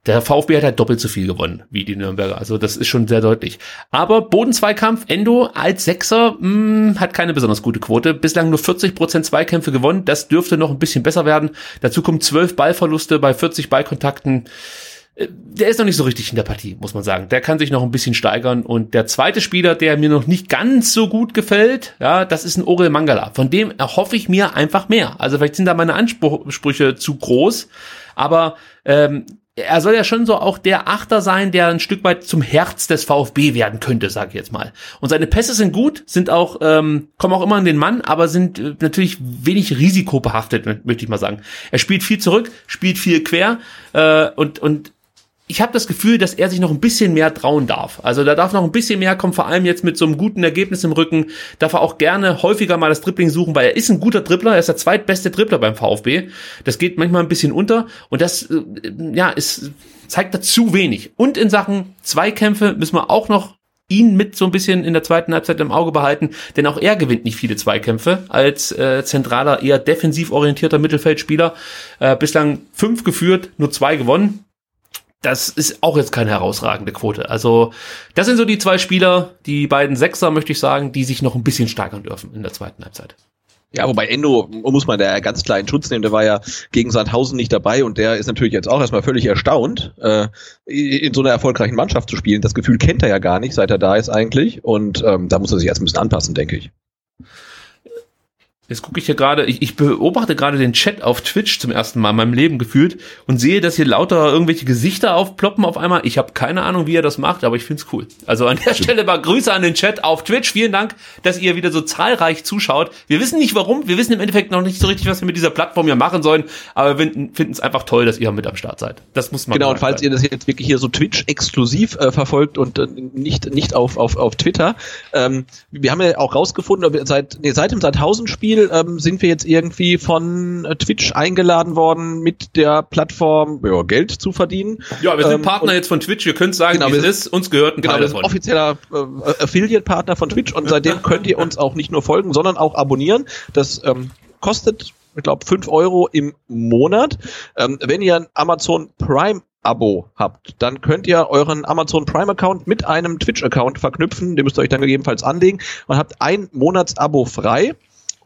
A: der VfB hat halt doppelt so viel gewonnen wie die Nürnberger. Also das ist schon sehr deutlich. Aber Bodenzweikampf, Endo als Sechser mh, hm, hat keine besonders gute Quote. Bislang nur 40 Prozent Zweikämpfe gewonnen. Das dürfte noch ein bisschen besser werden. Dazu kommen 12 Ballverluste bei 40 Ballkontakten. Äh, der ist noch nicht so richtig in der Partie, muss man sagen. Der kann sich noch ein bisschen steigern. Und der zweite Spieler, der mir noch nicht ganz so gut gefällt, ja, das ist ein Orel Mangala. Von dem erhoffe ich mir einfach mehr. Also vielleicht sind da meine Ansprüche zu groß. Aber ähm, er soll ja schon so auch der Achter sein, der ein Stück weit zum Herz des VfB werden könnte, sag ich jetzt mal. Und seine Pässe sind gut, sind auch, ähm, kommen auch immer an den Mann, aber sind äh, natürlich wenig risikobehaftet, möchte ich mal sagen. Er spielt viel zurück, spielt viel quer äh, und, und ich habe das Gefühl, dass er sich noch ein bisschen mehr trauen darf. Also da darf noch ein bisschen mehr kommen, vor allem jetzt mit so einem guten Ergebnis im Rücken. Darf er auch gerne häufiger mal das Dribbling suchen, weil er ist ein guter Dribbler, er ist der zweitbeste Dribbler beim VfB. Das geht manchmal ein bisschen unter und das äh, ja, ist zeigt da zu wenig. Und in Sachen Zweikämpfe müssen wir auch noch ihn mit so ein bisschen in der zweiten Halbzeit im Auge behalten, denn auch er gewinnt nicht viele Zweikämpfe als äh, zentraler, eher defensiv orientierter Mittelfeldspieler. Äh, bislang fünf geführt, nur zwei gewonnen das ist auch jetzt keine herausragende Quote. Also das sind so die zwei Spieler, die beiden Sechser, möchte ich sagen, die sich noch ein bisschen steigern dürfen in der zweiten Halbzeit.
B: Ja, wobei Endo muss man da ganz klar in Schutz nehmen. Der war ja gegen Sandhausen nicht dabei und der ist natürlich jetzt auch erstmal völlig erstaunt, äh, in so einer erfolgreichen Mannschaft zu spielen. Das Gefühl kennt er ja gar nicht, seit er da ist eigentlich. Und ähm, da muss er sich erst ein bisschen anpassen, denke ich.
A: Jetzt gucke ich hier gerade, ich, ich beobachte gerade den Chat auf Twitch zum ersten Mal in meinem Leben gefühlt und sehe, dass hier lauter irgendwelche Gesichter aufploppen auf einmal. Ich habe keine Ahnung, wie er das macht, aber ich find's cool. Also an der Stelle mal Grüße an den Chat auf Twitch. Vielen Dank, dass ihr wieder so zahlreich zuschaut. Wir wissen nicht warum, wir wissen im Endeffekt noch nicht so richtig, was wir mit dieser Plattform hier machen sollen, aber wir finden es einfach toll, dass ihr mit am Start seid. Das muss man
B: Genau, und falls sein. ihr das jetzt wirklich hier so Twitch-exklusiv äh, verfolgt und äh, nicht, nicht auf, auf, auf Twitter, ähm, wir haben ja auch rausgefunden, seit, nee, seit dem Sandhausen-Spiel Spiel ähm, sind wir jetzt irgendwie von äh, Twitch eingeladen worden, mit der Plattform ja, Geld zu verdienen.
A: Ja, wir sind ähm, Partner jetzt von Twitch. Wir können sagen, genau, wie es ist. Uns gehört ein
B: genau, Teil davon. offizieller äh, Affiliate-Partner von Twitch und seitdem <laughs> könnt ihr uns auch nicht nur folgen, sondern auch abonnieren. Das ähm, kostet ich glaube, fünf Euro im Monat. Ähm, wenn ihr ein Amazon Prime Abo habt, dann könnt ihr euren Amazon Prime Account mit einem Twitch Account verknüpfen. Den müsst ihr euch dann gegebenenfalls anlegen und habt ein Monatsabo frei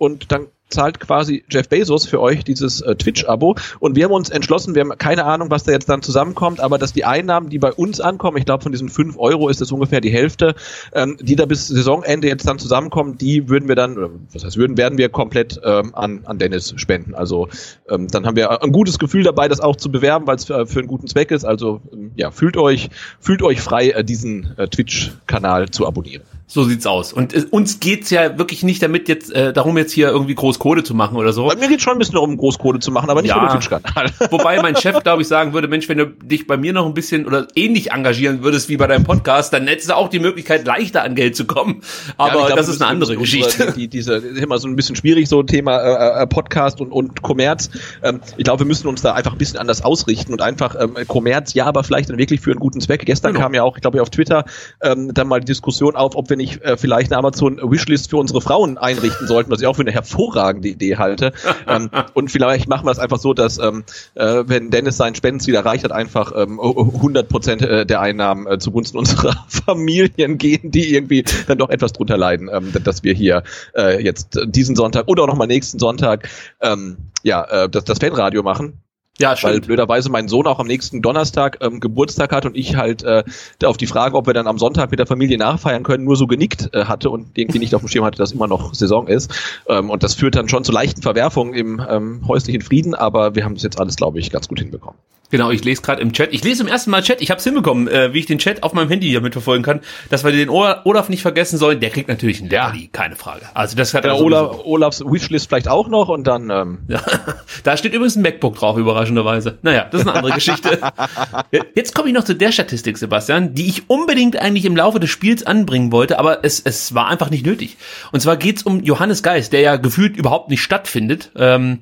B: und dann zahlt quasi Jeff Bezos für euch dieses äh, Twitch-Abo. Und wir haben uns entschlossen, wir haben keine Ahnung, was da jetzt dann zusammenkommt, aber dass die Einnahmen, die bei uns ankommen, ich glaube von diesen fünf Euro ist das ungefähr die Hälfte, ähm, die da bis Saisonende jetzt dann zusammenkommen, die würden wir dann, was heißt würden, werden wir komplett ähm, an, an Dennis spenden. Also ähm, dann haben wir ein gutes Gefühl dabei, das auch zu bewerben, weil es für, für einen guten Zweck ist. Also ähm, ja, fühlt euch, fühlt euch frei, äh, diesen äh, Twitch-Kanal zu abonnieren.
A: So sieht's aus. Und äh, uns geht's ja wirklich nicht damit jetzt äh, darum jetzt hier irgendwie Großkohle zu machen oder so.
B: Bei mir geht's schon ein bisschen darum, Großkohle zu machen, aber nicht ja. für den Twitch-Kanal.
A: Wobei mein Chef, glaube ich, sagen würde, Mensch, wenn du dich bei mir noch ein bisschen oder ähnlich engagieren würdest wie bei deinem Podcast, dann hättest du auch die Möglichkeit, leichter an Geld zu kommen. Aber ja, glaub, das ist eine andere Geschichte.
B: Die, die, diese ist immer so ein bisschen schwierig, so Thema äh, äh Podcast und, und Kommerz. Ähm, ich glaube, wir müssen uns da einfach ein bisschen anders ausrichten und einfach ähm, Kommerz, ja, aber vielleicht dann wirklich für einen guten Zweck. Gestern genau. kam ja auch, ich glaube, auf Twitter ähm, dann mal die Diskussion auf, ob wir nicht äh, vielleicht eine Amazon-Wishlist für unsere Frauen einrichten sollten, was ich auch für eine hervorragende Idee halte. ähm, <laughs> und vielleicht machen wir es einfach so, dass ähm, äh, wenn Dennis sein Spendenziel erreicht hat, einfach ähm, 100 Prozent äh, der Einnahmen äh, zugunsten <laughs> unserer Familien gehen, die irgendwie dann doch etwas drunter leiden, ähm, dass wir hier äh, jetzt diesen Sonntag oder auch nochmal nächsten Sonntag ähm, ja äh, das, das Fanradio machen. Ja, stimmt. Weil blöderweise mein Sohn auch am nächsten Donnerstag ähm, Geburtstag hat und ich halt äh, auf die Frage, ob wir dann am Sonntag mit der Familie nachfeiern können, nur so genickt äh, hatte und irgendwie nicht auf dem Schirm hatte, dass immer noch Saison ist. Ähm, und das führt dann schon zu leichten Verwerfungen im ähm, häuslichen Frieden, aber wir haben das jetzt alles, glaube ich, ganz gut hinbekommen.
A: Genau, ich lese gerade im Chat. Ich lese zum ersten Mal Chat. Ich habe es hinbekommen, äh, wie ich den Chat auf meinem Handy hier mitverfolgen kann, dass wir den Olaf nicht vergessen sollen. Der kriegt natürlich einen Derby, keine Frage.
B: Also das hat ja, Olaf, Olafs Wishlist vielleicht auch noch und dann. Ähm
A: ja, <laughs> da steht übrigens ein MacBook drauf, überraschenderweise. Naja, das ist eine andere Geschichte. <laughs> Jetzt komme ich noch zu der Statistik, Sebastian, die ich unbedingt eigentlich im Laufe des Spiels anbringen wollte, aber es, es war einfach nicht nötig. Und zwar geht's um Johannes Geist, der ja gefühlt überhaupt nicht stattfindet. Ähm,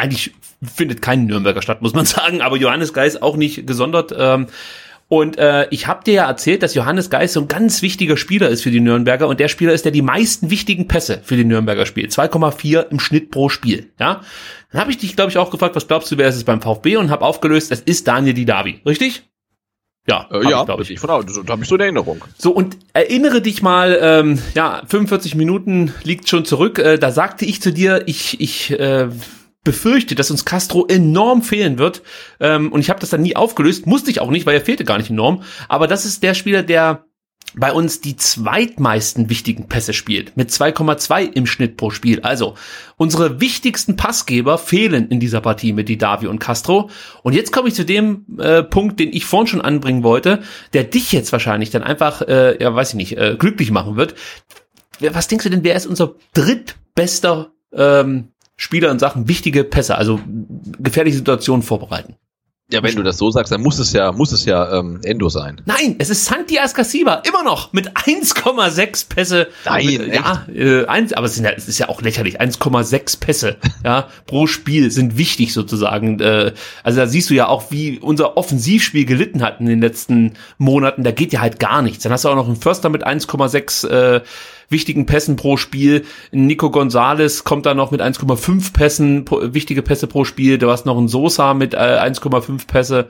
A: eigentlich findet kein Nürnberger statt, muss man <laughs> sagen, aber Johannes Geis auch nicht gesondert. Ähm, und äh, ich habe dir ja erzählt, dass Johannes Geis so ein ganz wichtiger Spieler ist für die Nürnberger und der Spieler ist, der die meisten wichtigen Pässe für die Nürnberger spielt. 2,4 im Schnitt pro Spiel. Ja, Dann habe ich dich, glaube ich, auch gefragt, was glaubst du, wer ist es beim VfB und habe aufgelöst, es ist Daniel Didavi, richtig?
B: Ja, äh, ja, glaube ich. ich von, das habe ich so in Erinnerung.
A: So, und erinnere dich mal, ähm, ja, 45 Minuten liegt schon zurück. Äh, da sagte ich zu dir, ich, ich äh, befürchte, dass uns Castro enorm fehlen wird. Ähm, und ich habe das dann nie aufgelöst, musste ich auch nicht, weil er fehlte gar nicht enorm. Aber das ist der Spieler, der bei uns die zweitmeisten wichtigen Pässe spielt, mit 2,2 im Schnitt pro Spiel. Also, unsere wichtigsten Passgeber fehlen in dieser Partie mit Didavi und Castro. Und jetzt komme ich zu dem äh, Punkt, den ich vorhin schon anbringen wollte, der dich jetzt wahrscheinlich dann einfach, äh, ja, weiß ich nicht, äh, glücklich machen wird. Was denkst du denn, wer ist unser drittbester ähm, Spieler in Sachen wichtige Pässe, also gefährliche Situationen vorbereiten.
B: Ja, wenn du das so sagst, dann muss es ja, muss es ja ähm, Endo sein.
A: Nein, es ist Santi Ascasiba, immer noch mit 1,6 Pässe.
B: Nein,
A: mit, ja, äh, eins, aber es, sind ja, es ist ja auch lächerlich. 1,6 Pässe <laughs> ja, pro Spiel sind wichtig sozusagen. Äh, also da siehst du ja auch, wie unser Offensivspiel gelitten hat in den letzten Monaten. Da geht ja halt gar nichts. Dann hast du auch noch einen Förster mit 1,6 äh, wichtigen Pässen pro Spiel. Nico Gonzalez kommt da noch mit 1,5 Pässen, wichtige Pässe pro Spiel. Du hast noch einen Sosa mit äh, 1,5 Pässe.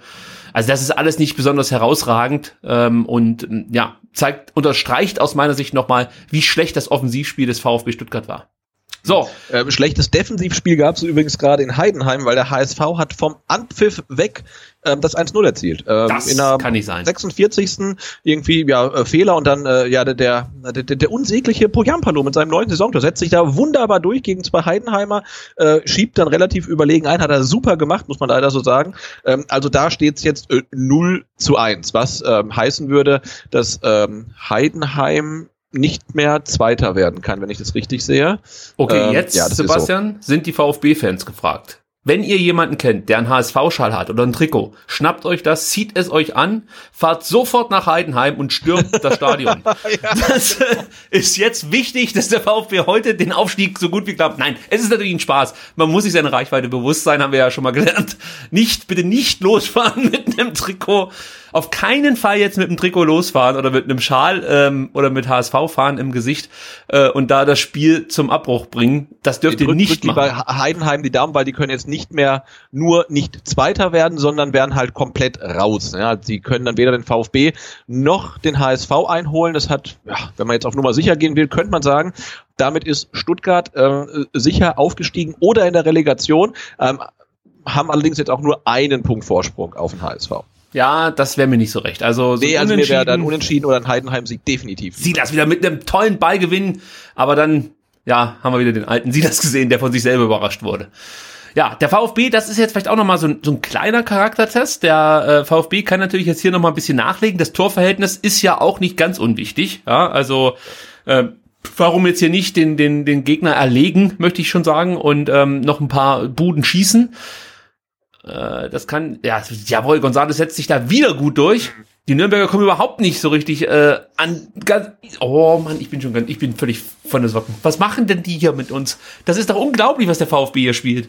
A: Also das ist alles nicht besonders herausragend ähm, und ja, zeigt, unterstreicht aus meiner Sicht nochmal, wie schlecht das Offensivspiel des VfB Stuttgart war.
B: So. Ähm, schlechtes Defensivspiel gab es übrigens gerade in Heidenheim, weil der HSV hat vom Anpfiff weg ähm, das 1-0 erzielt. Ähm,
A: das
B: in der
A: kann nicht sein.
B: 46. irgendwie ja äh, Fehler und dann äh, ja der, der, der, der unsägliche Poyampalo mit seinem neuen Saisontor setzt sich da wunderbar durch gegen zwei Heidenheimer, äh, schiebt dann relativ überlegen ein, hat er super gemacht, muss man leider so sagen. Ähm, also da steht's jetzt äh, 0 zu 1, was ähm, heißen würde, dass ähm, Heidenheim nicht mehr Zweiter werden kann, wenn ich das richtig sehe.
A: Okay, ähm, jetzt, ja, Sebastian, so. sind die VfB-Fans gefragt. Wenn ihr jemanden kennt, der einen HSV-Schal hat oder ein Trikot, schnappt euch das, zieht es euch an, fahrt sofort nach Heidenheim und stürmt das Stadion. <laughs> ja. Das äh, ist jetzt wichtig, dass der VfB heute den Aufstieg so gut wie klappt. Nein, es ist natürlich ein Spaß. Man muss sich seine Reichweite bewusst sein, haben wir ja schon mal gelernt. Nicht, bitte nicht losfahren <laughs> mit einem Trikot auf keinen Fall jetzt mit dem Trikot losfahren oder mit einem Schal ähm, oder mit HSV fahren im Gesicht äh, und da das Spiel zum Abbruch bringen. Das dürft ihr nicht machen.
B: Bei Heidenheim die Daumen, weil die können jetzt nicht mehr nur nicht Zweiter werden, sondern werden halt komplett raus. Ja, sie können dann weder den VfB noch den HSV einholen. Das hat, ja, wenn man jetzt auf Nummer sicher gehen will, könnte man sagen, damit ist Stuttgart äh, sicher aufgestiegen oder in der Relegation. Ähm, haben allerdings jetzt auch nur einen Punkt Vorsprung auf den HSV.
A: Ja, das wäre mir nicht so recht. Also, so
B: nee, also mir wäre dann unentschieden oder ein Heidenheim-Sieg definitiv.
A: Silas wieder mit einem tollen Ball gewinnen, aber dann, ja, haben wir wieder den alten Silas gesehen, der von sich selber überrascht wurde. Ja, der VfB, das ist jetzt vielleicht auch nochmal so, ein, so ein kleiner Charaktertest. Der äh, VfB kann natürlich jetzt hier nochmal ein bisschen nachlegen. Das Torverhältnis ist ja auch nicht ganz unwichtig. Ja, also äh, warum jetzt hier nicht den, den, den Gegner erlegen, möchte ich schon sagen, und ähm, noch ein paar Buden schießen. Äh, das kann, ja, jawohl, González setzt sich da wieder gut durch. Die Nürnberger kommen überhaupt nicht so richtig äh, an. Ganz, oh Mann, ich bin schon ganz, ich bin völlig von der Socken. Was machen denn die hier mit uns? Das ist doch unglaublich, was der VfB hier spielt.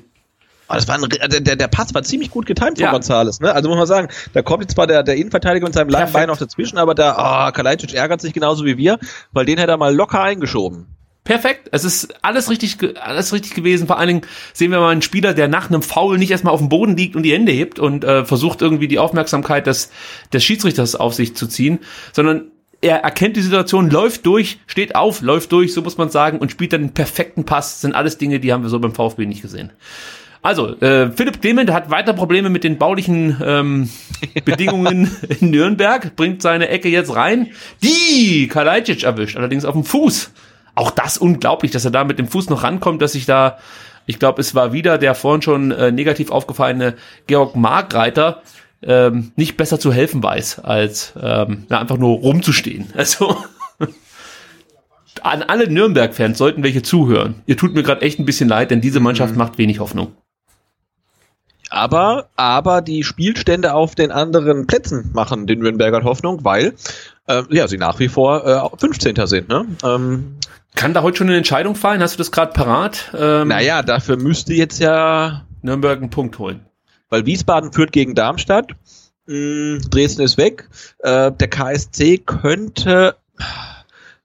B: Oh, das war ein, der, der Pass war ziemlich gut getimt von ja. Gonzales, ne? Also muss man sagen, da kommt jetzt zwar der, der Innenverteidiger mit seinem langen Bein noch dazwischen, aber da, oh, Kalajdzic ärgert sich genauso wie wir, weil den hätte er mal locker eingeschoben
A: perfekt. Es ist alles richtig, alles richtig gewesen. Vor allen Dingen sehen wir mal einen Spieler, der nach einem Foul nicht erstmal auf dem Boden liegt und die Hände hebt und äh, versucht irgendwie die Aufmerksamkeit des, des Schiedsrichters auf sich zu ziehen, sondern er erkennt die Situation, läuft durch, steht auf, läuft durch, so muss man sagen, und spielt dann den perfekten Pass. Das sind alles Dinge, die haben wir so beim VfB nicht gesehen. Also, äh, Philipp Clement hat weiter Probleme mit den baulichen ähm, <laughs> Bedingungen in Nürnberg, bringt seine Ecke jetzt rein. Die Kalajdzic erwischt, allerdings auf dem Fuß auch das unglaublich, dass er da mit dem Fuß noch rankommt, dass sich da, ich glaube, es war wieder der vorhin schon äh, negativ aufgefallene Georg Markreiter, ähm, nicht besser zu helfen weiß, als ähm, ja, einfach nur rumzustehen. <laughs> Also an alle Nürnberg-Fans sollten welche zuhören. Ihr tut mir gerade echt ein bisschen leid, denn diese Mannschaft mhm. macht wenig Hoffnung.
B: Aber, aber die Spielstände auf den anderen Plätzen machen den Nürnbergern Hoffnung, weil äh, ja, sie nach wie vor äh, 15. sind. Ne? Ähm,
A: kann da heute schon eine Entscheidung fallen? Hast du das gerade parat?
B: Ähm, naja, dafür müsste jetzt ja
A: Nürnberg einen Punkt holen.
B: Weil Wiesbaden führt gegen Darmstadt. Mh, hm, Dresden ist weg. Äh, der KSC könnte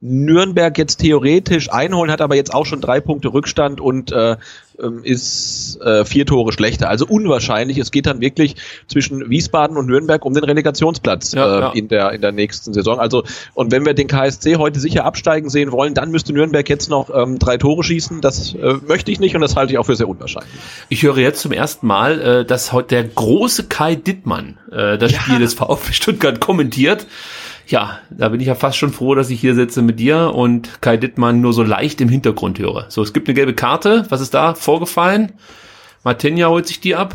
B: Nürnberg jetzt theoretisch einholen, hat aber jetzt auch schon drei Punkte Rückstand und äh, ähm, ist äh, vier Tore schlechter. Also unwahrscheinlich. Es geht dann wirklich zwischen Wiesbaden und Nürnberg um den Relegationsplatz ja, äh, ja. in der in der nächsten Saison. Also und wenn wir den KSC heute sicher absteigen sehen wollen, dann müsste Nürnberg jetzt noch ähm, drei Tore schießen. Das äh, möchte ich nicht und das halte ich auch für sehr unwahrscheinlich.
A: Ich höre jetzt zum ersten Mal, äh, dass heute der große Kai Dittmann äh, das ja. Spiel des VfB Stuttgart kommentiert ja, da bin ich ja fast schon froh, dass ich hier sitze mit dir und Kai Dittmann nur so leicht im Hintergrund höre. So, es gibt eine gelbe Karte. Was ist da vorgefallen? Martinja holt sich die ab.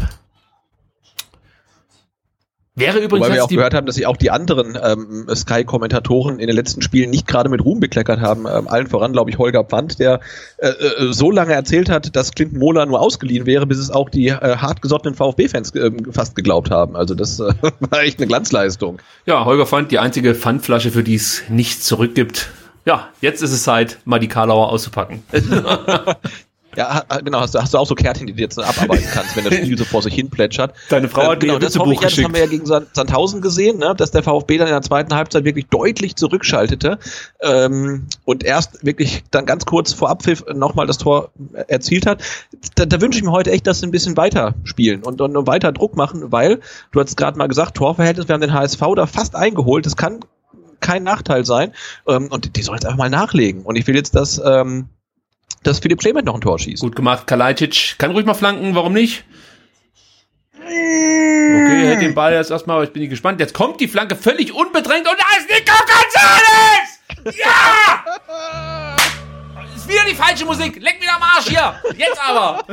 A: Wäre übrigens
B: Wobei wir auch
A: die,
B: gehört haben, dass sich auch die anderen ähm, Sky-Kommentatoren in den letzten Spielen nicht gerade mit Ruhm bekleckert haben. Ähm, allen voran, glaube ich, Holger Pfand, der äh, äh, so lange erzählt hat, dass Clinton Mohler nur ausgeliehen wäre, bis es auch die äh, hartgesottenen VfB-Fans äh, fast geglaubt haben. Also das äh, <laughs> war echt eine Glanzleistung.
A: ja, Holger Pfand, die einzige Pfandflasche, für die es nichts zurückgibt. Ja, jetzt ist es Zeit, mal die Karlauer auszupacken. <laughs> <laughs>
B: Ja, genau, hast du, hast du auch so Kärtchen, die du jetzt abarbeiten kannst, wenn das Spiel so vor sich hin plätschert. <laughs>
A: Deine Frau hat
B: genau,
A: mir
B: das, hoffe ich ja, das haben wir ja gegen Sand- Sandhausen gesehen, ne, dass der VfB dann in der zweiten Halbzeit wirklich deutlich zurückschaltete ähm, und erst wirklich dann ganz kurz vor Abpfiff nochmal das Tor erzielt hat. Da, da wünsche ich mir heute echt, dass sie ein bisschen weiter spielen und, und weiter Druck machen, weil, du hast gerade mal gesagt, Torverhältnis, wir haben den HSV da fast eingeholt, das kann kein Nachteil sein ähm, und die sollen jetzt einfach mal nachlegen und ich will jetzt, dass ähm, dass Philipp Clement noch ein Tor schießt.
A: Gut gemacht, Kalajdzic. Kann ruhig mal flanken, warum nicht? Okay, hält den Ball jetzt erstmal, aber ich bin gespannt. Jetzt kommt die Flanke völlig unbedrängt und da ist Nico Gonzalez! Ja! Ist wieder die falsche Musik. Leck mir am Arsch hier. Jetzt aber.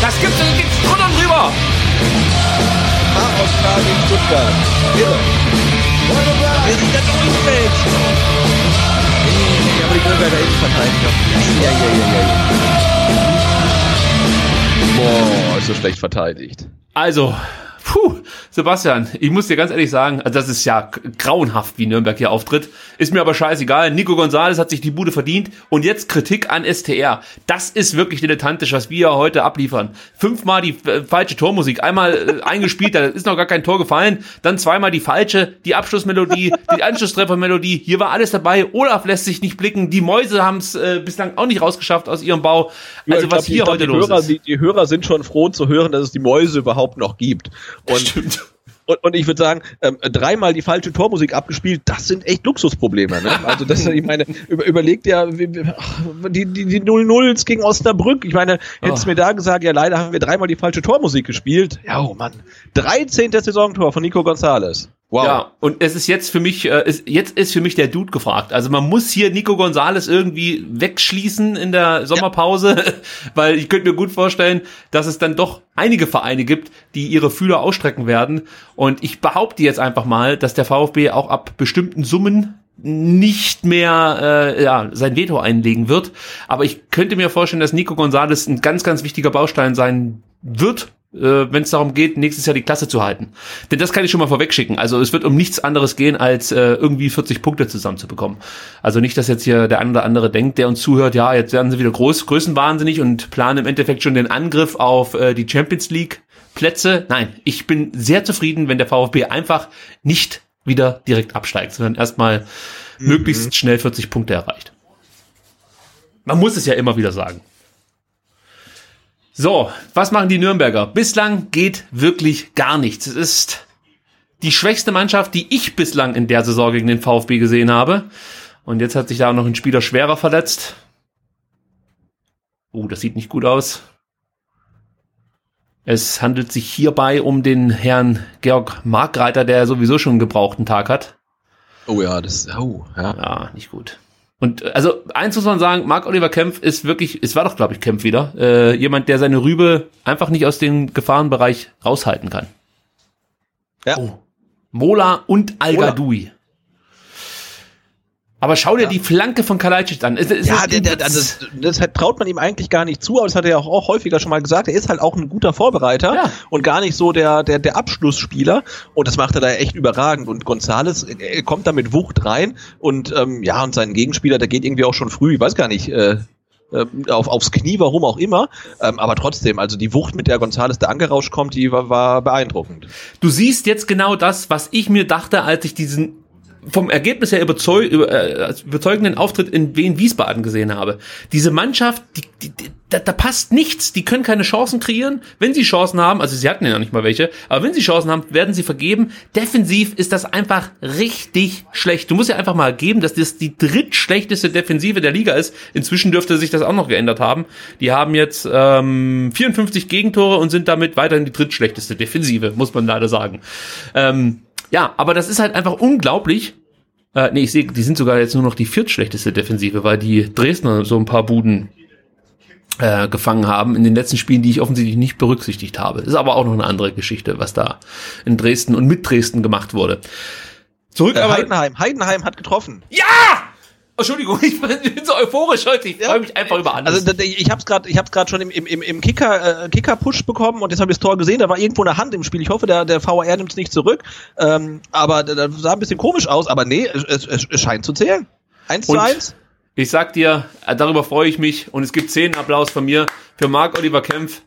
A: Das gibt's, das gibt's drunter und drüber.
B: Ausstrahlung in Stuttgart. Irre. Wer sich da durchfällt. Aber die Nürnberger Innenverteidiger. Ja, ja, ja, ja, ja. Boah, ist so schlecht verteidigt.
A: Also, puh, Sebastian, ich muss dir ganz ehrlich sagen, also das ist ja grauenhaft, wie Nürnberg hier auftritt. Ist mir aber scheißegal. Nico Gonzalez hat sich die Bude verdient. Und jetzt Kritik an STR. Das ist wirklich dilettantisch, was wir heute abliefern. Fünfmal die äh, falsche Tormusik, einmal äh, eingespielt, da ist noch gar kein Tor gefallen. Dann zweimal die falsche, die Abschlussmelodie, die Anschlusstreffermelodie. Hier war alles dabei. Olaf lässt sich nicht blicken. Die Mäuse haben es äh, bislang auch nicht rausgeschafft aus ihrem Bau. Also
B: Ich
A: was
B: glaub,
A: hier
B: glaub,
A: heute
B: die
A: los
B: Hörer,
A: ist.
B: Die, die Hörer sind schon froh zu hören, dass es die Mäuse überhaupt noch gibt. Und
A: Stimmt.
B: Und, und ich würde sagen, ähm, dreimal die falsche Tormusik abgespielt, das sind echt Luxusprobleme. Ne? Also das, ich meine, über, überlegt ja, die, die, die 0-0s gegen Osnabrück. Ich meine, hättest du
A: Oh.
B: mir da gesagt, ja leider haben wir dreimal die falsche Tormusik gespielt. Ja, oh Mann. 13. Saisontor von Nico Gonzalez. Wow.
A: Ja, und es ist jetzt für mich, äh, ist, jetzt ist für mich der Dude gefragt. Also man muss hier Nico Gonzalez irgendwie wegschließen in der Sommerpause, <laughs> weil ich könnte mir gut vorstellen, dass es dann doch einige Vereine gibt, die ihre Fühler ausstrecken werden. Und ich behaupte jetzt einfach mal, dass der VfB auch ab bestimmten Summen nicht mehr äh, ja, sein Veto einlegen wird. Aber ich könnte mir vorstellen, dass Nico Gonzalez ein ganz, ganz wichtiger Baustein sein wird, äh, wenn es darum geht, nächstes Jahr die Klasse zu halten. Denn das kann ich schon mal vorwegschicken. Also es wird um nichts anderes gehen, als äh, irgendwie 40 Punkte zusammenzubekommen. Also nicht, dass jetzt hier der ein oder andere denkt, der uns zuhört, ja, jetzt werden sie wieder groß, größenwahnsinnig und planen im Endeffekt schon den Angriff auf äh, die Champions League Plätze. Nein, ich bin sehr zufrieden, wenn der VfB einfach nicht wieder direkt absteigt, sondern erstmal möglichst schnell 40 Punkte erreicht. Man muss es ja immer wieder sagen. So, was machen die Nürnberger? Bislang geht wirklich gar nichts. Es ist die schwächste Mannschaft, die ich bislang in der Saison gegen den VfB gesehen habe. Und jetzt hat sich da noch ein Spieler schwerer verletzt. Oh, das sieht nicht gut aus. Es handelt sich hierbei um den Herrn Georg Markreiter, der sowieso schon einen gebrauchten Tag hat.
B: Oh ja, das, oh, ja.
A: Ja, nicht gut. Und äh, also eins muss man sagen, Marc Oliver Kempf ist wirklich, es war doch glaube ich Kempf wieder, äh, jemand, der seine Rübe einfach nicht aus dem Gefahrenbereich raushalten kann.
B: Ja.
A: Oh. Mola und Al-Gadoui. Aber schau dir die Flanke von Kalajdzic an. Es, es
B: Ja,
A: ist-
B: der, der, also das, das hat- traut man ihm eigentlich gar nicht zu, aber das hat er ja auch, auch häufiger schon mal gesagt. Er ist halt auch ein guter Vorbereiter
A: Ja.
B: und gar nicht so der, der, der Abschlussspieler. Und das macht er da echt überragend. Und Gonzales er kommt da mit Wucht rein und ähm, ja, und sein Gegenspieler, der geht irgendwie auch schon früh, ich weiß gar nicht, äh, äh, auf, aufs Knie, warum auch immer. Ähm, aber trotzdem, also die Wucht, mit der Gonzales da angerauscht kommt, die war, war beeindruckend.
A: du siehst jetzt genau das, was ich mir dachte, als ich diesen vom Ergebnis her überzeug, über, äh, überzeugenden Auftritt in Wien Wiesbaden gesehen habe. Diese Mannschaft, die, die, die, da, da passt nichts. Die können keine Chancen kreieren. Wenn sie Chancen haben, also sie hatten ja noch nicht mal welche, aber wenn sie Chancen haben, werden sie vergeben. Defensiv ist das einfach richtig schlecht. Du musst ja einfach mal geben, dass das die drittschlechteste Defensive der Liga ist. Inzwischen dürfte sich das auch noch geändert haben. Die haben jetzt ähm, 54 Gegentore und sind damit weiterhin die drittschlechteste Defensive, muss man leider sagen. Ähm, ja, aber das ist halt einfach unglaublich. Äh, nee, ich sehe, die sind sogar jetzt nur noch die viertschlechteste Defensive, weil die Dresdner so ein paar Buden äh, gefangen haben in den letzten Spielen, die ich offensichtlich nicht berücksichtigt habe. Ist aber auch noch eine andere Geschichte, was da in Dresden und mit Dresden gemacht wurde.
B: Zurück äh, aber Heidenheim. Heidenheim hat getroffen.
A: Ja! Entschuldigung, <laughs> ich bin so euphorisch heute. Ich ja. freue mich einfach über alles.
B: Also ich habe es gerade, ich habe gerade schon im, im, im Kicker äh, Kicker Push bekommen und jetzt habe ich das Tor gesehen. Da war irgendwo eine Hand im Spiel. Ich hoffe, der der VAR nimmt es nicht zurück. Ähm, aber das sah ein bisschen komisch aus. Aber nee, es, es, es scheint zu zählen. Eins zu eins.
A: Ich sag dir, äh, darüber freue ich mich und es gibt zehn Applaus von mir für Marc Oliver Kempf,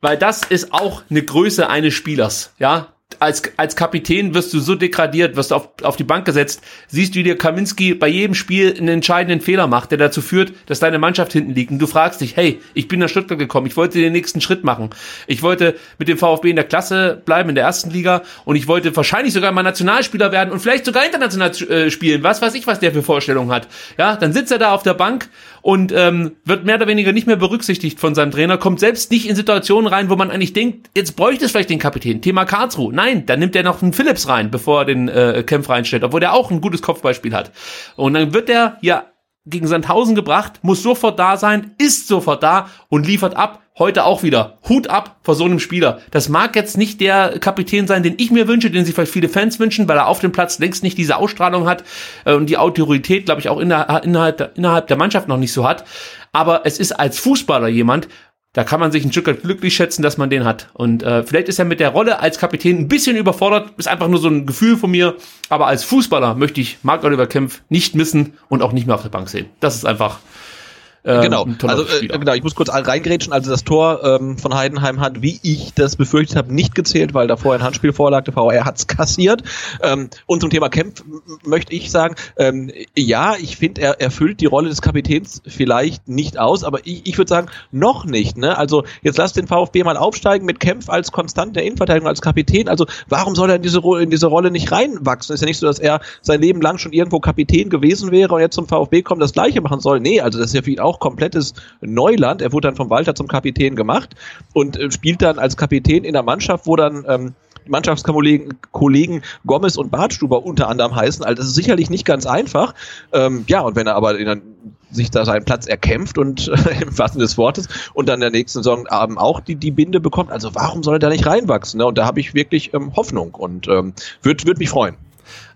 A: weil das ist auch eine Größe eines Spielers, ja als, als Kapitän wirst du so degradiert, wirst du auf, auf die Bank gesetzt, siehst, wie dir Kaminski bei jedem Spiel einen entscheidenden Fehler macht, der dazu führt, dass deine Mannschaft hinten liegt. Und du fragst dich, hey, ich bin nach Stuttgart gekommen, ich wollte den nächsten Schritt machen. Ich wollte mit dem VfB in der Klasse bleiben, in der ersten Liga und ich wollte wahrscheinlich sogar mal Nationalspieler werden und vielleicht sogar international äh, spielen. Was weiß ich, was der für Vorstellungen hat. Ja, dann sitzt er da auf der Bank und ähm, wird mehr oder weniger nicht mehr berücksichtigt von seinem Trainer, kommt selbst nicht in Situationen rein, wo man eigentlich denkt, jetzt bräuchte es vielleicht den Kapitän. Thema Karlsruhe. Nein, dann nimmt er noch einen Philips rein, bevor er den äh, Kempf reinstellt, obwohl der auch ein gutes Kopfbeispiel hat. Und dann wird der ja gegen Sandhausen gebracht, muss sofort da sein, ist sofort da und liefert ab. Heute auch wieder. Hut ab vor so einem Spieler. Das mag jetzt nicht der Kapitän sein, den ich mir wünsche, den sich vielleicht viele Fans wünschen, weil er auf dem Platz längst nicht diese Ausstrahlung hat äh, und die Autorität, glaube ich, auch innerhalb innerhalb der Mannschaft noch nicht so hat. Aber es ist als Fußballer jemand, da kann man sich ein Stück weit glücklich schätzen, dass man den hat. Und äh, vielleicht ist er mit der Rolle als Kapitän ein bisschen überfordert, ist einfach nur so ein Gefühl von mir. Aber als Fußballer möchte ich Marc Oliver Kempf nicht missen und auch nicht mehr auf der Bank sehen. Das ist einfach
B: ähm, genau, also äh, genau, ich muss kurz reingrätschen. Also das Tor ähm, von Heidenheim hat, wie ich das befürchtet habe, nicht gezählt, weil davor ein Handspiel vorlag. Der VR hat's kassiert. Ähm, und zum Thema Kempf möchte ich sagen, ähm, ja, ich finde, er erfüllt die Rolle des Kapitäns vielleicht nicht aus, aber ich, ich würde sagen, noch nicht. Ne? Also jetzt lass den VfB mal aufsteigen mit Kempf als konstant der Innenverteidigung, als Kapitän. Also warum soll er in diese, in diese Rolle nicht reinwachsen? Ist ja nicht so, dass er sein Leben lang schon irgendwo Kapitän gewesen wäre und jetzt zum VfB kommt, das Gleiche machen soll. Nee, also das ist ja ihn auch auch komplettes Neuland. Er wurde dann vom Walter zum Kapitän gemacht und äh, spielt dann als Kapitän in der Mannschaft, wo dann ähm, Mannschaftskollegen Kollegen Gomez und Bartstuber unter anderem heißen. Also das ist sicherlich nicht ganz einfach. Ähm, ja, und wenn er aber in, sich da seinen Platz erkämpft und äh, <laughs> im wahrsten des Wortes und dann der nächsten Saison auch die, die Binde bekommt, also warum soll er da nicht reinwachsen? Ne? Und da habe ich wirklich ähm, Hoffnung und ähm, würde würd mich freuen.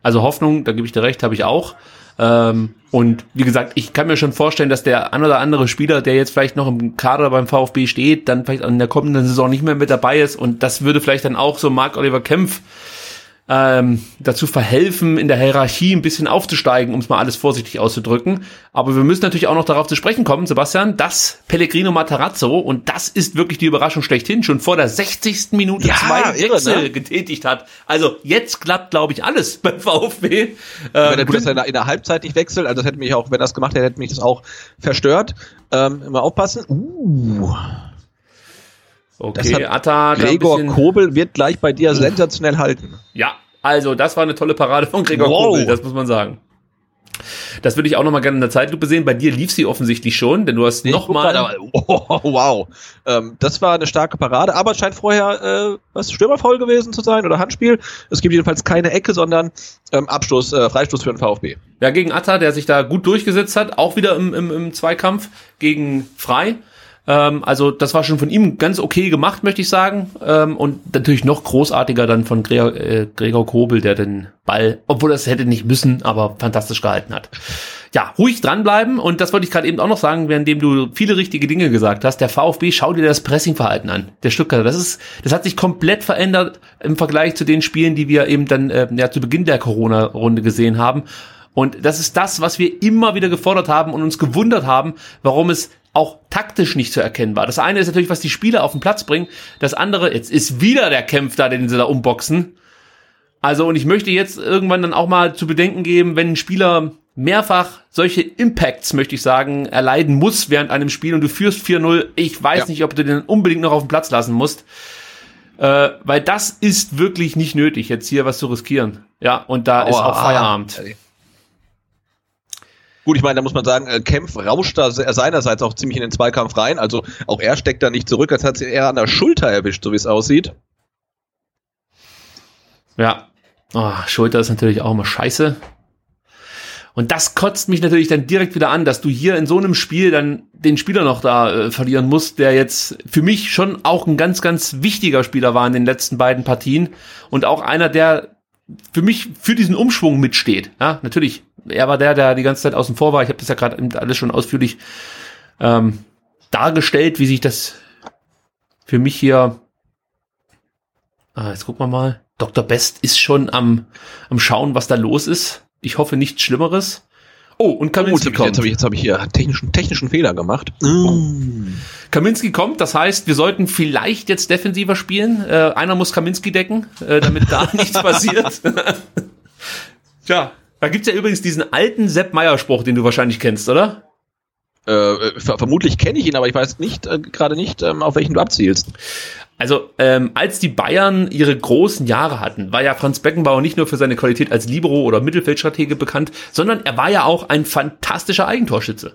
A: Also Hoffnung, da gebe ich dir recht, habe ich auch. Ähm, und wie gesagt, ich kann mir schon vorstellen, dass der ein oder andere Spieler, der jetzt vielleicht noch im Kader beim VfB steht, dann vielleicht in der kommenden Saison nicht mehr mit dabei ist. Und das würde vielleicht dann auch so Marc Oliver Kempf ähm, dazu verhelfen, in der Hierarchie ein bisschen aufzusteigen, um es mal alles vorsichtig auszudrücken. Aber wir müssen natürlich auch noch darauf zu sprechen kommen, Sebastian, dass Pellegrino Matarazzo, und das ist wirklich die Überraschung schlechthin, schon vor der 60. Minute ja, zwei Wechsel ne? getätigt hat. Also jetzt klappt, glaube ich, alles <laughs> beim VfB. Ähm,
B: wenn er das in der, in der Halbzeit nicht wechselt, also das hätte mich auch, wenn er das gemacht hätte, hätte mich das auch verstört. Ähm, immer aufpassen. Uh.
A: Okay, Atta.
B: Gregor Kobel wird gleich bei dir sensationell halten.
A: Ja, also das war eine tolle Parade von Gregor wow. Kobel, das muss man sagen. Das würde ich auch noch mal gerne in der Zeitlupe sehen. Bei dir lief sie offensichtlich schon, denn du hast nee, noch mal. <laughs>
B: Oh, wow, ähm, das war eine starke Parade, aber es scheint vorher äh, was Stürmerfaul gewesen zu sein oder Handspiel. Es gibt jedenfalls keine Ecke, sondern ähm, Abstoß, äh, Freistoß für den VfB.
A: Ja, gegen Atta, der sich da gut durchgesetzt hat, auch wieder im, im, im Zweikampf gegen Frei. Ähm, also das war schon von ihm ganz okay gemacht, möchte ich sagen. Ähm, und natürlich noch großartiger dann von Gregor, äh, Gregor Kobel, der den Ball, obwohl es hätte nicht müssen, aber fantastisch gehalten hat. Ja, ruhig dranbleiben und das wollte ich gerade eben auch noch sagen, währenddem du viele richtige Dinge gesagt hast. Der VfB, schau dir das Pressingverhalten an. Der Stuttgarter, das ist, das hat sich komplett verändert im Vergleich zu den Spielen, die wir eben dann äh, ja zu Beginn der Corona-Runde gesehen haben. Und das ist das, was wir immer wieder gefordert haben und uns gewundert haben, warum es auch taktisch nicht so erkennbar. Das eine ist natürlich, was die Spieler auf den Platz bringen. Das andere, jetzt ist wieder der Kämpf da, den sie da umboxen. Also, und ich möchte jetzt irgendwann dann auch mal zu bedenken geben, wenn ein Spieler mehrfach solche Impacts, möchte ich sagen, erleiden muss während einem Spiel und du führst 4-0, ich weiß ja. nicht, ob du den unbedingt noch auf den Platz lassen musst. Äh, weil das ist wirklich nicht nötig, jetzt hier was zu riskieren. Ja, und da Aua. ist auch Feierabend.
B: Gut, ich meine, da muss man sagen, äh, Kempf rauscht da seinerseits auch ziemlich in den Zweikampf rein. Also auch er steckt da nicht zurück, als hat sie eher an der Schulter erwischt, so wie es aussieht.
A: Ja. Oh, Schulter ist natürlich auch immer scheiße. Und das kotzt mich natürlich dann direkt wieder an, dass du hier in so einem Spiel dann den Spieler noch da äh, verlieren musst, der jetzt für mich schon auch ein ganz, ganz wichtiger Spieler war in den letzten beiden Partien und auch einer, der für mich für diesen Umschwung mitsteht. Ja, natürlich, er war der, der die ganze Zeit außen vor war. Ich habe das ja gerade alles schon ausführlich ähm, dargestellt, wie sich das für mich hier. Ah, jetzt gucken wir mal. Dr. Best ist schon am, am Schauen, was da los ist. Ich hoffe nichts Schlimmeres. Oh, und Kaminski
B: oh,
A: kommt.
B: Jetzt habe ich, jetzt hab ich hier technischen, technischen Fehler gemacht. Mm.
A: Kaminski kommt, das heißt, wir sollten vielleicht jetzt defensiver spielen. Äh, einer muss Kaminski decken, äh, damit da <laughs> nichts passiert. <laughs> Tja, da gibt's ja übrigens diesen alten Sepp Meyer-Spruch, den du wahrscheinlich kennst, oder?
B: Äh, ver vermutlich kenne ich ihn, aber ich weiß nicht äh, gerade nicht, ähm, auf welchen du abzielst.
A: Also, ähm, als die Bayern ihre großen Jahre hatten, war ja Franz Beckenbauer nicht nur für seine Qualität als Libero oder Mittelfeldstratege bekannt, sondern er war ja auch ein fantastischer Eigentorschütze.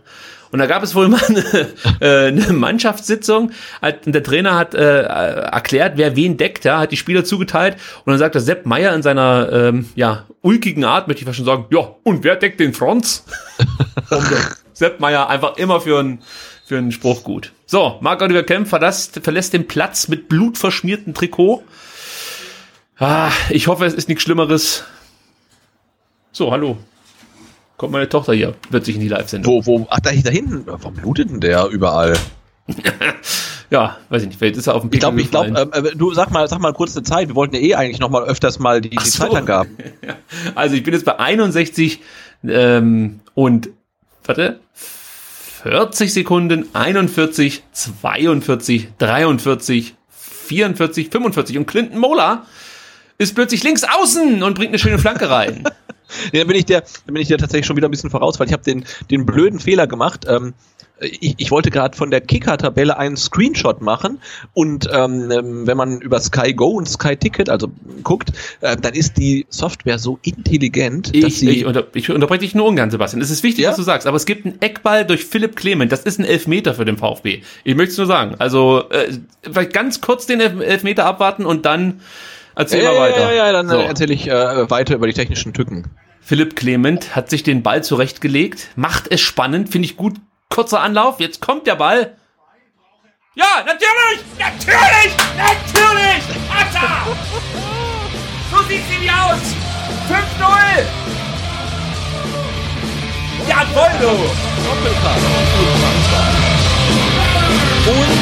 A: Und da gab es wohl mal <laughs> eine, äh, eine Mannschaftssitzung. Der Trainer hat äh, erklärt, wer wen deckt, ja, hat die Spieler zugeteilt. Und dann sagt der Sepp Meier in seiner ähm, ja, ulkigen Art, möchte ich fast schon sagen, ja, und wer deckt den Franz? <laughs> Sepp Meier einfach immer für einen für einen Spruch gut. So, Marc-Oliver Kemp verlässt, verlässt den Platz mit blutverschmiertem Trikot. Ah, ich hoffe, es ist nichts Schlimmeres. So, hallo. Kommt meine Tochter hier, wird sich in die Live-Sendung.
B: Wo, wo, ach, da, da hinten, warum blutet denn der überall? <laughs>
A: ja, weiß ich nicht, vielleicht ist er auf dem
B: Ich glaube, ich glaube, ähm, äh, du sag mal, sag mal kurz eine Zeit. Wir wollten ja eh eigentlich noch mal öfters mal die, die
A: so.
B: Zeitangaben. <laughs>
A: also ich bin jetzt bei 61 ähm, und warte, 40 Sekunden, 41, 42, 43, 44, 45 und Clinton Mola ist plötzlich links außen und bringt eine schöne Flanke rein. <laughs>
B: ja, <laughs> dann bin ich der, dann bin ich der tatsächlich schon wieder ein bisschen voraus, weil ich habe den, den blöden Fehler gemacht. Ähm, ich, ich wollte gerade von der Kicker-Tabelle einen Screenshot machen und ähm, ähm, wenn man über Sky Go und Sky Ticket also guckt, äh, dann ist die Software so intelligent,
A: ich, dass sie ich, unter, ich unterbreche dich nur ungern, Sebastian. Es ist wichtig, ja? was du sagst, aber es gibt einen Eckball durch Philipp Clement. Das ist ein Elfmeter für den VfB. Ich möchte es nur sagen. Also äh, vielleicht ganz kurz den Elfmeter abwarten und dann erzähl
B: ja,
A: mal weiter.
B: Ja, ja, ja, dann so. erzähle ich äh, weiter über die technischen Tücken.
A: Philipp Clement hat sich den Ball zurechtgelegt, macht es spannend, finde ich gut kurzer Anlauf, jetzt kommt der Ball. Ja, natürlich! Natürlich! Natürlich! Atta! So sieht's nämlich aus! 5-0! Ja, voll du!
B: Doppelpass. Und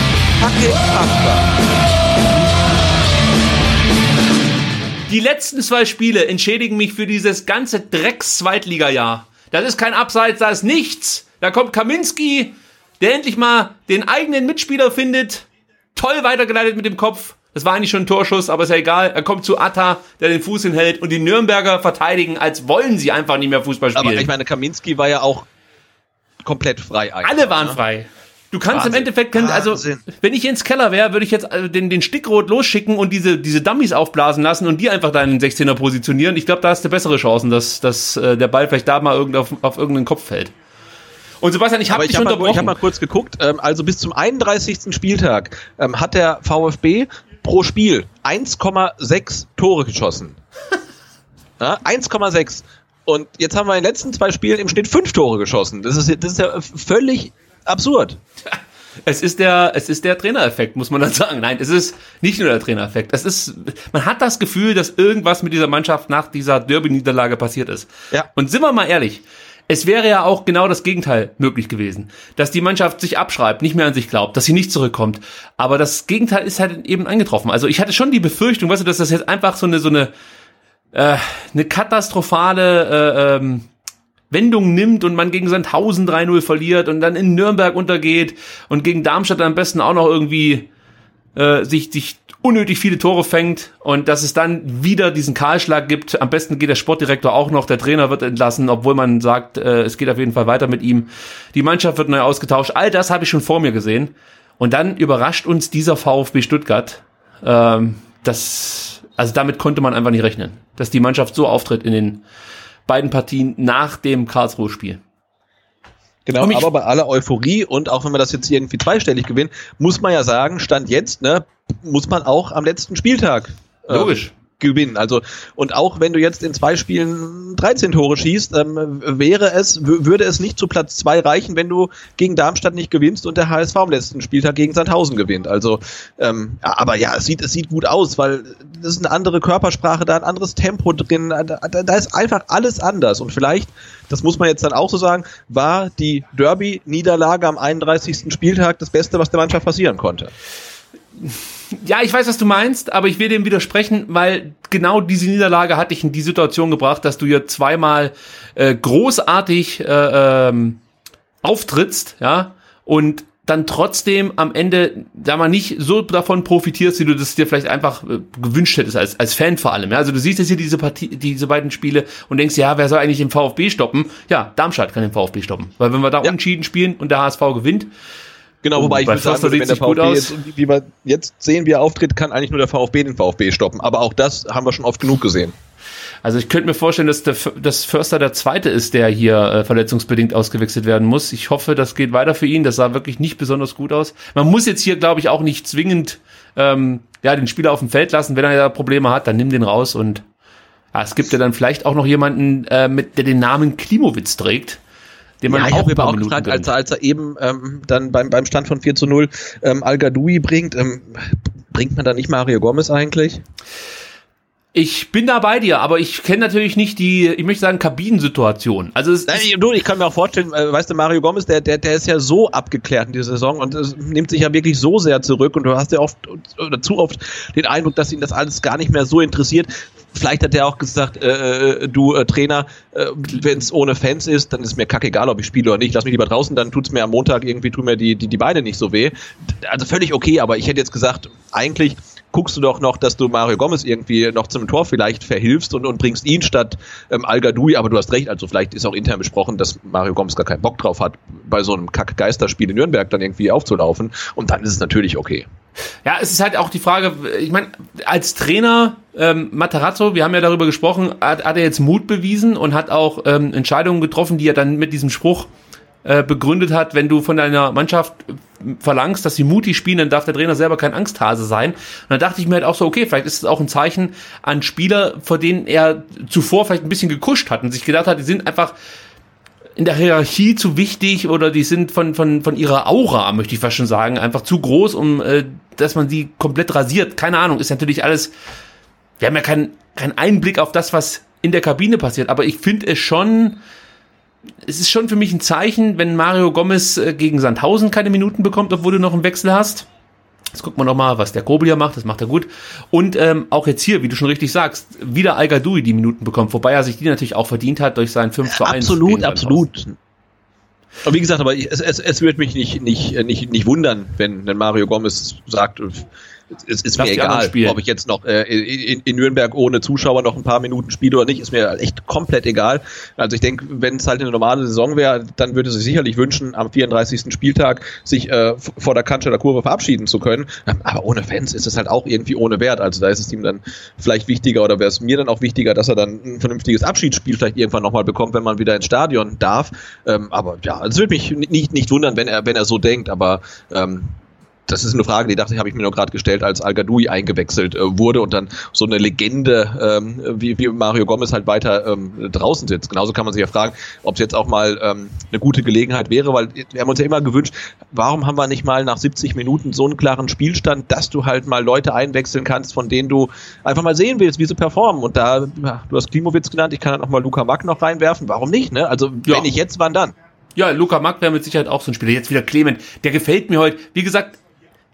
A: Die letzten zwei Spiele entschädigen mich für dieses ganze Drecks-Zweitliga-Jahr. Das ist kein Abseits, das ist nichts. Da kommt Kaminski, der endlich mal den eigenen Mitspieler findet. Toll weitergeleitet mit dem Kopf. Das war eigentlich schon ein Torschuss, aber ist ja egal. Er kommt zu Atta, der den Fuß hinhält und die Nürnberger verteidigen, als wollen sie einfach nicht mehr Fußball spielen. Aber
B: ich meine, Kaminski war ja auch komplett frei.
A: Alle waren ne? frei. Du kannst Wahnsinn. im Endeffekt, also Wahnsinn. wenn ich ins Keller wäre, würde ich jetzt äh, den, den Stickrot losschicken und diese, diese Dummies aufblasen lassen und die einfach da in den 16er positionieren. Ich glaube, da hast du bessere Chancen, dass, dass äh, der Ball vielleicht da mal irgend auf, auf irgendeinen Kopf fällt. Und Sebastian, ich habe dich
B: hab
A: unterbrochen.
B: Mal, ich habe mal kurz geguckt. Ähm, also bis zum 31. Spieltag ähm, hat der VfB pro Spiel 1,6 Tore geschossen. <laughs> ja, 1,6. Und jetzt haben wir in den letzten zwei Spielen im Schnitt fünf Tore geschossen. Das ist, das ist ja völlig absurd.
A: Es ist der, es ist der Trainereffekt, muss man dann sagen. Nein, es ist nicht nur der Trainereffekt. Es ist, man hat das Gefühl, dass irgendwas mit dieser Mannschaft nach dieser Derby-Niederlage passiert ist.
B: Ja.
A: Und sind wir mal ehrlich, es wäre ja auch genau das Gegenteil möglich gewesen. Dass die Mannschaft sich abschreibt, nicht mehr an sich glaubt, dass sie nicht zurückkommt. Aber das Gegenteil ist halt eben eingetroffen. Also ich hatte schon die Befürchtung, weißt du, dass das jetzt einfach so eine, so eine, äh, eine katastrophale, äh, ähm, Wendung nimmt und man gegen Sandhausen 3-0 verliert und dann in Nürnberg untergeht und gegen Darmstadt am besten auch noch irgendwie äh, sich, sich unnötig viele Tore fängt und dass es dann wieder diesen Kahlschlag gibt. Am besten geht der Sportdirektor auch noch, der Trainer wird entlassen, obwohl man sagt, äh, es geht auf jeden Fall weiter mit ihm. Die Mannschaft wird neu ausgetauscht. All das habe ich schon vor mir gesehen. Und dann überrascht uns dieser VfB Stuttgart. Ähm, das, also damit konnte man einfach nicht rechnen, dass die Mannschaft so auftritt in den beiden Partien nach dem Karlsruhe-Spiel.
B: Genau, aber bei aller Euphorie und auch wenn wir das jetzt irgendwie zweistellig gewinnen, muss man ja sagen, Stand jetzt, ne, muss man auch am letzten Spieltag
A: äh, Logisch.
B: Gewinnen. Also und auch wenn du jetzt in zwei Spielen 13 Tore schießt, ähm, wäre es würde es nicht zu Platz zwei reichen, wenn du gegen Darmstadt nicht gewinnst und der HSV am letzten Spieltag gegen Sandhausen gewinnt. Also ähm, aber ja, es sieht es sieht gut aus, weil das ist eine andere Körpersprache, da ein anderes Tempo drin, da, da ist einfach alles anders und vielleicht das muss man jetzt dann auch so sagen, war die Derby-Niederlage am 31. Spieltag das Beste, was der Mannschaft passieren konnte.
A: Ja, ich weiß, was du meinst, aber ich will dem widersprechen, weil genau diese Niederlage hat dich in die Situation gebracht, dass du hier zweimal äh, großartig äh, ähm, auftrittst, ja, und dann trotzdem am Ende, da man nicht so davon profitierst, wie du das dir vielleicht einfach äh, gewünscht hättest, als, als Fan vor allem. Ja? Also du siehst jetzt hier diese Partie, diese beiden Spiele und denkst, ja, wer soll eigentlich den VfB stoppen? Ja, Darmstadt kann den VfB stoppen. Weil wenn wir da ja. unentschieden spielen und der HSV gewinnt,
B: Genau, wobei ich würde sagen, wenn der VfB jetzt, wie wir jetzt sehen, wie er auftritt, kann eigentlich nur der VfB den VfB stoppen. Aber auch das haben wir schon oft genug gesehen.
A: Also ich könnte mir vorstellen, dass der dass Förster der Zweite ist, der hier äh, verletzungsbedingt ausgewechselt werden muss. Ich hoffe, das geht weiter für ihn. Das sah wirklich nicht besonders gut aus. Man muss jetzt hier, glaube ich, auch nicht zwingend ähm, ja den Spieler auf dem Feld lassen. Wenn er ja Probleme hat, dann nimm den raus und ja, es gibt ja dann vielleicht auch noch jemanden, äh, mit der den Namen Klimowitz trägt
B: den man ja, ich auch, mir auch gefragt, als er, als er eben ähm, dann beim, beim Stand von 4 zu 0 ähm, Al-Gadoui bringt, ähm, bringt man da nicht Mario Gomez eigentlich?
A: Ich bin da bei dir, aber ich kenne natürlich nicht die, ich möchte sagen, Kabinensituation. Also es
B: Nein, du, ich kann mir auch vorstellen, äh, weißt du, Mario Gomez, der, der, der ist ja so abgeklärt in dieser Saison und es nimmt sich ja wirklich so sehr zurück und du hast ja oft oder zu oft den Eindruck, dass ihn das alles gar nicht mehr so interessiert. Vielleicht hat er auch gesagt, äh, äh, du äh, Trainer, äh, wenn es ohne Fans ist, dann ist mir kackegal, ob ich spiele oder nicht. Lass mich lieber draußen, dann tut's mir am Montag irgendwie, tun mir die, die, die Beine nicht so weh. Also völlig okay, aber ich hätte jetzt gesagt, eigentlich guckst du doch noch, dass du Mario Gomez irgendwie noch zum Tor vielleicht verhilfst und, und bringst ihn statt ähm, Al Gadoui, aber du hast recht, also vielleicht ist auch intern besprochen, dass Mario Gomez gar keinen Bock drauf hat, bei so einem Kack-Geisterspiel in Nürnberg dann irgendwie aufzulaufen und dann ist es natürlich okay.
A: Ja, es ist halt auch die Frage, ich meine, als Trainer ähm, Matarazzo, wir haben ja darüber gesprochen, hat, hat er jetzt Mut bewiesen und hat auch ähm, Entscheidungen getroffen, die er dann mit diesem Spruch äh, begründet hat, wenn du von deiner Mannschaft verlangst, dass sie mutig spielen, dann darf der Trainer selber kein Angsthase sein. Und dann dachte ich mir halt auch so, okay, vielleicht ist es auch ein Zeichen an Spieler, vor denen er zuvor vielleicht ein bisschen gekuscht hat und sich gedacht hat, die sind einfach in der Hierarchie zu wichtig oder die sind von, von, von ihrer Aura, möchte ich fast schon sagen, einfach zu groß, um äh, dass man sie komplett rasiert. Keine Ahnung, ist natürlich alles. Wir haben ja keinen keinen Einblick auf das, was in der Kabine passiert, aber ich finde es schon, es ist schon für mich ein Zeichen, wenn Mario Gomez äh, gegen Sandhausen keine Minuten bekommt, obwohl du noch einen Wechsel hast. Jetzt gucken wir noch mal, was der Kobel hier macht. Das macht er gut. Und ähm, auch jetzt hier, wie du schon richtig sagst, wieder Al die Minuten bekommt, wobei er sich die natürlich auch verdient hat durch sein 5 zu 1.
B: Absolut, absolut. Aber wie gesagt, aber es, es, es wird mich nicht, nicht, nicht, nicht wundern, wenn, wenn Mario Gomez sagt, es ist Lass mir egal, ob ich jetzt noch äh, in, in, Nürnberg ohne Zuschauer noch ein paar Minuten spiele oder nicht, ist mir echt komplett egal. Also ich denke, wenn es halt eine normale Saison wäre, dann würde sie sicherlich wünschen, am 34. Spieltag sich äh, vor der Kantsche der Kurve verabschieden zu können. Aber ohne Fans ist es halt auch irgendwie ohne Wert. Also da ist es ihm dann vielleicht wichtiger oder wäre es mir dann auch wichtiger, dass er dann ein vernünftiges Abschiedsspiel vielleicht irgendwann nochmal bekommt, wenn man wieder ins Stadion darf. Ähm, aber ja, es würde mich nicht, nicht wundern, wenn er, wenn er so denkt, aber ähm, das ist eine Frage, die dachte ich, habe ich mir nur gerade gestellt, als Al Gadoui eingewechselt äh, wurde und dann so eine Legende ähm, wie, wie Mario Gomez halt weiter ähm, draußen sitzt. Genauso kann man sich ja fragen, ob es jetzt auch mal ähm, eine gute Gelegenheit wäre, weil wir haben uns ja immer gewünscht, warum haben wir nicht mal nach 70 Minuten so einen klaren Spielstand, dass du halt mal Leute einwechseln kannst, von denen du einfach mal sehen willst, wie sie performen. Und da, du hast Klimowitz genannt, ich kann halt auch mal Luca Mack noch reinwerfen. Warum nicht? Ne? Also ja. wenn nicht jetzt, wann dann?
A: Ja, Luca Mack wäre mit Sicherheit auch so ein Spieler. Jetzt wieder Clement. Der gefällt mir heute. Wie gesagt,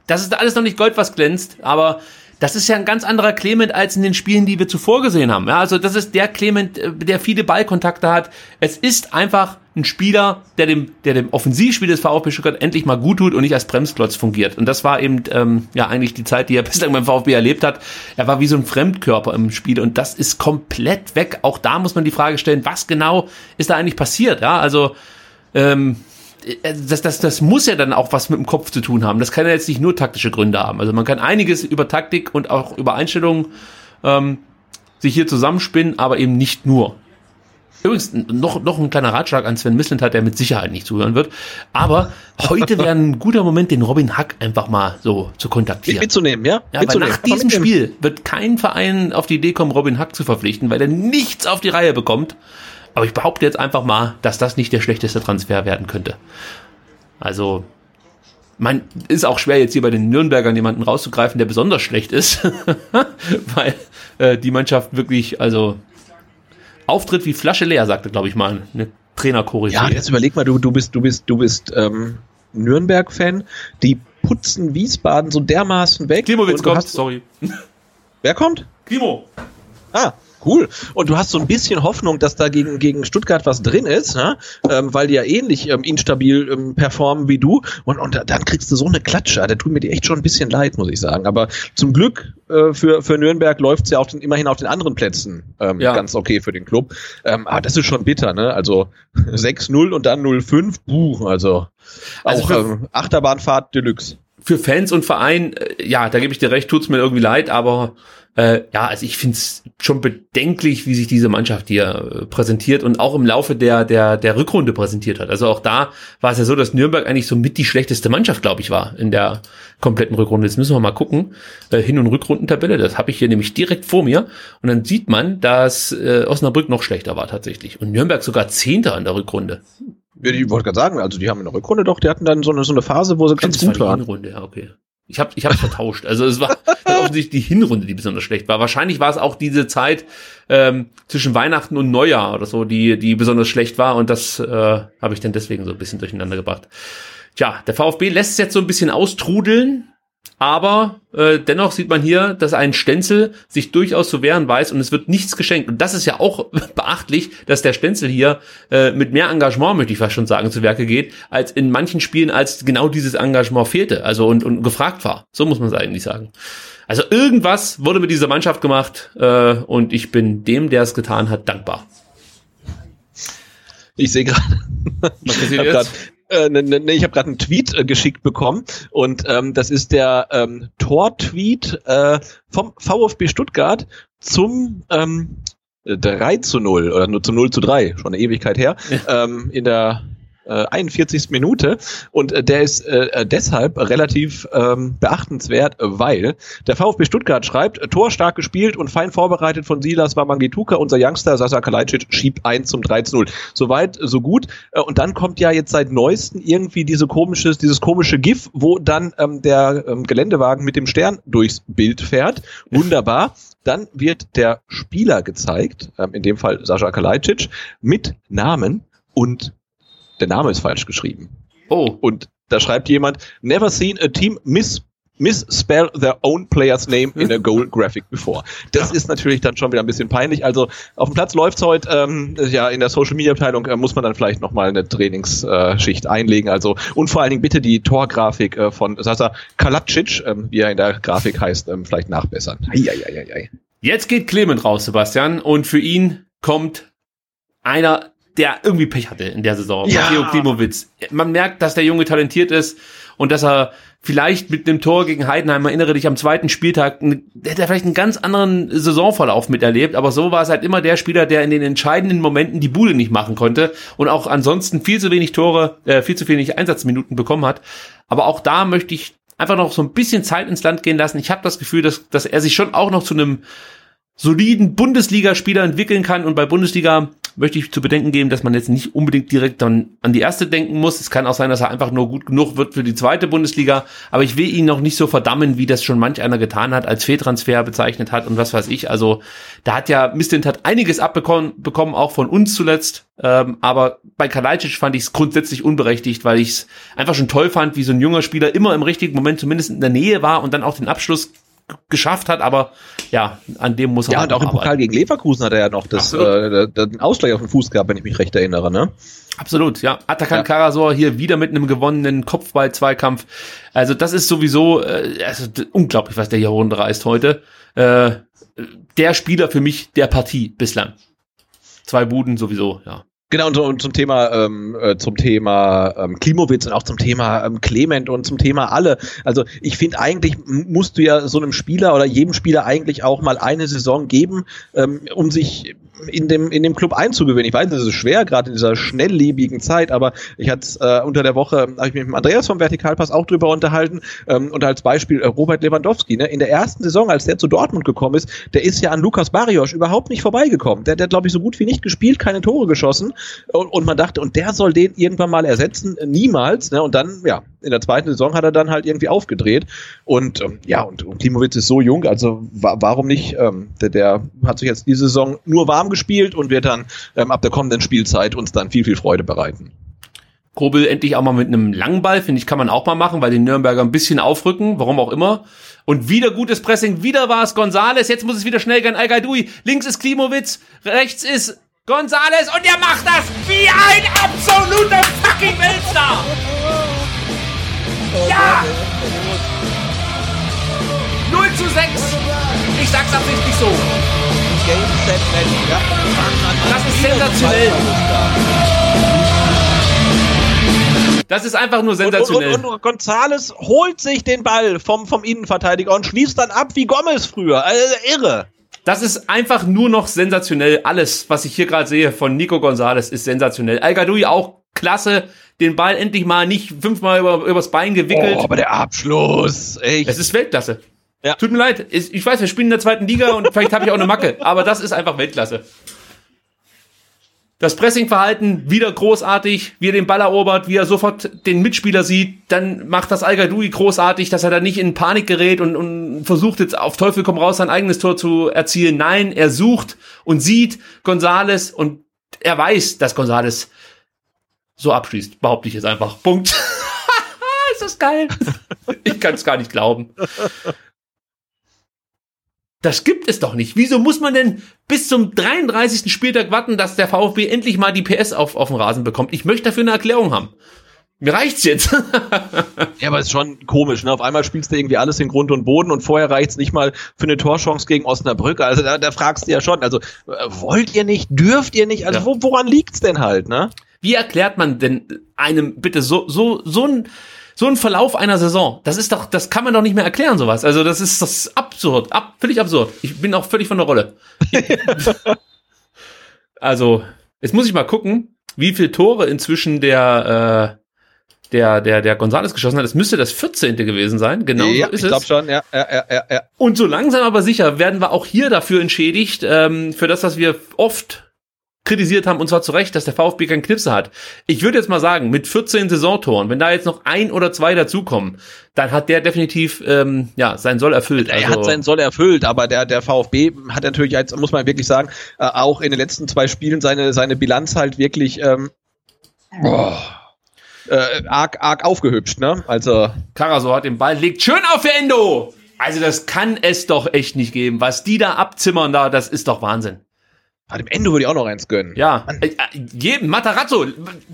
A: das ist alles noch nicht Gold, was glänzt, aber das ist ja ein ganz anderer Clement als in den Spielen, die wir zuvor gesehen haben. Ja, also das ist der Clement, äh, der viele Ballkontakte hat. Es ist einfach ein Spieler, der dem, der dem Offensivspiel des VfB Stuttgart endlich mal gut tut und nicht als Bremsklotz fungiert. Und das war eben ähm, ja eigentlich die Zeit, die er <laughs> bislang beim VfB erlebt hat. Er war wie so ein Fremdkörper im Spiel und das ist komplett weg. Auch da muss man die Frage stellen, was genau ist da eigentlich passiert? Ja, also ähm, äh, das, das, das muss ja dann auch was mit dem Kopf zu tun haben. Das kann ja jetzt nicht nur taktische Gründe haben. Also man kann einiges über Taktik und auch über Einstellungen ähm, sich hier zusammenspinnen, aber eben nicht nur. Übrigens, noch, noch ein kleiner Ratschlag an Sven Mislintat, der mit Sicherheit nicht zuhören wird. Aber heute wäre ein guter Moment, den Robin Hack einfach mal so zu kontaktieren.
B: Mit, mitzunehmen, ja?
A: Ja, aber nach diesem Spiel wird kein Verein auf die Idee kommen, Robin Hack zu verpflichten, weil er nichts auf die Reihe bekommt. Aber ich behaupte jetzt einfach mal, dass das nicht der schlechteste Transfer werden könnte. Also, man ist auch schwer jetzt hier bei den Nürnbergern jemanden rauszugreifen, der besonders schlecht ist, <laughs> weil äh, die Mannschaft wirklich, also Auftritt wie Flasche leer, sagte, glaube ich mal, eine trainer
B: Ja, jetzt überleg mal, du, du bist, du bist, du bist ähm, Nürnberg-Fan, die putzen Wiesbaden so dermaßen weg.
A: Klimowitz kommt, sorry.
B: Wer kommt?
A: Klimo.
B: Ah, Cool. Und du hast so ein bisschen Hoffnung, dass da gegen, gegen Stuttgart was drin ist, ne? ähm, weil die ja ähnlich ähm, instabil ähm, performen wie du. Und, und dann kriegst du so eine Klatsche. Da tut mir die echt schon ein bisschen leid, muss ich sagen. Aber zum Glück äh, für, für Nürnberg läuft's ja auf den, immerhin auf den anderen Plätzen ähm, ja. ganz okay für den Club. Ähm, aber das ist schon bitter, ne? Also <laughs> 6-0 und dann 0-5, buh, also, also auch ähm, Achterbahnfahrt Deluxe.
A: Für Fans und Verein, äh, ja, da gebe ich dir recht, tut's mir irgendwie leid, aber äh, ja, also ich finde es schon bedenklich, wie sich diese Mannschaft hier äh, präsentiert und auch im Laufe der, der, der Rückrunde präsentiert hat. Also auch da war es ja so, dass Nürnberg eigentlich so mit die schlechteste Mannschaft, glaube ich, war in der kompletten Rückrunde. Jetzt müssen wir mal gucken. Äh, Hin- und Rückrundentabelle, das habe ich hier nämlich direkt vor mir. Und dann sieht man, dass äh, Osnabrück noch schlechter war tatsächlich. Und Nürnberg sogar Zehnter in der Rückrunde.
B: Ja, ich wollte gerade sagen, also die haben in der Rückrunde doch, die hatten dann so eine, so eine Phase, wo sie ganz gut waren.
A: Hinrunde, ja, okay. Ich habe ich hab's vertauscht. Also <laughs> es war offensichtlich die Hinrunde, die besonders schlecht war. Wahrscheinlich war es auch diese Zeit ähm, zwischen Weihnachten und Neujahr oder so, die die besonders schlecht war und das äh, habe ich dann deswegen so ein bisschen durcheinander gebracht. Tja, der VfB lässt es jetzt so ein bisschen austrudeln. Aber äh, dennoch sieht man hier, dass ein Stenzel sich durchaus zu wehren weiß und es wird nichts geschenkt. Und das ist ja auch <laughs> beachtlich, dass der Stenzel hier äh, mit mehr Engagement, möchte ich fast schon sagen, zu Werke geht, als in manchen Spielen, als genau dieses Engagement fehlte, also und, und gefragt war. So muss man es eigentlich sagen. Also irgendwas wurde mit dieser Mannschaft gemacht äh, und ich bin dem, der es getan hat, dankbar.
B: Ich sehe gerade. <laughs> Äh, ne, ne, ich habe gerade einen Tweet äh, geschickt bekommen und ähm, das ist der ähm, Tor-Tweet äh, vom VfB Stuttgart zum ähm, 3 zu 0 oder nur zum 0 zu 3, schon eine Ewigkeit her, ja. ähm, in der äh, 41. Minute und äh, der ist äh, deshalb relativ ähm, beachtenswert, weil der VfB Stuttgart schreibt, Tor stark gespielt und fein vorbereitet von Silas Wamangituka, unser Youngster Sasa Kalajdzic schiebt 1 zum 3 zu 0. Soweit, so gut. Äh, und dann kommt ja jetzt seit neuesten irgendwie diese komisches, dieses komische GIF, wo dann ähm, der ähm, Geländewagen mit dem Stern durchs Bild fährt. Wunderbar. Dann wird der Spieler gezeigt, ähm, in dem Fall Sascha Kalajdzic, mit Namen und der Name ist falsch geschrieben. Oh. Und da schreibt jemand, never seen a team miss misspell their own player's name in a goal graphic before. Das ja. ist natürlich dann schon wieder ein bisschen peinlich. Also auf dem Platz läuft's heute, ähm, ja, in der Social Media Abteilung äh, muss man dann vielleicht nochmal eine Trainingsschicht äh, einlegen. Also und vor allen Dingen bitte die Torgrafik äh, von Sasa Kalacic, äh, wie er in der Grafik heißt, äh, vielleicht nachbessern.
A: Eieieiei. Jetzt geht Clement raus, Sebastian, und für ihn kommt einer der irgendwie Pech hatte in der Saison. Ja. Matteo Klimowitz. Man merkt, dass der Junge talentiert ist und dass er vielleicht mit dem Tor gegen Heidenheim, erinnere dich, am zweiten Spieltag, hätte er vielleicht einen ganz anderen Saisonverlauf miterlebt, aber so war es halt immer der Spieler, der in den entscheidenden Momenten die Bude nicht machen konnte und auch ansonsten viel zu wenig Tore, äh, viel zu wenig Einsatzminuten bekommen hat. Aber auch da möchte ich einfach noch so ein bisschen Zeit ins Land gehen lassen. Ich habe das Gefühl, dass, dass er sich schon auch noch zu einem soliden Bundesligaspieler entwickeln kann und bei Bundesliga möchte ich zu bedenken geben, dass man jetzt nicht unbedingt direkt dann an die erste denken muss. Es kann auch sein, dass er einfach nur gut genug wird für die zweite Bundesliga. Aber ich will ihn noch nicht so verdammen, wie das schon manch einer getan hat, als Fehltransfer bezeichnet hat und was weiß ich. Also da hat ja Mistint hat einiges abbekommen, bekommen, auch von uns zuletzt. Ähm, aber bei Kalajdzic fand ich es grundsätzlich unberechtigt, weil ich es einfach schon toll fand, wie so ein junger Spieler immer im richtigen Moment zumindest in der Nähe war und dann auch den Abschluss geschafft hat, aber ja, an dem muss er
B: Ja, und auch im Pokal gegen Leverkusen hat er ja noch das, äh, den Ausgleich auf den Fuß gehabt, wenn ich mich recht erinnere, ne?
A: Absolut, ja. Atakan ja. Karasor hier wieder mit einem gewonnenen Kopfball-Zweikampf. Also das ist sowieso äh, also, unglaublich, was der hier runterreißt heute. Äh, der Spieler für mich der Partie bislang. Zwei Buden sowieso, ja.
B: Genau, und, und zum Thema, ähm, äh, zum Thema ähm, Klimowitz und auch zum Thema ähm, Clement und zum Thema alle. Also ich finde eigentlich musst du ja so einem Spieler oder jedem Spieler eigentlich auch mal eine Saison geben, ähm, um sich in dem, in dem Club einzugewinnen. Ich weiß, das ist schwer, gerade in dieser schnelllebigen Zeit, aber ich hatte äh, unter der Woche, habe ich mich mit Andreas vom Vertikalpass auch drüber unterhalten ähm, und als Beispiel äh, Robert Lewandowski. Ne? In der ersten Saison, als der zu Dortmund gekommen ist, der ist ja an Lukas Barrios überhaupt nicht vorbeigekommen. Der, der hat, glaube ich, so gut wie nicht gespielt, keine Tore geschossen und, und man dachte, und der soll den irgendwann mal ersetzen? Niemals. Ne? Und dann, ja, in der zweiten Saison hat er dann halt irgendwie aufgedreht und ähm, ja, und, und Klimowitz ist so jung, also wa warum nicht? Ähm, der, der hat sich jetzt diese Saison nur warm gespielt und wird dann ähm, ab der kommenden Spielzeit uns dann viel, viel Freude bereiten.
A: Kobel endlich auch mal mit einem langen Ball, finde ich, kann man auch mal machen, weil die Nürnberger ein bisschen aufrücken, warum auch immer. Und wieder gutes Pressing, wieder war es Gonzales, jetzt muss es wieder schnell gehen, al links ist Klimowitz, rechts ist Gonzales und er macht das wie ein absoluter fucking Weltstar! Ja! 0 zu 6! Ich sag's absichtlich so. Das ist sensationell. Das ist einfach nur sensationell.
B: Und, und, und Gonzales holt sich den Ball vom, vom Innenverteidiger und schließt dann ab wie Gomez früher. Also irre.
A: Das ist einfach nur noch sensationell. Alles, was ich hier gerade sehe von Nico Gonzales, ist sensationell. Al Gadoui auch klasse. Den Ball endlich mal nicht fünfmal über, übers Bein gewickelt. Oh,
B: aber der Abschluss, echt.
A: Es ist Weltklasse. Ja. Tut mir leid. Ich weiß, wir spielen in der zweiten Liga und vielleicht habe ich auch eine Macke, aber das ist einfach Weltklasse. Das Pressingverhalten wieder großartig, wie er den Ball erobert, wie er sofort den Mitspieler sieht, dann macht das al großartig, dass er da nicht in Panik gerät und, und versucht jetzt auf Teufel komm raus sein eigenes Tor zu erzielen. Nein, er sucht und sieht Gonzales und er weiß, dass Gonzales so abschließt, behaupte ich jetzt einfach. Punkt. <laughs> ist das geil. Ich kann es gar nicht glauben. Das gibt es doch nicht. Wieso muss man denn bis zum 33. Spieltag warten, dass der VfB endlich mal die PS auf, auf den Rasen bekommt? Ich möchte dafür eine Erklärung haben. Mir reicht's jetzt. <laughs>
B: ja, aber es ist schon komisch, ne? Auf einmal spielst du irgendwie alles in Grund und Boden und vorher reicht's nicht mal für eine Torchance gegen Osnabrück. Also da, da fragst du ja schon, also äh, wollt ihr nicht, dürft ihr nicht? Also ja. wo, woran liegt's denn halt, ne?
A: Wie erklärt man denn einem bitte so, so, so ein so ein Verlauf einer Saison, das ist doch, das kann man doch nicht mehr erklären, sowas. Also das ist das ist absurd, ab, völlig absurd. Ich bin auch völlig von der Rolle. <laughs> also, jetzt muss ich mal gucken, wie viele Tore inzwischen der, äh, der, der, der Gonzales geschossen hat. Es müsste das 14. gewesen sein. Genau
B: ja,
A: so ist
B: ich glaube schon, ja, ja, ja, ja.
A: Und so langsam aber sicher werden wir auch hier dafür entschädigt, ähm, für das, was wir oft kritisiert haben, und zwar zu Recht, dass der VfB keinen Knipse hat. Ich würde jetzt mal sagen, mit 14 Saisontoren, wenn da jetzt noch ein oder zwei dazukommen, dann hat der definitiv ähm, ja sein Soll erfüllt.
B: Er also, hat sein Soll erfüllt, aber der der VfB hat natürlich jetzt muss man wirklich sagen äh, auch in den letzten zwei Spielen seine seine Bilanz halt wirklich ähm, oh, äh, arg arg aufgehübscht, ne? Also
A: Karaso hat den Ball legt schön auf für Endo. Also das kann es doch echt nicht geben, was die da abzimmern da, das ist doch Wahnsinn.
B: Ah, dem Ende würde ich auch noch eins gönnen.
A: Ja. Mann. Äh, äh, jeden Matarazzo.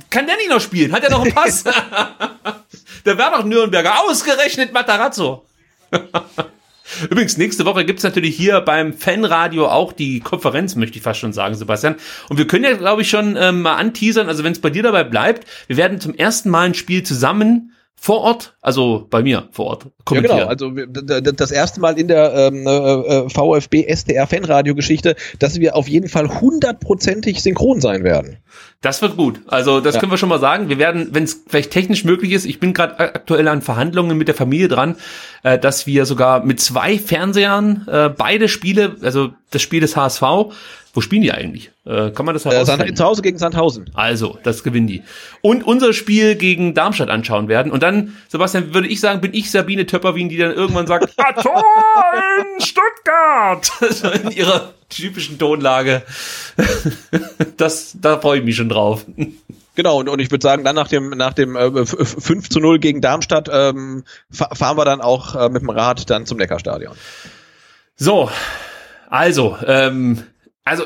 A: Kann der nicht noch spielen? Hat er noch einen Pass? <laughs> der wäre doch Nürnberger. Ausgerechnet Matarazzo. <laughs> Übrigens, nächste Woche gibt's natürlich hier beim Fanradio auch die Konferenz, möchte ich fast schon sagen, Sebastian. Und wir können ja, glaube ich, schon ähm, mal anteasern, also wenn es bei dir dabei bleibt, wir werden zum ersten Mal ein Spiel zusammen vor Ort, also bei mir vor Ort
B: kommentieren. Ja, genau, also das erste Mal in der ähm, äh, äh VfB SDR Fanradio Geschichte, dass wir auf jeden Fall hundertprozentig synchron sein werden.
A: Das wird gut. Also das ja. können wir schon mal sagen. Wir werden, wenn es vielleicht technisch möglich ist, ich bin gerade aktuell an Verhandlungen mit der Familie dran, äh, dass wir sogar mit zwei Fernsehern äh, beide Spiele, also das Spiel des HSV wo spielen die eigentlich? Äh, kann man das
B: herausfinden? Äh, zu Hause gegen Sandhausen.
A: Also, das gewinnen die. Und unser Spiel gegen Darmstadt anschauen werden. Und dann, Sebastian, würde ich sagen, bin ich Sabine Töpperwien, die dann irgendwann sagt, ah, Tor in Stuttgart! <laughs> in ihrer typischen Tonlage. <laughs> das, da freue ich mich schon drauf.
B: Genau, und, und ich würde sagen, dann nach dem, nach dem äh, 5 zu 0 gegen Darmstadt ähm, fahren wir dann auch äh, mit dem Rad dann zum Neckarstadion.
A: So, also, ähm, also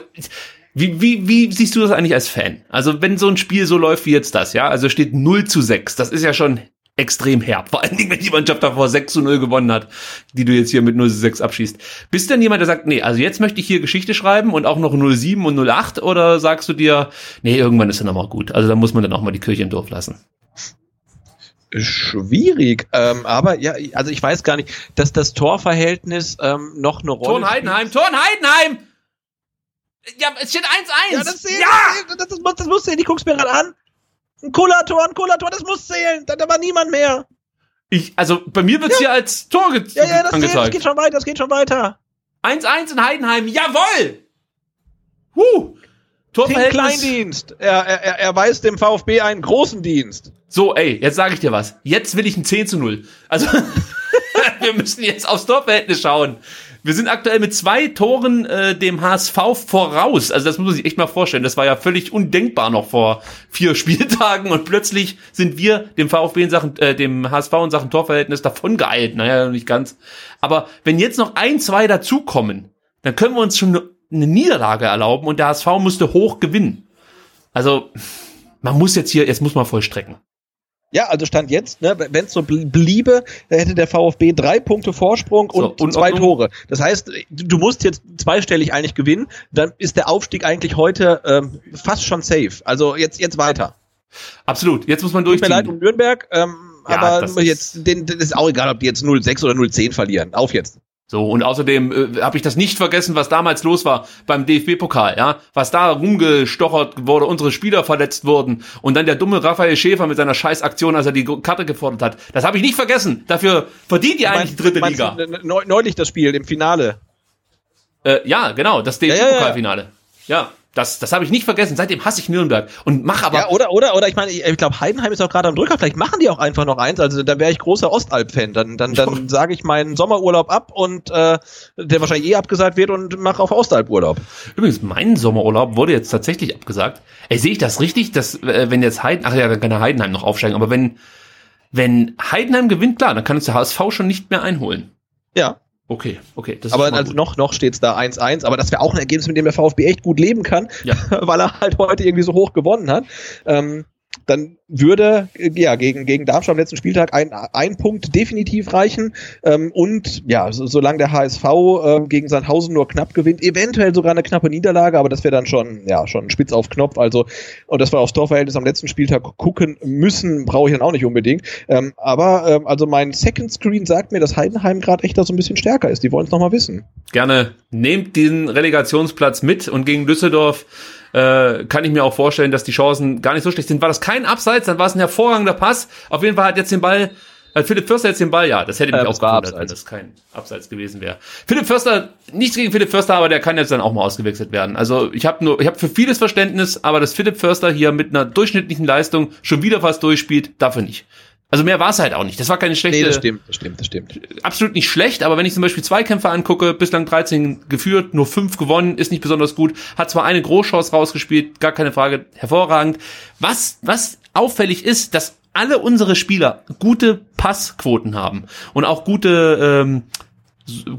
A: wie, wie, wie siehst du das eigentlich als Fan? Also wenn so ein Spiel so läuft wie jetzt das, ja, also steht 0 zu 6, das ist ja schon extrem herb. Vor allen Dingen, wenn die Mannschaft davor 6 zu 0 gewonnen hat, die du jetzt hier mit 0 zu 6 abschießt. Bist du denn jemand, der sagt, nee, also jetzt möchte ich hier Geschichte schreiben und auch noch 07 und 08 oder sagst du dir, nee, irgendwann ist dann auch mal gut. Also da muss man dann auch mal die Kirche im Dorf lassen.
B: Schwierig, ähm, aber ja, also ich weiß gar nicht, dass das Torverhältnis ähm, noch eine Rolle
A: Torn Heidenheim, Torn Heidenheim! Ja, es steht 1-1.
B: Ja, das, zählt, ja! Das, das, muss, das muss zählen, ich guck's mir gerade an. Ein Cola-Tor, ein Cola-Tor, das muss zählen. Da, da war niemand mehr.
A: Ich, also bei mir wird's ja. hier als Tor ge
B: ja, ja, das angezeigt. Zählt, das geht schon weiter, das geht schon weiter.
A: 1-1 in Heidenheim, jawoll! Huh!
B: Torverhältnis. Kleindienst. Er, er, er weiß dem VfB einen großen Dienst.
A: So, ey, jetzt sage ich dir was. Jetzt will ich ein 10 zu 0. Also, <laughs> wir müssen jetzt aufs Torverhältnis schauen. Wir sind aktuell mit zwei Toren äh, dem HSV voraus. Also das muss man sich echt mal vorstellen. Das war ja völlig undenkbar noch vor vier <laughs> Spieltagen und plötzlich sind wir dem VfB in Sachen, äh, dem HSV in Sachen Torverhältnis davon geeilt. Naja, nicht ganz. Aber wenn jetzt noch ein, zwei dazukommen, dann können wir uns schon eine Niederlage erlauben und der HSV musste hoch gewinnen. Also man muss jetzt hier, jetzt muss man vollstrecken.
B: Ja, also stand jetzt, ne, wenn es so bliebe, dann hätte der VfB drei Punkte Vorsprung und, so, und zwei Tore. Das heißt, du musst jetzt zweistellig eigentlich gewinnen, dann ist der Aufstieg eigentlich heute ähm, fast schon safe. Also jetzt jetzt weiter.
A: Absolut. Jetzt muss man durchziehen.
B: Tut mir leid um Nürnberg, ähm, ja, aber jetzt, den, das ist auch egal, ob die jetzt 0-6 oder 0-10 verlieren. Auf jetzt.
A: So, und außerdem äh, habe ich das nicht vergessen, was damals los war beim DFB-Pokal, ja, was da rumgestochert wurde, unsere Spieler verletzt wurden und dann der dumme Raphael Schäfer mit seiner Scheißaktion, als er die Karte gefordert hat. Das habe ich nicht vergessen. Dafür verdient ihr eigentlich die dritte Liga.
B: Neulich das Spiel im Finale.
A: Äh, ja, genau, das DFB-Pokalfinale. Ja, ja, ja. Das, das habe ich nicht vergessen. Seitdem hasse ich Nürnberg und mach aber.
B: Ja, oder, oder, oder ich meine, ich, ich glaube, Heidenheim ist auch gerade am Drücker. Vielleicht machen die auch einfach noch eins. Also dann wäre ich großer Ostalb-Fan. Dann, dann, dann <laughs> sage ich meinen Sommerurlaub ab und äh, der wahrscheinlich eh abgesagt wird und mache auf Ostalb-Urlaub.
A: Übrigens, mein Sommerurlaub wurde jetzt tatsächlich abgesagt. Ey, sehe ich das richtig, dass äh, wenn jetzt Heidenheim, ach ja, dann kann der Heidenheim noch aufsteigen, aber wenn, wenn Heidenheim gewinnt, klar, dann kann uns der HSV schon nicht mehr einholen.
B: Ja.
A: Okay, okay.
B: Das aber also noch, noch steht's da 1-1, aber das wäre auch ein Ergebnis, mit dem der VfB echt gut leben kann, ja. <laughs> weil er halt heute irgendwie so hoch gewonnen hat. Ähm, dann würde ja gegen, gegen Darmstadt am letzten Spieltag ein, ein Punkt definitiv reichen. Ähm, und ja, so, solange der HSV äh, gegen Sandhausen nur knapp gewinnt, eventuell sogar eine knappe Niederlage, aber das wäre dann schon, ja, schon spitz auf Knopf. Also, und das war aufs Torverhältnis am letzten Spieltag gucken müssen, brauche ich dann auch nicht unbedingt. Ähm, aber ähm, also mein Second Screen sagt mir, dass Heidenheim gerade echt da so ein bisschen stärker ist. Die wollen es nochmal wissen.
A: Gerne nehmt diesen Relegationsplatz mit und gegen Düsseldorf äh, kann ich mir auch vorstellen, dass die Chancen gar nicht so schlecht sind. War das kein Abseits, dann war es ein hervorragender Pass. Auf jeden Fall hat jetzt den Ball hat Philipp Förster jetzt den Ball, ja, das hätte mich äh, auch gewundert, wenn das kein Abseits gewesen wäre. Philipp Förster, nichts gegen Philipp Förster, aber der kann jetzt dann auch mal ausgewechselt werden. Also ich habe nur, ich habe für vieles Verständnis, aber dass Philipp Förster hier mit einer durchschnittlichen Leistung schon wieder was durchspielt, dafür nicht. Also mehr war es halt auch nicht. Das war keine schlechte. Nee,
B: das stimmt, das stimmt, das stimmt.
A: Absolut nicht schlecht, aber wenn ich zum Beispiel Zweikämpfe angucke, bislang 13 geführt, nur 5 gewonnen, ist nicht besonders gut. Hat zwar eine Großchance rausgespielt, gar keine Frage, hervorragend. Was, was auffällig ist, dass alle unsere Spieler gute Passquoten haben und auch gute, ähm,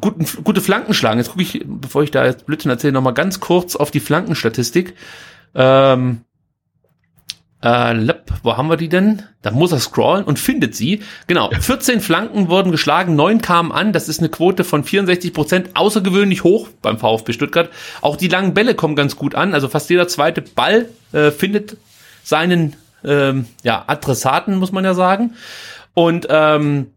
A: guten, gute Flanken schlagen. Jetzt gucke ich, bevor ich da jetzt Blödsinn erzähle, nochmal ganz kurz auf die Flankenstatistik. Ähm, äh, lep, wo haben wir die denn? Da muss er scrollen und findet sie. Genau, 14 Flanken wurden geschlagen, 9 kamen an. Das ist eine Quote von 64 Prozent, außergewöhnlich hoch beim VfB Stuttgart. Auch die langen Bälle kommen ganz gut an. Also fast jeder zweite Ball äh, findet seinen ähm, ja, Adressaten, muss man ja sagen. Und ähm,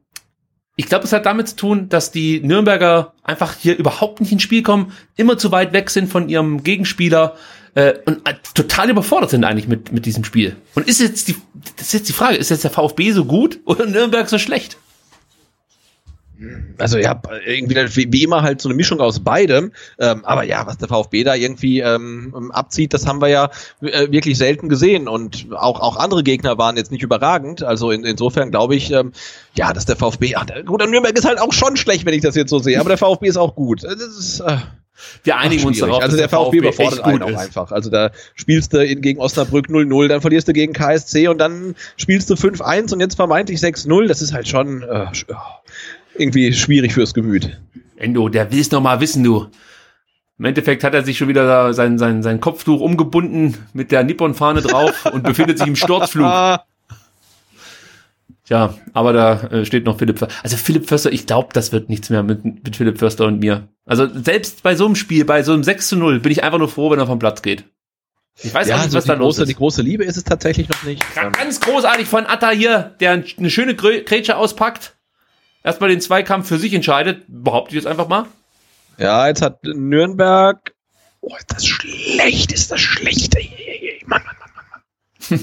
A: ich glaube, es hat damit zu tun, dass die Nürnberger einfach hier überhaupt nicht ins Spiel kommen, immer zu weit weg sind von ihrem Gegenspieler äh, und äh, total überfordert sind eigentlich mit, mit diesem Spiel. Und ist jetzt die, das ist jetzt die Frage, ist jetzt der VfB so gut oder Nürnberg so schlecht?
B: Also ja, irgendwie wie immer halt so eine Mischung aus beidem. Ähm, aber ja, was der VfB da irgendwie ähm, abzieht, das haben wir ja äh, wirklich selten gesehen. Und auch, auch andere Gegner waren jetzt nicht überragend. Also in, insofern glaube ich, ähm, ja, dass der VfB, ach, gut, der Nürnberg ist halt auch schon schlecht, wenn ich das jetzt so sehe. Aber der VfB ist auch gut. Das ist, äh,
A: wir einigen uns darauf.
B: Also der VfB, VfB überfordert einen auch einfach. Also da spielst du gegen Osnabrück 0-0, dann verlierst du gegen KSC und dann spielst du 5-1 und jetzt vermeintlich 6-0. Das ist halt schon äh, irgendwie schwierig fürs Gemüt.
A: Endo, der will es noch mal wissen, du. Im Endeffekt hat er sich schon wieder sein, sein, sein Kopftuch umgebunden mit der Nippon-Fahne drauf und befindet sich im Sturzflug. <laughs> Ja, aber da äh, steht noch Philipp Förster. Also Philipp Förster, ich glaube, das wird nichts mehr mit, mit Philipp Förster und mir. Also selbst bei so einem Spiel, bei so einem 6 zu 0, bin ich einfach nur froh, wenn er vom Platz geht. Ich weiß
B: ja,
A: auch nicht,
B: also
A: was da los
B: große,
A: ist.
B: Die große Liebe ist es tatsächlich noch nicht.
A: Ganz großartig von Atta hier, der eine schöne Grätsche auspackt. Erstmal den Zweikampf für sich entscheidet, behaupte ich jetzt einfach mal.
B: Ja, jetzt hat Nürnberg. Oh, ist das schlecht, ist das schlecht. Ey, Mann, Mann,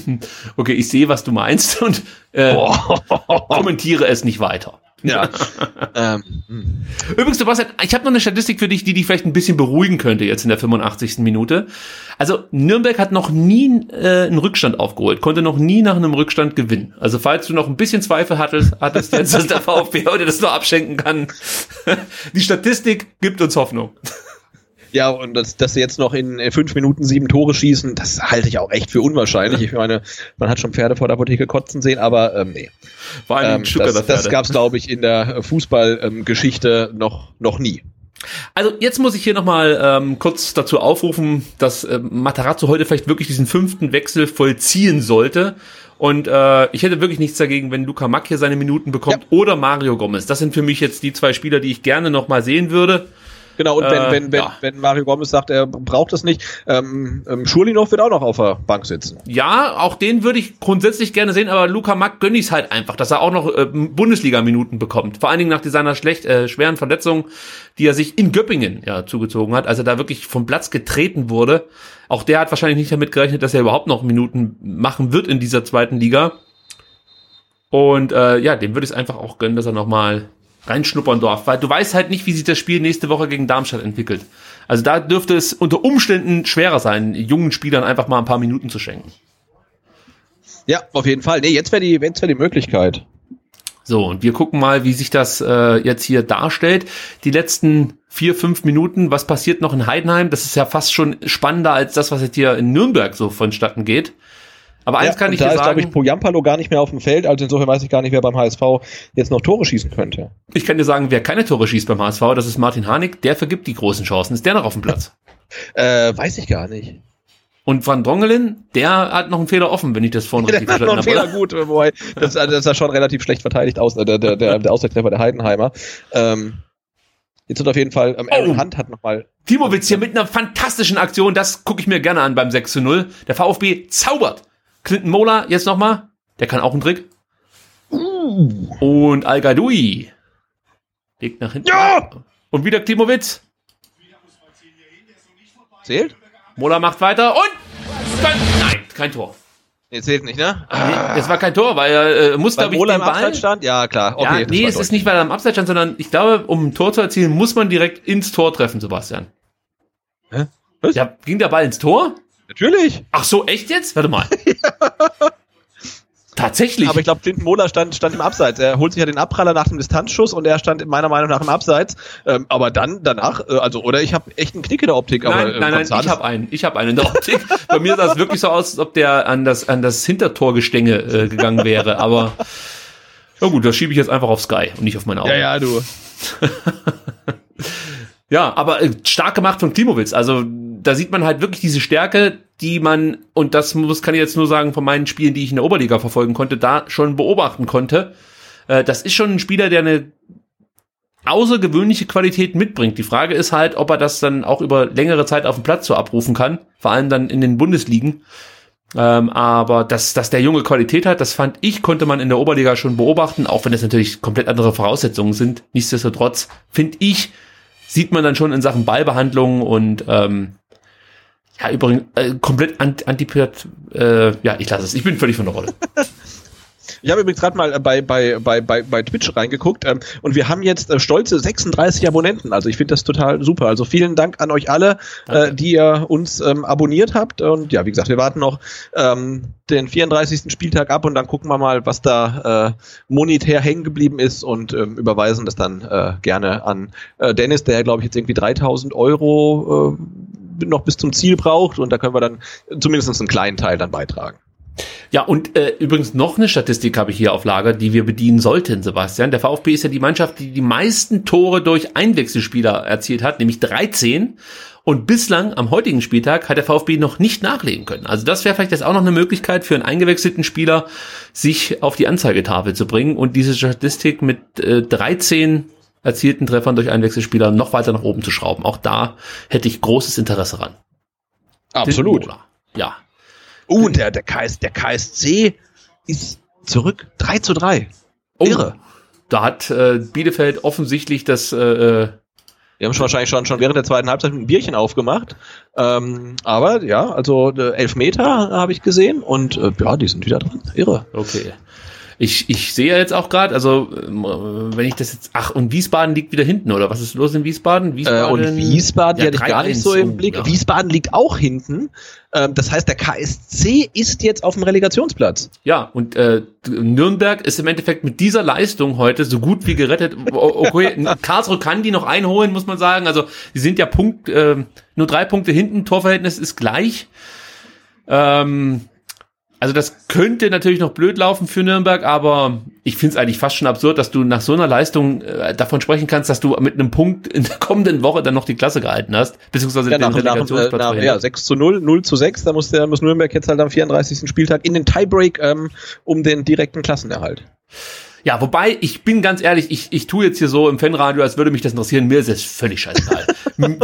B: Mann. <laughs>
A: Okay, ich sehe, was du meinst und äh, kommentiere es nicht weiter.
B: Ja. <laughs> ähm, hm.
A: Übrigens, Sebastian, ich habe noch eine Statistik für dich, die dich vielleicht ein bisschen beruhigen könnte jetzt in der 85. Minute. Also Nürnberg hat noch nie äh, einen Rückstand aufgeholt, konnte noch nie nach einem Rückstand gewinnen. Also falls du noch ein bisschen Zweifel hattest, hattest jetzt, dass der <laughs> VfB heute das noch abschenken kann. Die Statistik gibt uns Hoffnung.
B: Ja, und dass, dass sie jetzt noch in äh, fünf Minuten sieben Tore schießen, das halte ich auch echt für unwahrscheinlich. Ich meine, man hat schon Pferde vor der Apotheke kotzen sehen, aber ähm, nee.
A: Vor allem
B: Ähm,
A: ähm,
B: das das gab es, glaube ich, in der Fußballgeschichte noch, noch nie.
A: Also jetzt muss ich hier nochmal ähm, kurz dazu aufrufen, dass äh, Matarazzo heute vielleicht wirklich diesen fünften Wechsel vollziehen sollte. Und äh, ich hätte wirklich nichts dagegen, wenn Luca Mack hier seine Minuten bekommt
B: Ja.
A: oder Mario Gomez. Das sind für mich jetzt die zwei Spieler, die ich gerne nochmal sehen würde.
B: Genau, und
A: Äh,
B: wenn, wenn, wenn,
A: ja.
B: wenn Mario Gomez sagt, er braucht es nicht, ähm, ähm, Schurlinov wird auch noch auf der Bank sitzen.
A: Ja, auch den würde ich grundsätzlich gerne sehen, aber Luca Mack gönne ich halt einfach, dass er auch noch äh, Bundesliga-Minuten bekommt. Vor allen Dingen nach seiner schlecht, äh, schweren Verletzung, die er sich in Göppingen ja zugezogen hat, als er da wirklich vom Platz getreten wurde. Auch der hat wahrscheinlich nicht damit gerechnet, dass er überhaupt noch Minuten machen wird in dieser zweiten Liga. Und äh, ja, dem würde ich es einfach auch gönnen, dass er nochmal reinschnuppern darf, weil du weißt halt nicht, wie sich das Spiel nächste Woche gegen Darmstadt entwickelt. Also da dürfte es unter Umständen schwerer sein, jungen Spielern einfach mal ein paar Minuten zu schenken.
B: Ja, auf jeden Fall. Nee, jetzt wäre die, jetzt wäre die Möglichkeit.
A: So, und wir gucken mal, wie sich das äh, jetzt hier darstellt. Die letzten vier, fünf Minuten, was passiert noch in Heidenheim? Das ist ja fast schon spannender als das, was jetzt hier in Nürnberg so vonstatten geht. Aber eins
B: ja,
A: kann ich
B: da
A: dir
B: ist, glaube ich,
A: sagen,
B: Poyampalo gar nicht mehr auf dem Feld, also insofern weiß ich gar nicht, wer beim HSV jetzt noch Tore schießen könnte.
A: ich kann dir sagen, wer keine Tore schießt beim HSV, das ist Martin Harnik, der vergibt die großen Chancen. Ist der noch auf dem Platz? <laughs>
B: Äh, weiß ich gar nicht.
A: Und Van Drongelen, der hat noch einen Fehler offen, wenn ich das vorhin <laughs> richtig
B: Der hat noch
A: verstanden
B: einen
A: habe.
B: Fehler gut, wobei, das, also das sah schon relativ schlecht verteidigt aus, äh, der, der, der, der Ausgleichstreffer der Heidenheimer. Ähm, jetzt wird auf jeden Fall, ähm, Aaron
A: Oh.
B: Hunt hat nochmal,
A: Timowitz hier mit einer fantastischen Aktion, das gucke ich mir gerne an beim 6 zu 0. Der VfB zaubert. Clinton Mola jetzt nochmal, der kann auch einen Trick. Und Al Gadoui legt nach hinten.
B: Ja!
A: Und wieder Klimowitz.
B: zählt?
A: Mola macht weiter und kein, nein, kein Tor.
B: Nee, zählt nicht, ne?
A: Nee, das war kein Tor, weil er äh, muss, glaube ich,
B: Mola
A: den
B: im
A: Ball...
B: Abseits stand? Ja, klar, okay.
A: ja, nee, es ist nicht, weil er am Abseits stand, sondern ich glaube, um ein Tor zu erzielen, muss man direkt ins Tor treffen, Sebastian.
B: Hä? Was?
A: Ja, ging der Ball ins Tor?
B: Natürlich.
A: Ach so, echt jetzt? Warte mal. <laughs> Tatsächlich.
B: Aber ich glaube, Clinton Mola stand, stand im Abseits. Er holt sich ja den Abpraller nach dem Distanzschuss und er stand meiner Meinung nach im Abseits. Ähm, aber dann, danach, äh, also, oder ich habe echt einen Knick in der Optik. aber,
A: Nein,
B: ähm,
A: nein, nein,
B: Gonzales-
A: ich habe einen. Ich habe einen in der Optik. Bei mir sah es wirklich so aus, als ob der an das, an das Hintertorgestänge äh, gegangen wäre. Aber ja gut, das schiebe ich jetzt einfach auf Sky und nicht auf meine Augen.
B: Ja, ja, du. <laughs>
A: Ja, aber äh, stark gemacht von Klimowitz. Also da sieht man halt wirklich diese Stärke, die man, und das muss, kann ich jetzt nur sagen, von meinen Spielen, die ich in der Oberliga verfolgen konnte, da schon beobachten konnte. Äh, das ist schon ein Spieler, der eine außergewöhnliche Qualität mitbringt. Die Frage ist halt, ob er das dann auch über längere Zeit auf dem Platz so abrufen kann, vor allem dann in den Bundesligen. Ähm, aber dass, dass der Junge Qualität hat, das fand ich, konnte man in der Oberliga schon beobachten, auch wenn es natürlich komplett andere Voraussetzungen sind. Nichtsdestotrotz finde ich, sieht man dann schon in Sachen Ballbehandlung und ähm, ja, übrigens äh, komplett ant antipiert. Äh, ja, ich lasse es. Ich bin völlig von der Rolle. <laughs>
B: Ich habe übrigens gerade mal äh, bei, bei, bei, bei, bei Twitch reingeguckt ähm, und wir haben jetzt äh, stolze 36 Abonnenten. Also ich finde das total super. Also vielen Dank an euch alle, äh, die ihr uns ähm, abonniert habt. Und ja, wie gesagt, wir warten noch ähm, den 34. Spieltag ab und dann gucken wir mal, was da äh, monetär hängen geblieben ist und ähm, überweisen das dann äh, gerne an äh, Dennis, der glaube ich jetzt irgendwie 3000 Euro äh, noch bis zum Ziel braucht und da können wir dann zumindest einen kleinen Teil dann beitragen.
A: Ja, und äh, übrigens noch eine Statistik habe ich hier auf Lager, die wir bedienen sollten, Sebastian. Der VfB ist ja die Mannschaft, die die meisten Tore durch Einwechselspieler erzielt hat, nämlich 13. Und bislang am heutigen Spieltag hat der VfB noch nicht nachlegen können. Also das wäre vielleicht jetzt auch noch eine Möglichkeit für einen eingewechselten Spieler, sich auf die Anzeigetafel zu bringen und diese Statistik mit äh, 13 erzielten Treffern durch Einwechselspieler noch weiter nach oben zu schrauben. Auch da hätte ich großes Interesse ran.
B: Absolut.
A: Ja.
B: Uh, und der, der, KS, der KSC ist zurück. 3 zu 3.
A: Oh, Irre. Da hat äh, Bielefeld offensichtlich das äh, äh
B: wir haben schon wahrscheinlich schon, schon während der zweiten Halbzeit ein Bierchen aufgemacht. Ähm, aber ja, also äh, elf Meter habe ich gesehen und äh, ja, die sind wieder dran. Irre.
A: Okay. Ich, ich sehe ja jetzt auch gerade, also ähm, wenn ich das jetzt, ach, und Wiesbaden liegt wieder hinten, oder was ist los in Wiesbaden?
B: Wiesbaden äh, und Wiesbaden, ja, hatte ich gar nicht so im Blick. Ja. Wiesbaden liegt auch hinten. Ähm, das heißt, der KSC ist jetzt auf dem Relegationsplatz.
A: Ja, und äh, Nürnberg ist im Endeffekt mit dieser Leistung heute so gut wie gerettet. Okay, <laughs> Karlsruhe kann die noch einholen, muss man sagen. Also die sind ja Punkt, äh, nur drei Punkte hinten, Torverhältnis ist gleich. Ähm, also das könnte natürlich noch blöd laufen für Nürnberg, aber ich finde es eigentlich fast schon absurd, dass du nach so einer Leistung äh, davon sprechen kannst, dass du mit einem Punkt in der kommenden Woche dann noch die Klasse gehalten hast, beziehungsweise
B: ja, den nach, Relegationsplatz nach, nach, Ja, 6 zu 0, 0 zu 6, da muss, der, muss Nürnberg jetzt halt am 34. Spieltag in den Tiebreak ähm, um den direkten Klassenerhalt.
A: Ja, wobei, ich bin ganz ehrlich, ich, ich tue jetzt hier so im Fanradio, als würde mich das interessieren. Mir ist es völlig scheißegal.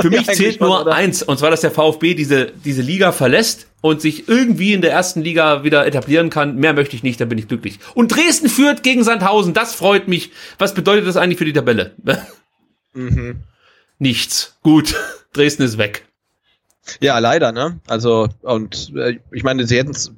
A: Für <laughs> mich ja, zählt nur oder? eins, und zwar, dass der VfB diese, diese Liga verlässt und sich irgendwie in der ersten Liga wieder etablieren kann. Mehr möchte ich nicht, dann bin ich glücklich. Und Dresden führt gegen Sandhausen, das freut mich. Was bedeutet das eigentlich für die Tabelle? <laughs> Mhm. Nichts. Gut, Dresden ist weg.
B: Ja, leider, ne? Also, und äh, ich meine, sie hätten es,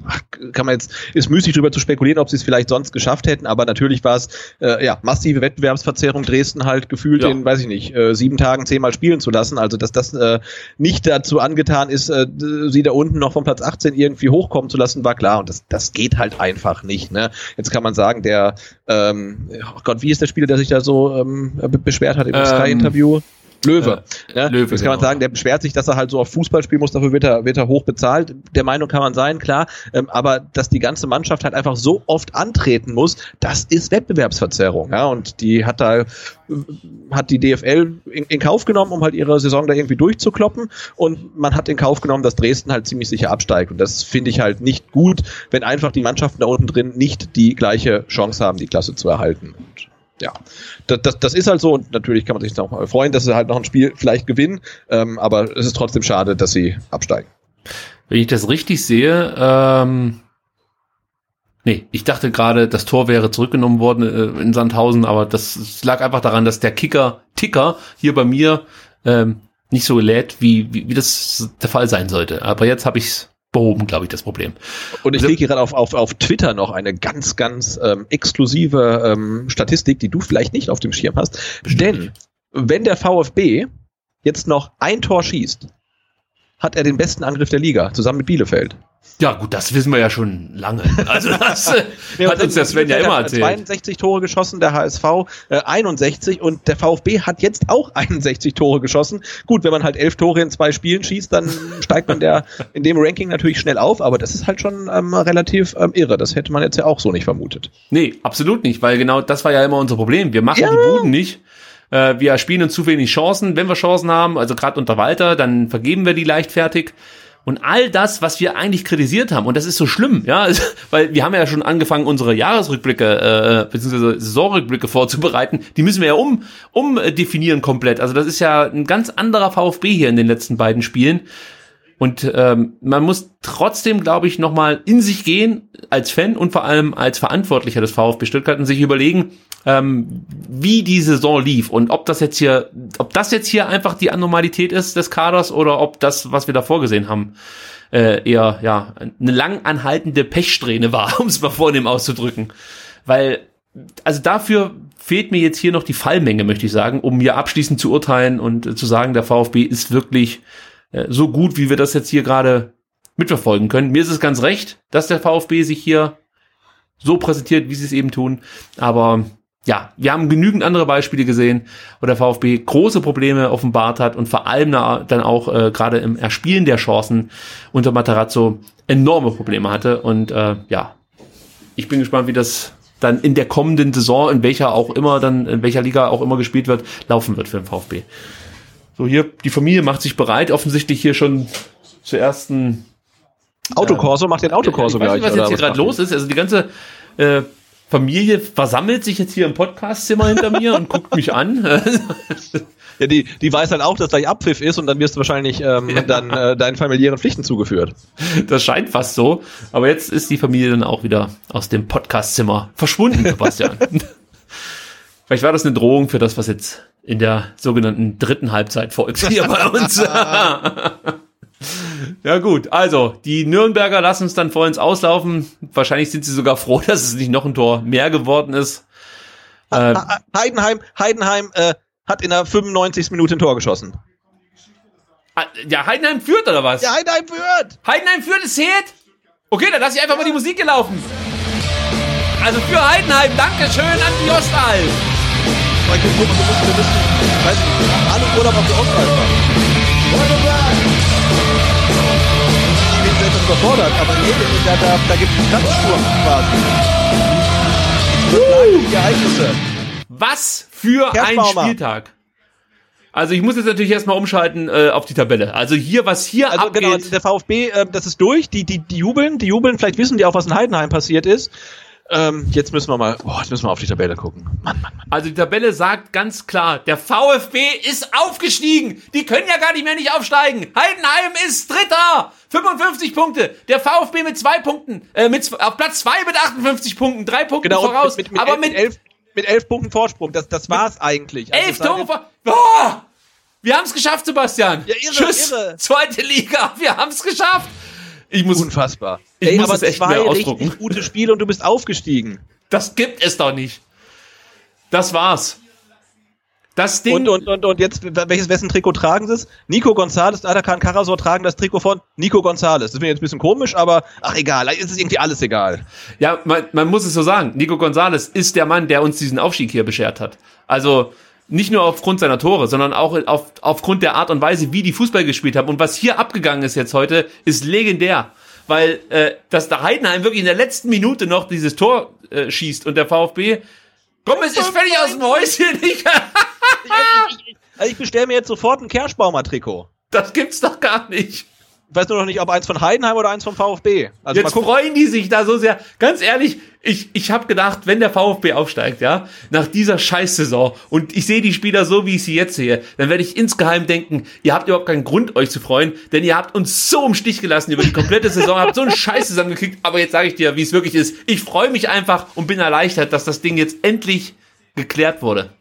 B: kann man jetzt, ist müßig drüber zu spekulieren, ob sie es vielleicht sonst geschafft hätten, aber natürlich war es, äh, ja, massive Wettbewerbsverzerrung Dresden halt gefühlt ja. in, weiß ich nicht, äh, sieben Tagen zehnmal spielen zu lassen. Also, dass das äh, nicht dazu angetan ist, äh, sie da unten noch von Platz 18 irgendwie hochkommen zu lassen, war klar. Und das, das geht halt einfach nicht, ne? Jetzt kann man sagen, der, ähm, oh Gott, wie ist der Spieler, der sich da so ähm, beschwert hat im ähm, Sky-Interview? Löwe. Äh, ja, Löwe. Das kann man genau. sagen, der beschwert sich, dass er halt so auf Fußball spielen muss, dafür wird er, wird er hoch bezahlt. Der Meinung kann man sein, klar. Ähm, aber dass die ganze Mannschaft halt einfach so oft antreten muss, das ist Wettbewerbsverzerrung. Ja, und die hat da, hat die DFL in, in Kauf genommen, um halt ihre Saison da irgendwie durchzukloppen. Und man hat in Kauf genommen, dass Dresden halt ziemlich sicher absteigt. Und das finde ich halt nicht gut, wenn einfach die Mannschaften da unten drin nicht die gleiche Chance haben, die Klasse zu erhalten. Und ja, das, das, das ist halt so und natürlich kann man sich noch freuen, dass sie halt noch ein Spiel vielleicht gewinnen, ähm, aber es ist trotzdem schade, dass sie absteigen.
A: Wenn ich das richtig sehe, ähm, nee, ich dachte gerade, das Tor wäre zurückgenommen worden äh, in Sandhausen, aber das, lag einfach daran, dass der Kicker, Ticker hier bei mir ähm, nicht so lädt, wie, wie, wie das der Fall sein sollte. Aber jetzt habe ich's behoben, glaube ich, das Problem.
B: Und ich also, lege gerade auf, auf, auf Twitter noch eine ganz, ganz ähm, exklusive ähm, Statistik, die du vielleicht nicht auf dem Schirm hast. Denn wenn der VfB jetzt noch ein Tor schießt, hat er den besten Angriff der Liga, zusammen mit Bielefeld.
A: Ja, gut, das wissen wir ja schon lange. Also das <laughs> äh, hat uns der Sven ja immer erzählt.
B: 62 Tore geschossen, der HSV äh, 61 und der VfB hat jetzt auch <laughs> 61 Tore geschossen. Gut, wenn man halt elf Tore in zwei Spielen schießt, dann steigt man der <laughs> in dem Ranking natürlich schnell auf, aber das ist halt schon ähm, relativ ähm, irre. Das hätte man jetzt ja auch so nicht vermutet.
A: Nee, absolut nicht, weil genau das war ja immer unser Problem. Wir machen ja. die Buden nicht. Äh, wir spielen uns zu wenig Chancen. Wenn wir Chancen haben, also gerade unter Walter, dann vergeben wir die leichtfertig. Und all das, was wir eigentlich kritisiert haben, und das ist so schlimm, ja, <laughs> weil wir haben ja schon angefangen, unsere Jahresrückblicke äh, bzw. Saisonrückblicke vorzubereiten, die müssen wir ja um umdefinieren komplett. Also das ist ja ein ganz anderer VfB hier in den letzten beiden Spielen. Und ähm, man muss trotzdem, glaube ich, nochmal in sich gehen als Fan und vor allem als Verantwortlicher des VfB Stuttgart und sich überlegen, ähm, wie die Saison lief und ob das jetzt hier, ob das jetzt hier einfach die Anormalität ist des Kaders oder ob das, was wir da vorgesehen haben, äh, eher ja eine lang anhaltende Pechsträhne war, <laughs> um es mal vornehm auszudrücken. Weil, also dafür fehlt mir jetzt hier noch die Fallmenge, möchte ich sagen, um hier abschließend zu urteilen und äh, zu sagen, der VfB ist wirklich äh, so gut, wie wir das jetzt hier gerade mitverfolgen können. Mir ist es ganz recht, dass der VfB sich hier so präsentiert, wie sie es eben tun. Aber ja, wir haben genügend andere Beispiele gesehen, wo der VfB große Probleme offenbart hat und vor allem dann auch äh, gerade im Erspielen der Chancen unter Matarazzo enorme Probleme hatte. Und äh, ja, ich bin gespannt, wie das dann in der kommenden Saison, in welcher auch immer dann, in welcher Liga auch immer gespielt wird, laufen wird für den VfB. So, hier, die Familie macht sich bereit, offensichtlich hier schon zur ersten
B: Autokorso, macht den Autokorso
A: ich weiß
B: gleich.
A: nicht, was jetzt hier gerade los ist. Also die ganze äh, Familie versammelt sich jetzt hier im Podcastzimmer hinter mir und guckt mich an. <laughs>
B: Ja, die, die weiß halt auch, dass gleich Abpfiff ist und dann wirst du wahrscheinlich ähm, dann äh, deinen familiären Pflichten zugeführt.
A: Das scheint fast so. Aber jetzt ist die Familie dann auch wieder aus dem Podcastzimmer verschwunden, Sebastian. <laughs> Vielleicht war das eine Drohung für das, was jetzt in der sogenannten dritten Halbzeit folgt hier bei uns. <laughs> ja gut, also die Nürnberger lassen uns dann vor uns auslaufen. Wahrscheinlich sind sie sogar froh, <laughs> dass es nicht noch ein Tor mehr geworden ist. Äh,
B: Heidenheim, Heidenheim äh, hat in der 95. Minute ein Tor geschossen.
A: ah, ja, Heidenheim führt oder was?
B: Ja, Heidenheim führt!
A: Heidenheim führt, es zählt. Okay, dann lasse ich einfach mal die Musik gelaufen. Also für Heidenheim, Dankeschön an die Ostal.
B: Weil wir gucken, wir müssen, wir müssen, weiß ich nicht, alle Urlaub auf die Auswahl überfordert, aber nee, da, da, da gibt es Platzsturm quasi. Uh. Ereignisse.
A: Was für ein. Spieltag. Also ich muss jetzt natürlich erstmal umschalten äh, auf die Tabelle. Also hier, was hier
B: Also
A: abgeht.
B: genau, der VfB, äh, das ist durch, die, die, die jubeln, die jubeln, vielleicht wissen die auch, was in Heidenheim passiert ist. Ähm, jetzt müssen wir mal, boah, jetzt müssen wir auf die Tabelle gucken. Mann, Mann, Mann.
A: Also die Tabelle sagt ganz klar, der VfB ist aufgestiegen. Die können ja gar nicht mehr nicht aufsteigen. Heidenheim ist Dritter. 55 Punkte. Der VfB mit zwei Punkten, äh, mit, auf Platz zwei mit 58 Punkten, drei Punkte
B: Genau,
A: voraus.
B: mit, mit, mit,
A: aber
B: elf,
A: mit
B: elf, mit elf Punkten Vorsprung, das, das war's eigentlich. Also
A: elf Tore vor... Oh! Wir haben es geschafft, Sebastian.
B: Ja, irre,
A: Tschüss,
B: irre.
A: zweite Liga. Wir haben es geschafft. Ich muss,
B: Unfassbar.
A: Ich
B: Ey,
A: muss
B: aber
A: es echt
B: zwei
A: mehr
B: richtig
A: ausdrucken.
B: gute Spiele und du bist aufgestiegen.
A: das gibt es doch nicht. Das war's. Das Ding.
B: Und, und, und, und jetzt, welches, wessen Trikot tragen sie es? Nico Gonzalez, Atakan Karasor tragen das Trikot von Nico Gonzalez. Das wäre jetzt ein bisschen komisch, aber ach egal, es ist irgendwie alles egal.
A: Ja, man, man muss es so sagen. Nico Gonzalez ist der Mann, der uns diesen Aufstieg hier beschert hat. Also nicht nur aufgrund seiner Tore, sondern auch auf, aufgrund der Art und Weise, wie die Fußball gespielt haben. Und was hier abgegangen ist jetzt heute, ist legendär. Weil äh, dass der Heidenheim wirklich in der letzten Minute noch dieses Tor äh, schießt und der VfB Gomez ist völlig aus dem Häuschen. Ich, <laughs>
B: Also ich bestelle mir jetzt sofort ein Kerschbaumer-Trikot.
A: das gibt's doch gar nicht.
B: Ich weiß nur noch nicht, ob eins von Heidenheim oder eins vom VfB. Also
A: Jetzt freuen die sich da so sehr. Ganz ehrlich, ich, ich habe gedacht, wenn der VfB aufsteigt, ja, nach dieser Scheißsaison und ich sehe die Spieler so, wie ich sie jetzt sehe, dann werde ich insgeheim denken, ihr habt überhaupt keinen Grund, euch zu freuen, denn ihr habt uns so im Stich gelassen über die komplette Saison, habt so einen Scheiß zusammengekriegt, aber jetzt sage ich dir, wie es wirklich ist. Ich freue mich einfach und bin erleichtert, dass das Ding jetzt endlich geklärt wurde.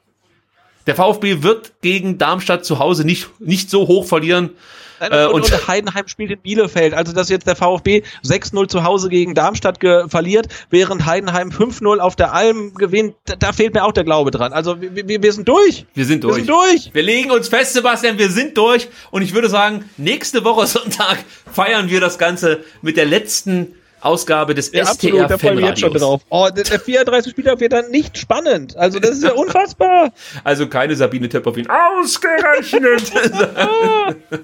A: Der VfB wird gegen Darmstadt zu Hause nicht, nicht so hoch verlieren.
B: Nein,
A: Äh,
B: und,
A: und-
B: Heidenheim spielt in Bielefeld. Also, dass jetzt der VfB 6-0 zu Hause gegen Darmstadt verliert, während Heidenheim 5-0 auf der Alm gewinnt, da, da fehlt mir auch der Glaube dran. Also, wir, wir, wir sind durch.
A: Wir sind
B: Wir
A: durch.
B: sind durch.
A: Wir legen uns fest, Sebastian, wir sind durch. Und ich würde sagen, nächste Woche Sonntag feiern wir das Ganze mit der letzten Ausgabe des STR
B: da freue ich mich jetzt schon drauf. Oh, der, der 34 Spieler wird dann nicht spannend. Also, das ist ja <laughs> unfassbar.
A: Also keine Sabine Töpperwien. Ausgerechnet! <laughs>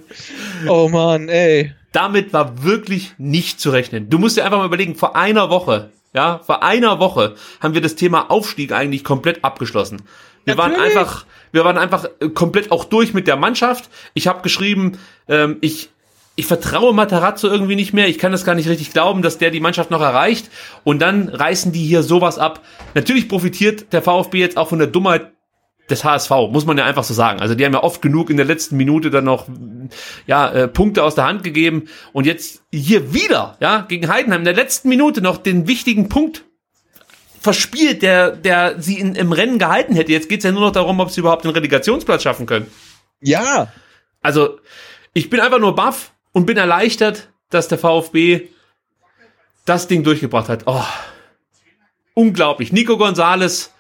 B: Oh Mann, ey.
A: Damit war wirklich nicht zu rechnen. Du musst dir einfach mal überlegen, vor einer Woche, ja, vor einer Woche haben wir das Thema Aufstieg eigentlich komplett abgeschlossen. Wir waren
B: Natürlich.
A: einfach, wir waren einfach äh, komplett auch durch mit der Mannschaft. Ich habe geschrieben, ähm, ich ich vertraue Matarazzo irgendwie nicht mehr. Ich kann das gar nicht richtig glauben, dass der die Mannschaft noch erreicht. Und dann reißen die hier sowas ab. Natürlich profitiert der VfB jetzt auch von der Dummheit des HSV, muss man ja einfach so sagen. Also die haben ja oft genug in der letzten Minute dann noch ja, äh, Punkte aus der Hand gegeben und jetzt hier wieder, ja, gegen Heidenheim in der letzten Minute noch den wichtigen Punkt verspielt, der der sie in, im Rennen gehalten hätte. Jetzt geht's ja nur noch darum, ob sie überhaupt den Relegationsplatz schaffen können.
B: Ja.
A: Also, ich bin einfach nur baff und bin erleichtert, dass der VfB das Ding durchgebracht hat. Oh, unglaublich. Nico Gonzales.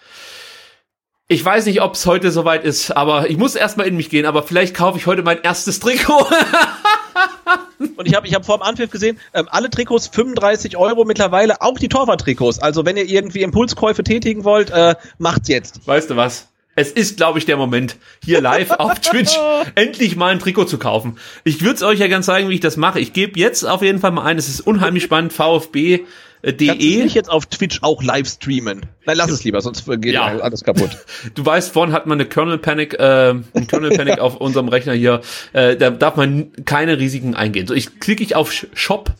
A: Ich weiß nicht, ob es heute soweit ist, aber ich muss erstmal in mich gehen, aber vielleicht kaufe ich heute mein erstes Trikot. <laughs>
B: Und ich habe ich hab vor dem Anpfiff gesehen, ähm, alle Trikots 35 Euro mittlerweile, auch die Torwart-Trikots. Also wenn ihr irgendwie Impulskäufe tätigen wollt, äh, macht's jetzt.
A: Weißt du was? Es ist, glaube ich, der Moment, hier live auf <laughs> Twitch endlich mal ein Trikot zu kaufen. Ich würde es euch ja ganz zeigen, wie ich das mache. Ich gebe jetzt auf jeden Fall mal ein. Es ist unheimlich spannend. VfB
B: Kannst du nicht jetzt auf Twitch auch live streamen? Nein, lass es lieber, sonst geht ja. alles kaputt. <laughs>
A: Du weißt, vorhin hat man eine Kernel Panic, äh, ein Kernel Panic auf unserem Rechner hier. Äh, da darf man keine Risiken eingehen. So, ich klicke ich auf Shop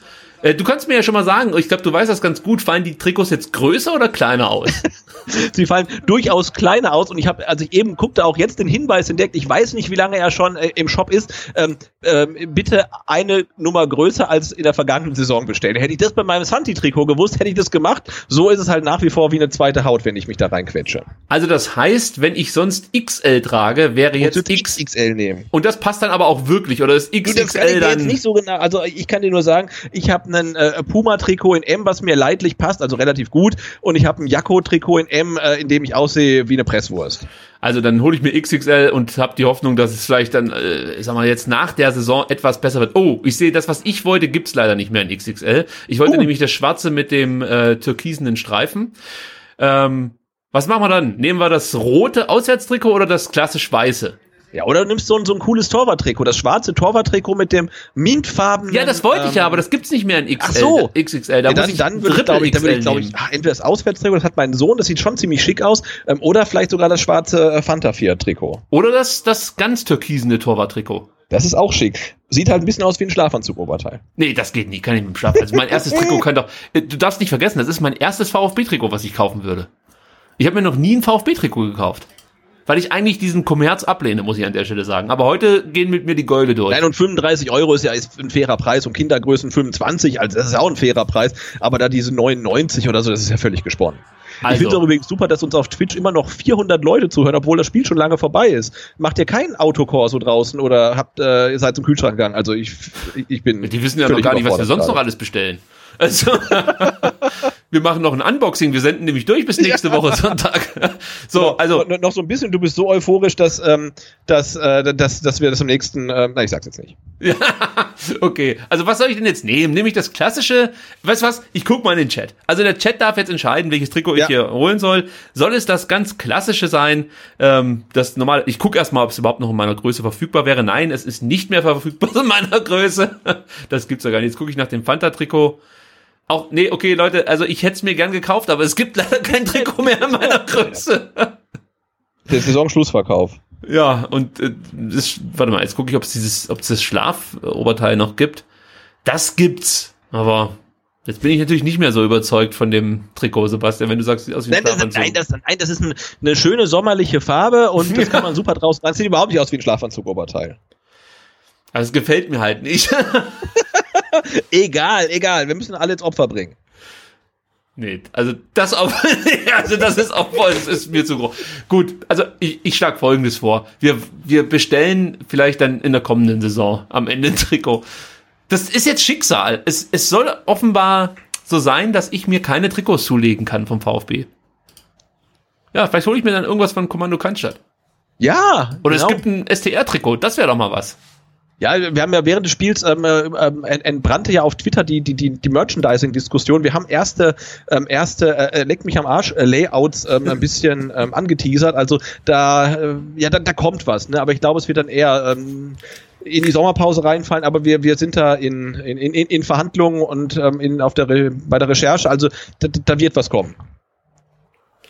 A: äh, du kannst mir ja schon mal sagen, ich glaube, du weißt das ganz gut, fallen die Trikots jetzt größer oder kleiner aus? <laughs>
B: Sie fallen durchaus kleiner aus und ich habe, also ich eben guckte auch jetzt den Hinweis entdeckt, ich weiß nicht, wie lange er schon äh, im Shop ist, ähm, ähm, bitte eine Nummer größer als in der vergangenen Saison bestellen. Hätte ich das bei meinem Santi-Trikot gewusst, hätte ich das gemacht. So ist es halt nach wie vor wie eine zweite Haut, wenn ich mich da reinquetsche.
A: Also das heißt, wenn ich sonst XL trage, wäre jetzt
B: X XL nehmen.
A: Und das passt dann aber auch wirklich, oder ist XXL du, das kann ich dann...
B: Jetzt nicht so genau, also ich kann dir nur sagen, ich habe ein äh, Puma-Trikot in M, was mir leidlich passt, also relativ gut. Und ich habe ein Jakko-Trikot in M, äh, in dem ich aussehe wie eine Presswurst.
A: Also dann hole ich mir XXL und habe die Hoffnung, dass es vielleicht dann, äh, sag mal, jetzt nach der Saison etwas besser wird. Oh, ich sehe, das, was ich wollte, gibt's leider nicht mehr in XXL. Ich wollte uh. nämlich das Schwarze mit dem äh, türkisenen Streifen. Ähm, was machen wir dann? Nehmen wir das rote Auswärtstrikot oder das klassisch weiße?
B: Ja, oder du nimmst so ein, so ein cooles Torwarttrikot, das schwarze Torwarttrikot mit dem mintfarbenen.
A: Ja, das wollte ich ja, ähm, aber das gibt's nicht mehr in XL. Ach
B: so. XXL. Da ja, dann, dann würde ich, glaube ich, würde ich, glaube ich, ach, entweder das Auswärtstrikot, das hat mein Sohn, das sieht schon ziemlich schick aus, ähm, oder vielleicht sogar das schwarze äh, Fanta 4 Trikot.
A: Oder das, das ganz türkisene Torwarttrikot.
B: Das ist auch schick. Sieht halt ein bisschen aus wie ein Schlafanzug-Oberteil.
A: Nee, das geht nie, kann ich mit dem Schlaf. Also mein erstes Trikot <laughs> kann doch, äh, du darfst nicht vergessen, das ist mein erstes VfB-Trikot, was ich kaufen würde. Ich habe mir noch nie ein VfB-Trikot gekauft weil ich eigentlich diesen Kommerz ablehne, muss ich an der Stelle sagen. Aber heute gehen mit mir die Golde durch.
B: Nein, und 35 Euro ist ja ist ein fairer Preis und Kindergrößen 25, also das ist auch ein fairer Preis. Aber da diese 99 oder so, das ist ja völlig gesponnen. Also. Ich finde es übrigens super, dass uns auf Twitch immer noch 400 Leute zuhören, obwohl das Spiel schon lange vorbei ist. Macht ihr keinen Autokorso draußen oder habt äh, ihr seid zum Kühlschrank gegangen? Also ich, ich bin.
A: Die wissen ja noch gar nicht, was wir sonst gerade. noch alles bestellen. Also, <laughs> wir machen noch ein Unboxing, wir senden nämlich durch bis nächste ja. Woche Sonntag. <laughs>
B: so, genau. also noch, noch so ein bisschen, du bist so euphorisch, dass, ähm, dass, äh, dass, dass wir das am nächsten, äh, nein, ich sag's jetzt nicht.
A: Ja, <laughs> okay. Also was soll ich denn jetzt nehmen? Nehme ich das klassische, weißt du was? Ich guck mal in den Chat. Also der Chat darf jetzt entscheiden, welches Trikot ja. ich hier holen soll. Soll es das ganz klassische sein? Ähm, das normale, ich gucke erstmal, ob es überhaupt noch in meiner Größe verfügbar wäre. Nein, es ist nicht mehr verfügbar <laughs> in meiner Größe. Das gibt's ja gar nicht. Jetzt gucke ich nach dem Fanta-Trikot. Auch, nee, okay, Leute, also ich hätte es mir gern gekauft, aber es gibt leider kein Trikot mehr in meiner <laughs> Größe.
B: Der Saisonschlussverkauf.
A: Ja, und äh, das, warte mal, jetzt gucke ich, ob es dieses, ob es das Schlafoberteil noch gibt. Das gibt's, aber jetzt bin ich natürlich nicht mehr so überzeugt von dem Trikot, Sebastian, wenn du sagst, sieht
B: aus wie ein nein, Schlafanzug. Das, nein, das, nein, das ist ein, eine schöne sommerliche Farbe und das <laughs> kann man super draußen. Das sieht überhaupt nicht aus wie ein Schlafanzug-Oberteil.
A: Also es gefällt mir halt nicht. <laughs>
B: egal, egal. Wir müssen alle ins Opfer bringen.
A: Nee, also das auf, <laughs> also das ist auch voll, das ist mir zu groß. Gut, also ich, ich schlage folgendes vor. Wir, wir bestellen vielleicht dann in der kommenden Saison am Ende ein Trikot. Das ist jetzt Schicksal. Es, es soll offenbar so sein, dass ich mir keine Trikots zulegen kann vom VfB. Ja, vielleicht hole ich mir dann irgendwas von Kommando Cannstatt.
B: Ja.
A: Oder genau. es gibt ein STR-Trikot, das wäre doch mal was.
B: Ja, wir haben ja während des Spiels ähm, ähm, entbrannte ja auf Twitter die die die, die Merchandising-Diskussion. Wir haben erste ähm, erste äh, äh leck mich am Arsch äh, Layouts ähm, ein bisschen ähm, angeteasert. Also da äh, ja da, da kommt was. Ne? Aber ich glaube, es wird dann eher ähm, in die Sommerpause reinfallen. Aber wir wir sind da in in in, in Verhandlungen und ähm, in auf der Re bei der Recherche. Also da, da wird was kommen.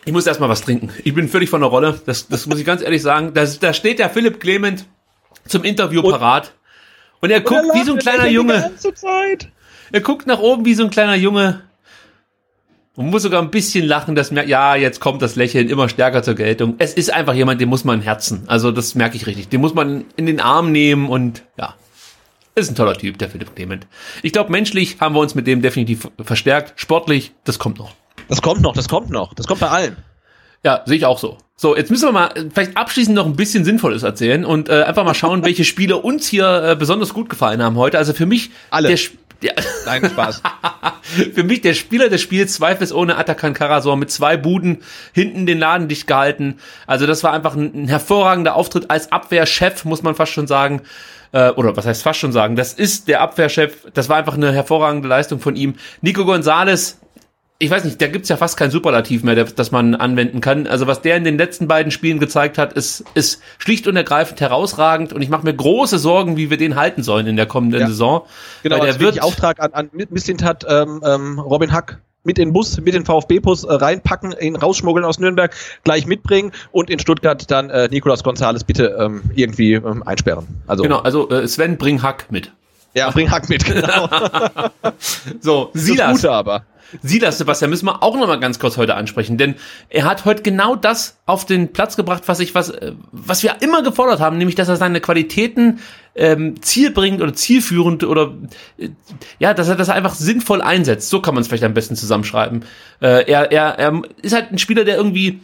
A: Ich muss erstmal was trinken. Ich bin völlig von der Rolle. Das, das muss ich ganz ehrlich sagen. Da, da steht der Philipp Clement zum Interview und parat. Und er guckt wie so ein kleiner Junge. Er guckt nach oben wie so ein kleiner Junge. Und muss sogar ein bisschen lachen, dass merkt, ja, jetzt kommt das Lächeln immer stärker zur Geltung. Es ist einfach jemand, den muss man herzen. Also das merke ich richtig. Den muss man in den Arm nehmen und ja. Ist ein toller Typ, der Philipp Clement. Ich glaube, menschlich haben wir uns mit dem definitiv verstärkt. Sportlich, das kommt noch.
B: Das kommt noch, das kommt noch. Das kommt bei allen.
A: Ja, sehe ich auch so. So, jetzt müssen wir mal vielleicht abschließend noch ein bisschen Sinnvolles erzählen und äh, einfach mal schauen, welche Spiele uns hier äh, besonders gut gefallen haben heute. Also für mich
B: alle.
A: Der,
B: ja. Nein, Spaß. <laughs>
A: für mich der Spieler des Spiels zweifelsohne Atakan Karasor mit zwei Buden hinten den Laden dicht gehalten. Also das war einfach ein, ein hervorragender Auftritt als Abwehrchef, muss man fast schon sagen. äh, oder was heißt fast schon sagen, das ist der Abwehrchef, das war einfach eine hervorragende Leistung von ihm. Nico Gonzalez, ich weiß nicht, da gibt's ja fast kein Superlativ mehr, das man anwenden kann. Also was der in den letzten beiden Spielen gezeigt hat, ist, ist schlicht und ergreifend herausragend und ich mache mir große Sorgen, wie wir den halten sollen in der kommenden ja. Saison.
B: Genau, weil der wird Auftrag an, an Missint hat ähm, ähm, Robin Hack mit in den Bus, mit den VfB-Bus äh, reinpacken, ihn rausschmuggeln aus Nürnberg, gleich mitbringen und in Stuttgart dann äh, Nicolas Gonzales bitte ähm, irgendwie ähm, einsperren.
A: Also genau, also äh, Sven, bring Hack mit.
B: Ja, bring Hack mit, genau. <laughs> <laughs>
A: so, Silas.
B: Das Gute aber.
A: Silas, Sebastian, müssen wir auch noch mal ganz kurz heute ansprechen, denn er hat heute genau das auf den Platz gebracht, was ich was äh, was wir immer gefordert haben, nämlich dass er seine Qualitäten ähm, zielbringend oder zielführend oder äh, ja, dass er das einfach sinnvoll einsetzt. So kann man es vielleicht am besten zusammenschreiben. Äh, er, er, er ist halt ein Spieler, der irgendwie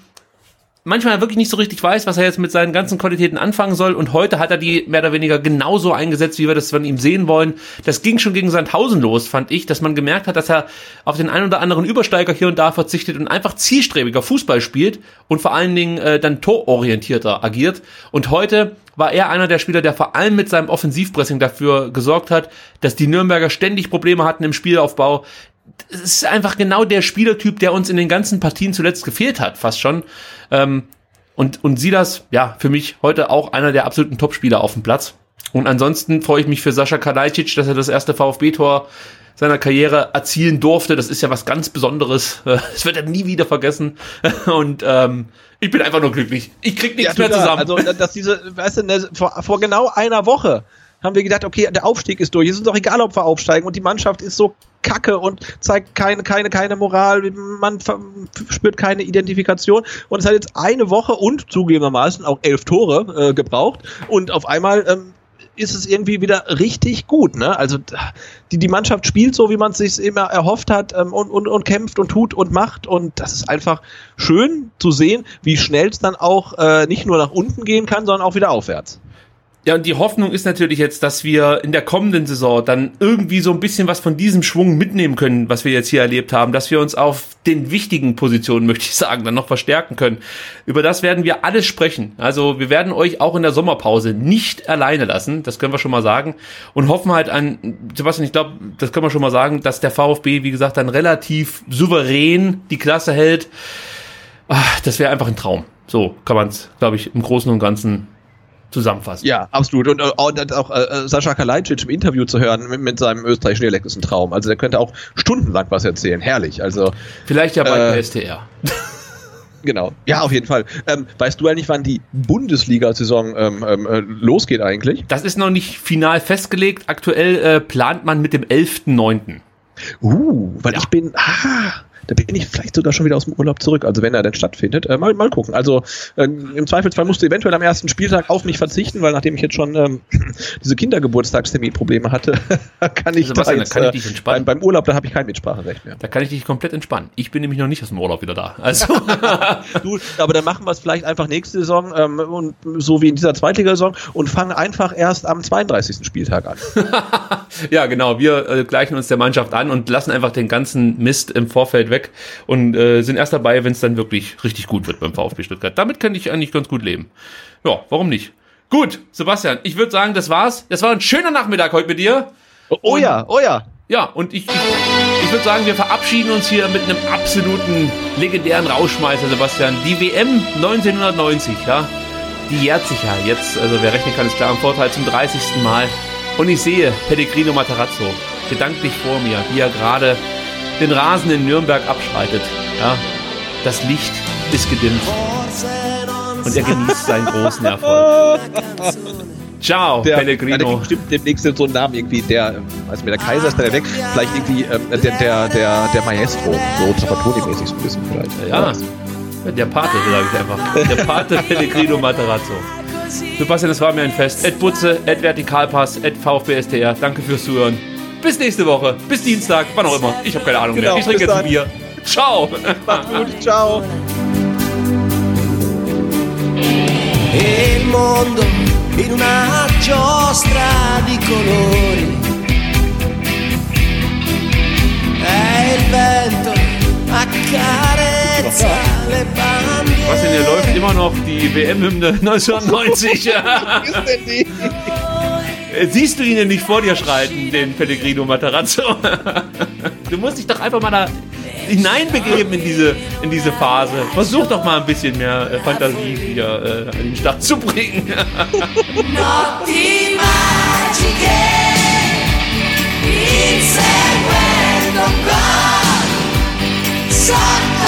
A: manchmal wirklich nicht so richtig weiß, was er jetzt mit seinen ganzen Qualitäten anfangen soll. Und heute hat er die mehr oder weniger genauso eingesetzt, wie wir das von ihm sehen wollen. Das ging schon gegen Sandhausen los, fand ich, dass man gemerkt hat, dass er auf den einen oder anderen Übersteiger hier und da verzichtet und einfach zielstrebiger Fußball spielt und vor allen Dingen äh, dann tororientierter agiert. Und heute war er einer der Spieler, der vor allem mit seinem Offensivpressing dafür gesorgt hat, dass die Nürnberger ständig Probleme hatten im Spielaufbau, es ist einfach genau der Spielertyp, der uns in den ganzen Partien zuletzt gefehlt hat, fast schon. Ähm, und, und Silas, ja, für mich heute auch einer der absoluten Topspieler auf dem Platz. Und ansonsten freue ich mich für Sascha Kalajdzic, dass er das erste VfB-Tor seiner Karriere erzielen durfte. Das ist ja was ganz Besonderes. <laughs> Das wird er nie wieder vergessen. <laughs> Und ähm, ich bin einfach nur glücklich. Ich krieg nichts ja, mehr zusammen.
B: Also, dass diese, weißt du, ne, vor, vor genau einer Woche haben wir gedacht, okay, der Aufstieg ist durch. Es ist doch egal, ob wir aufsteigen. Und die Mannschaft ist so kacke und zeigt keine, keine, keine Moral, man spürt keine Identifikation und es hat jetzt eine Woche und zugegebenermaßen auch elf Tore äh, gebraucht und auf einmal ähm, ist es irgendwie wieder richtig gut. Ne? Also die, die Mannschaft spielt so, wie man es sich immer erhofft hat ähm, und, und, und kämpft und tut und macht. Und das ist einfach schön zu sehen, wie schnell es dann auch äh, nicht nur nach unten gehen kann, sondern auch wieder aufwärts.
A: Ja, und die Hoffnung ist natürlich jetzt, dass wir in der kommenden Saison dann irgendwie so ein bisschen was von diesem Schwung mitnehmen können, was wir jetzt hier erlebt haben, dass wir uns auf den wichtigen Positionen, <laughs> möchte ich sagen, dann noch verstärken können. Über das werden wir alles sprechen. Also wir werden euch auch in der Sommerpause nicht alleine lassen, das können wir schon mal sagen. Und hoffen halt an, Sebastian, ich glaube, das können wir schon mal sagen, dass der VfB, wie gesagt, dann relativ souverän die Klasse hält. Ach, das wäre einfach ein Traum. So kann man es, glaube ich, im Großen und Ganzen zusammenfassen.
B: Ja, absolut. Und, und auch äh, Sascha Kalajdzic im Interview zu hören mit, mit seinem österreichischen Dialekt ist ein Traum. Also der könnte auch stundenlang was erzählen. Herrlich. Also
A: Vielleicht ja bei äh, der STR.
B: Genau. Ja, auf jeden Fall. Ähm, weißt du eigentlich, wann die Bundesliga-Saison ähm, ähm, äh, losgeht eigentlich?
A: Das ist noch nicht final festgelegt. Aktuell äh, plant man mit dem 11.9.
B: Uh, weil ja. ich bin. Ah, da bin ich vielleicht sogar schon wieder aus dem Urlaub zurück. Also wenn er denn stattfindet, äh, mal, mal gucken. Also äh, im Zweifelsfall musst du eventuell am ersten Spieltag auf mich verzichten, weil nachdem ich jetzt schon ähm, <clears throat> diese Kindergeburtstagsterminprobleme hatte, <laughs> kann ich, also, da jetzt, kann ich dich entspannen. Beim, beim Urlaub, da habe ich kein Mitspracherecht mehr.
A: Da kann ich dich komplett entspannen. Ich bin nämlich noch nicht aus dem Urlaub wieder da. Also <laughs>
B: du, aber dann machen wir es vielleicht einfach nächste Saison ähm, und so wie in dieser Zweitligasaison und fangen einfach erst am 32. Spieltag an. <laughs>
A: ja, genau. Wir äh, gleichen uns der Mannschaft an und lassen einfach den ganzen Mist im Vorfeld weg weg und äh, sind erst dabei, wenn es dann wirklich richtig gut wird beim VfB Stuttgart. Damit kann ich eigentlich ganz gut leben. Ja, warum nicht? Gut, Sebastian, ich würde sagen, das war's. Das war ein schöner Nachmittag heute mit dir.
B: Oh, oh ja, oh ja.
A: Ja, und ich, ich, ich würde sagen, wir verabschieden uns hier mit einem absoluten legendären Rauschmeißer, Sebastian. Die WM 1990, ja, die jährt sich ja jetzt, also wer rechnen kann, ist klar im Vorteil zum 30. Mal. Und ich sehe Pellegrino Matarazzo gedanklich vor mir, wie er gerade den Rasen in Nürnberg abschreitet. Ja, das Licht ist gedimmt und er genießt seinen großen Erfolg. Ciao,
B: der,
A: Pellegrino.
B: Ja, bestimmt demnächst so einen Namen irgendwie, der, also mit der Kaiser ist der weg, vielleicht irgendwie ähm, der, der, der, der Maestro, so Trapattoni-mäßig so ein bisschen vielleicht.
A: Ja, der Pate, sage ich einfach. Der Pate Pellegrino Materazzo. Sebastian, es war mir ein Fest. Ed Butze, Ed Vertikalpass, Ed VfB Danke fürs Zuhören. Bis nächste Woche. Bis Dienstag. Wann auch immer. Ich habe keine Ahnung genau, mehr. Ich trinke jetzt ein Bier. Ciao.
B: Macht's gut. Ciao.
C: il mondo in una giostra di colori. E il vento accarezza le bandiere.
A: Was denn hier läuft immer noch die WM-Hymne 1990. Äh, äh, siehst du ihn denn nicht vor dir schreiten, den Pellegrino Matarazzo? <laughs> Du musst dich doch einfach mal da hineinbegeben in diese, in diese Phase. Versuch doch mal ein bisschen mehr äh, Fantasie hier äh, an den Start zu bringen. <laughs>
C: It's a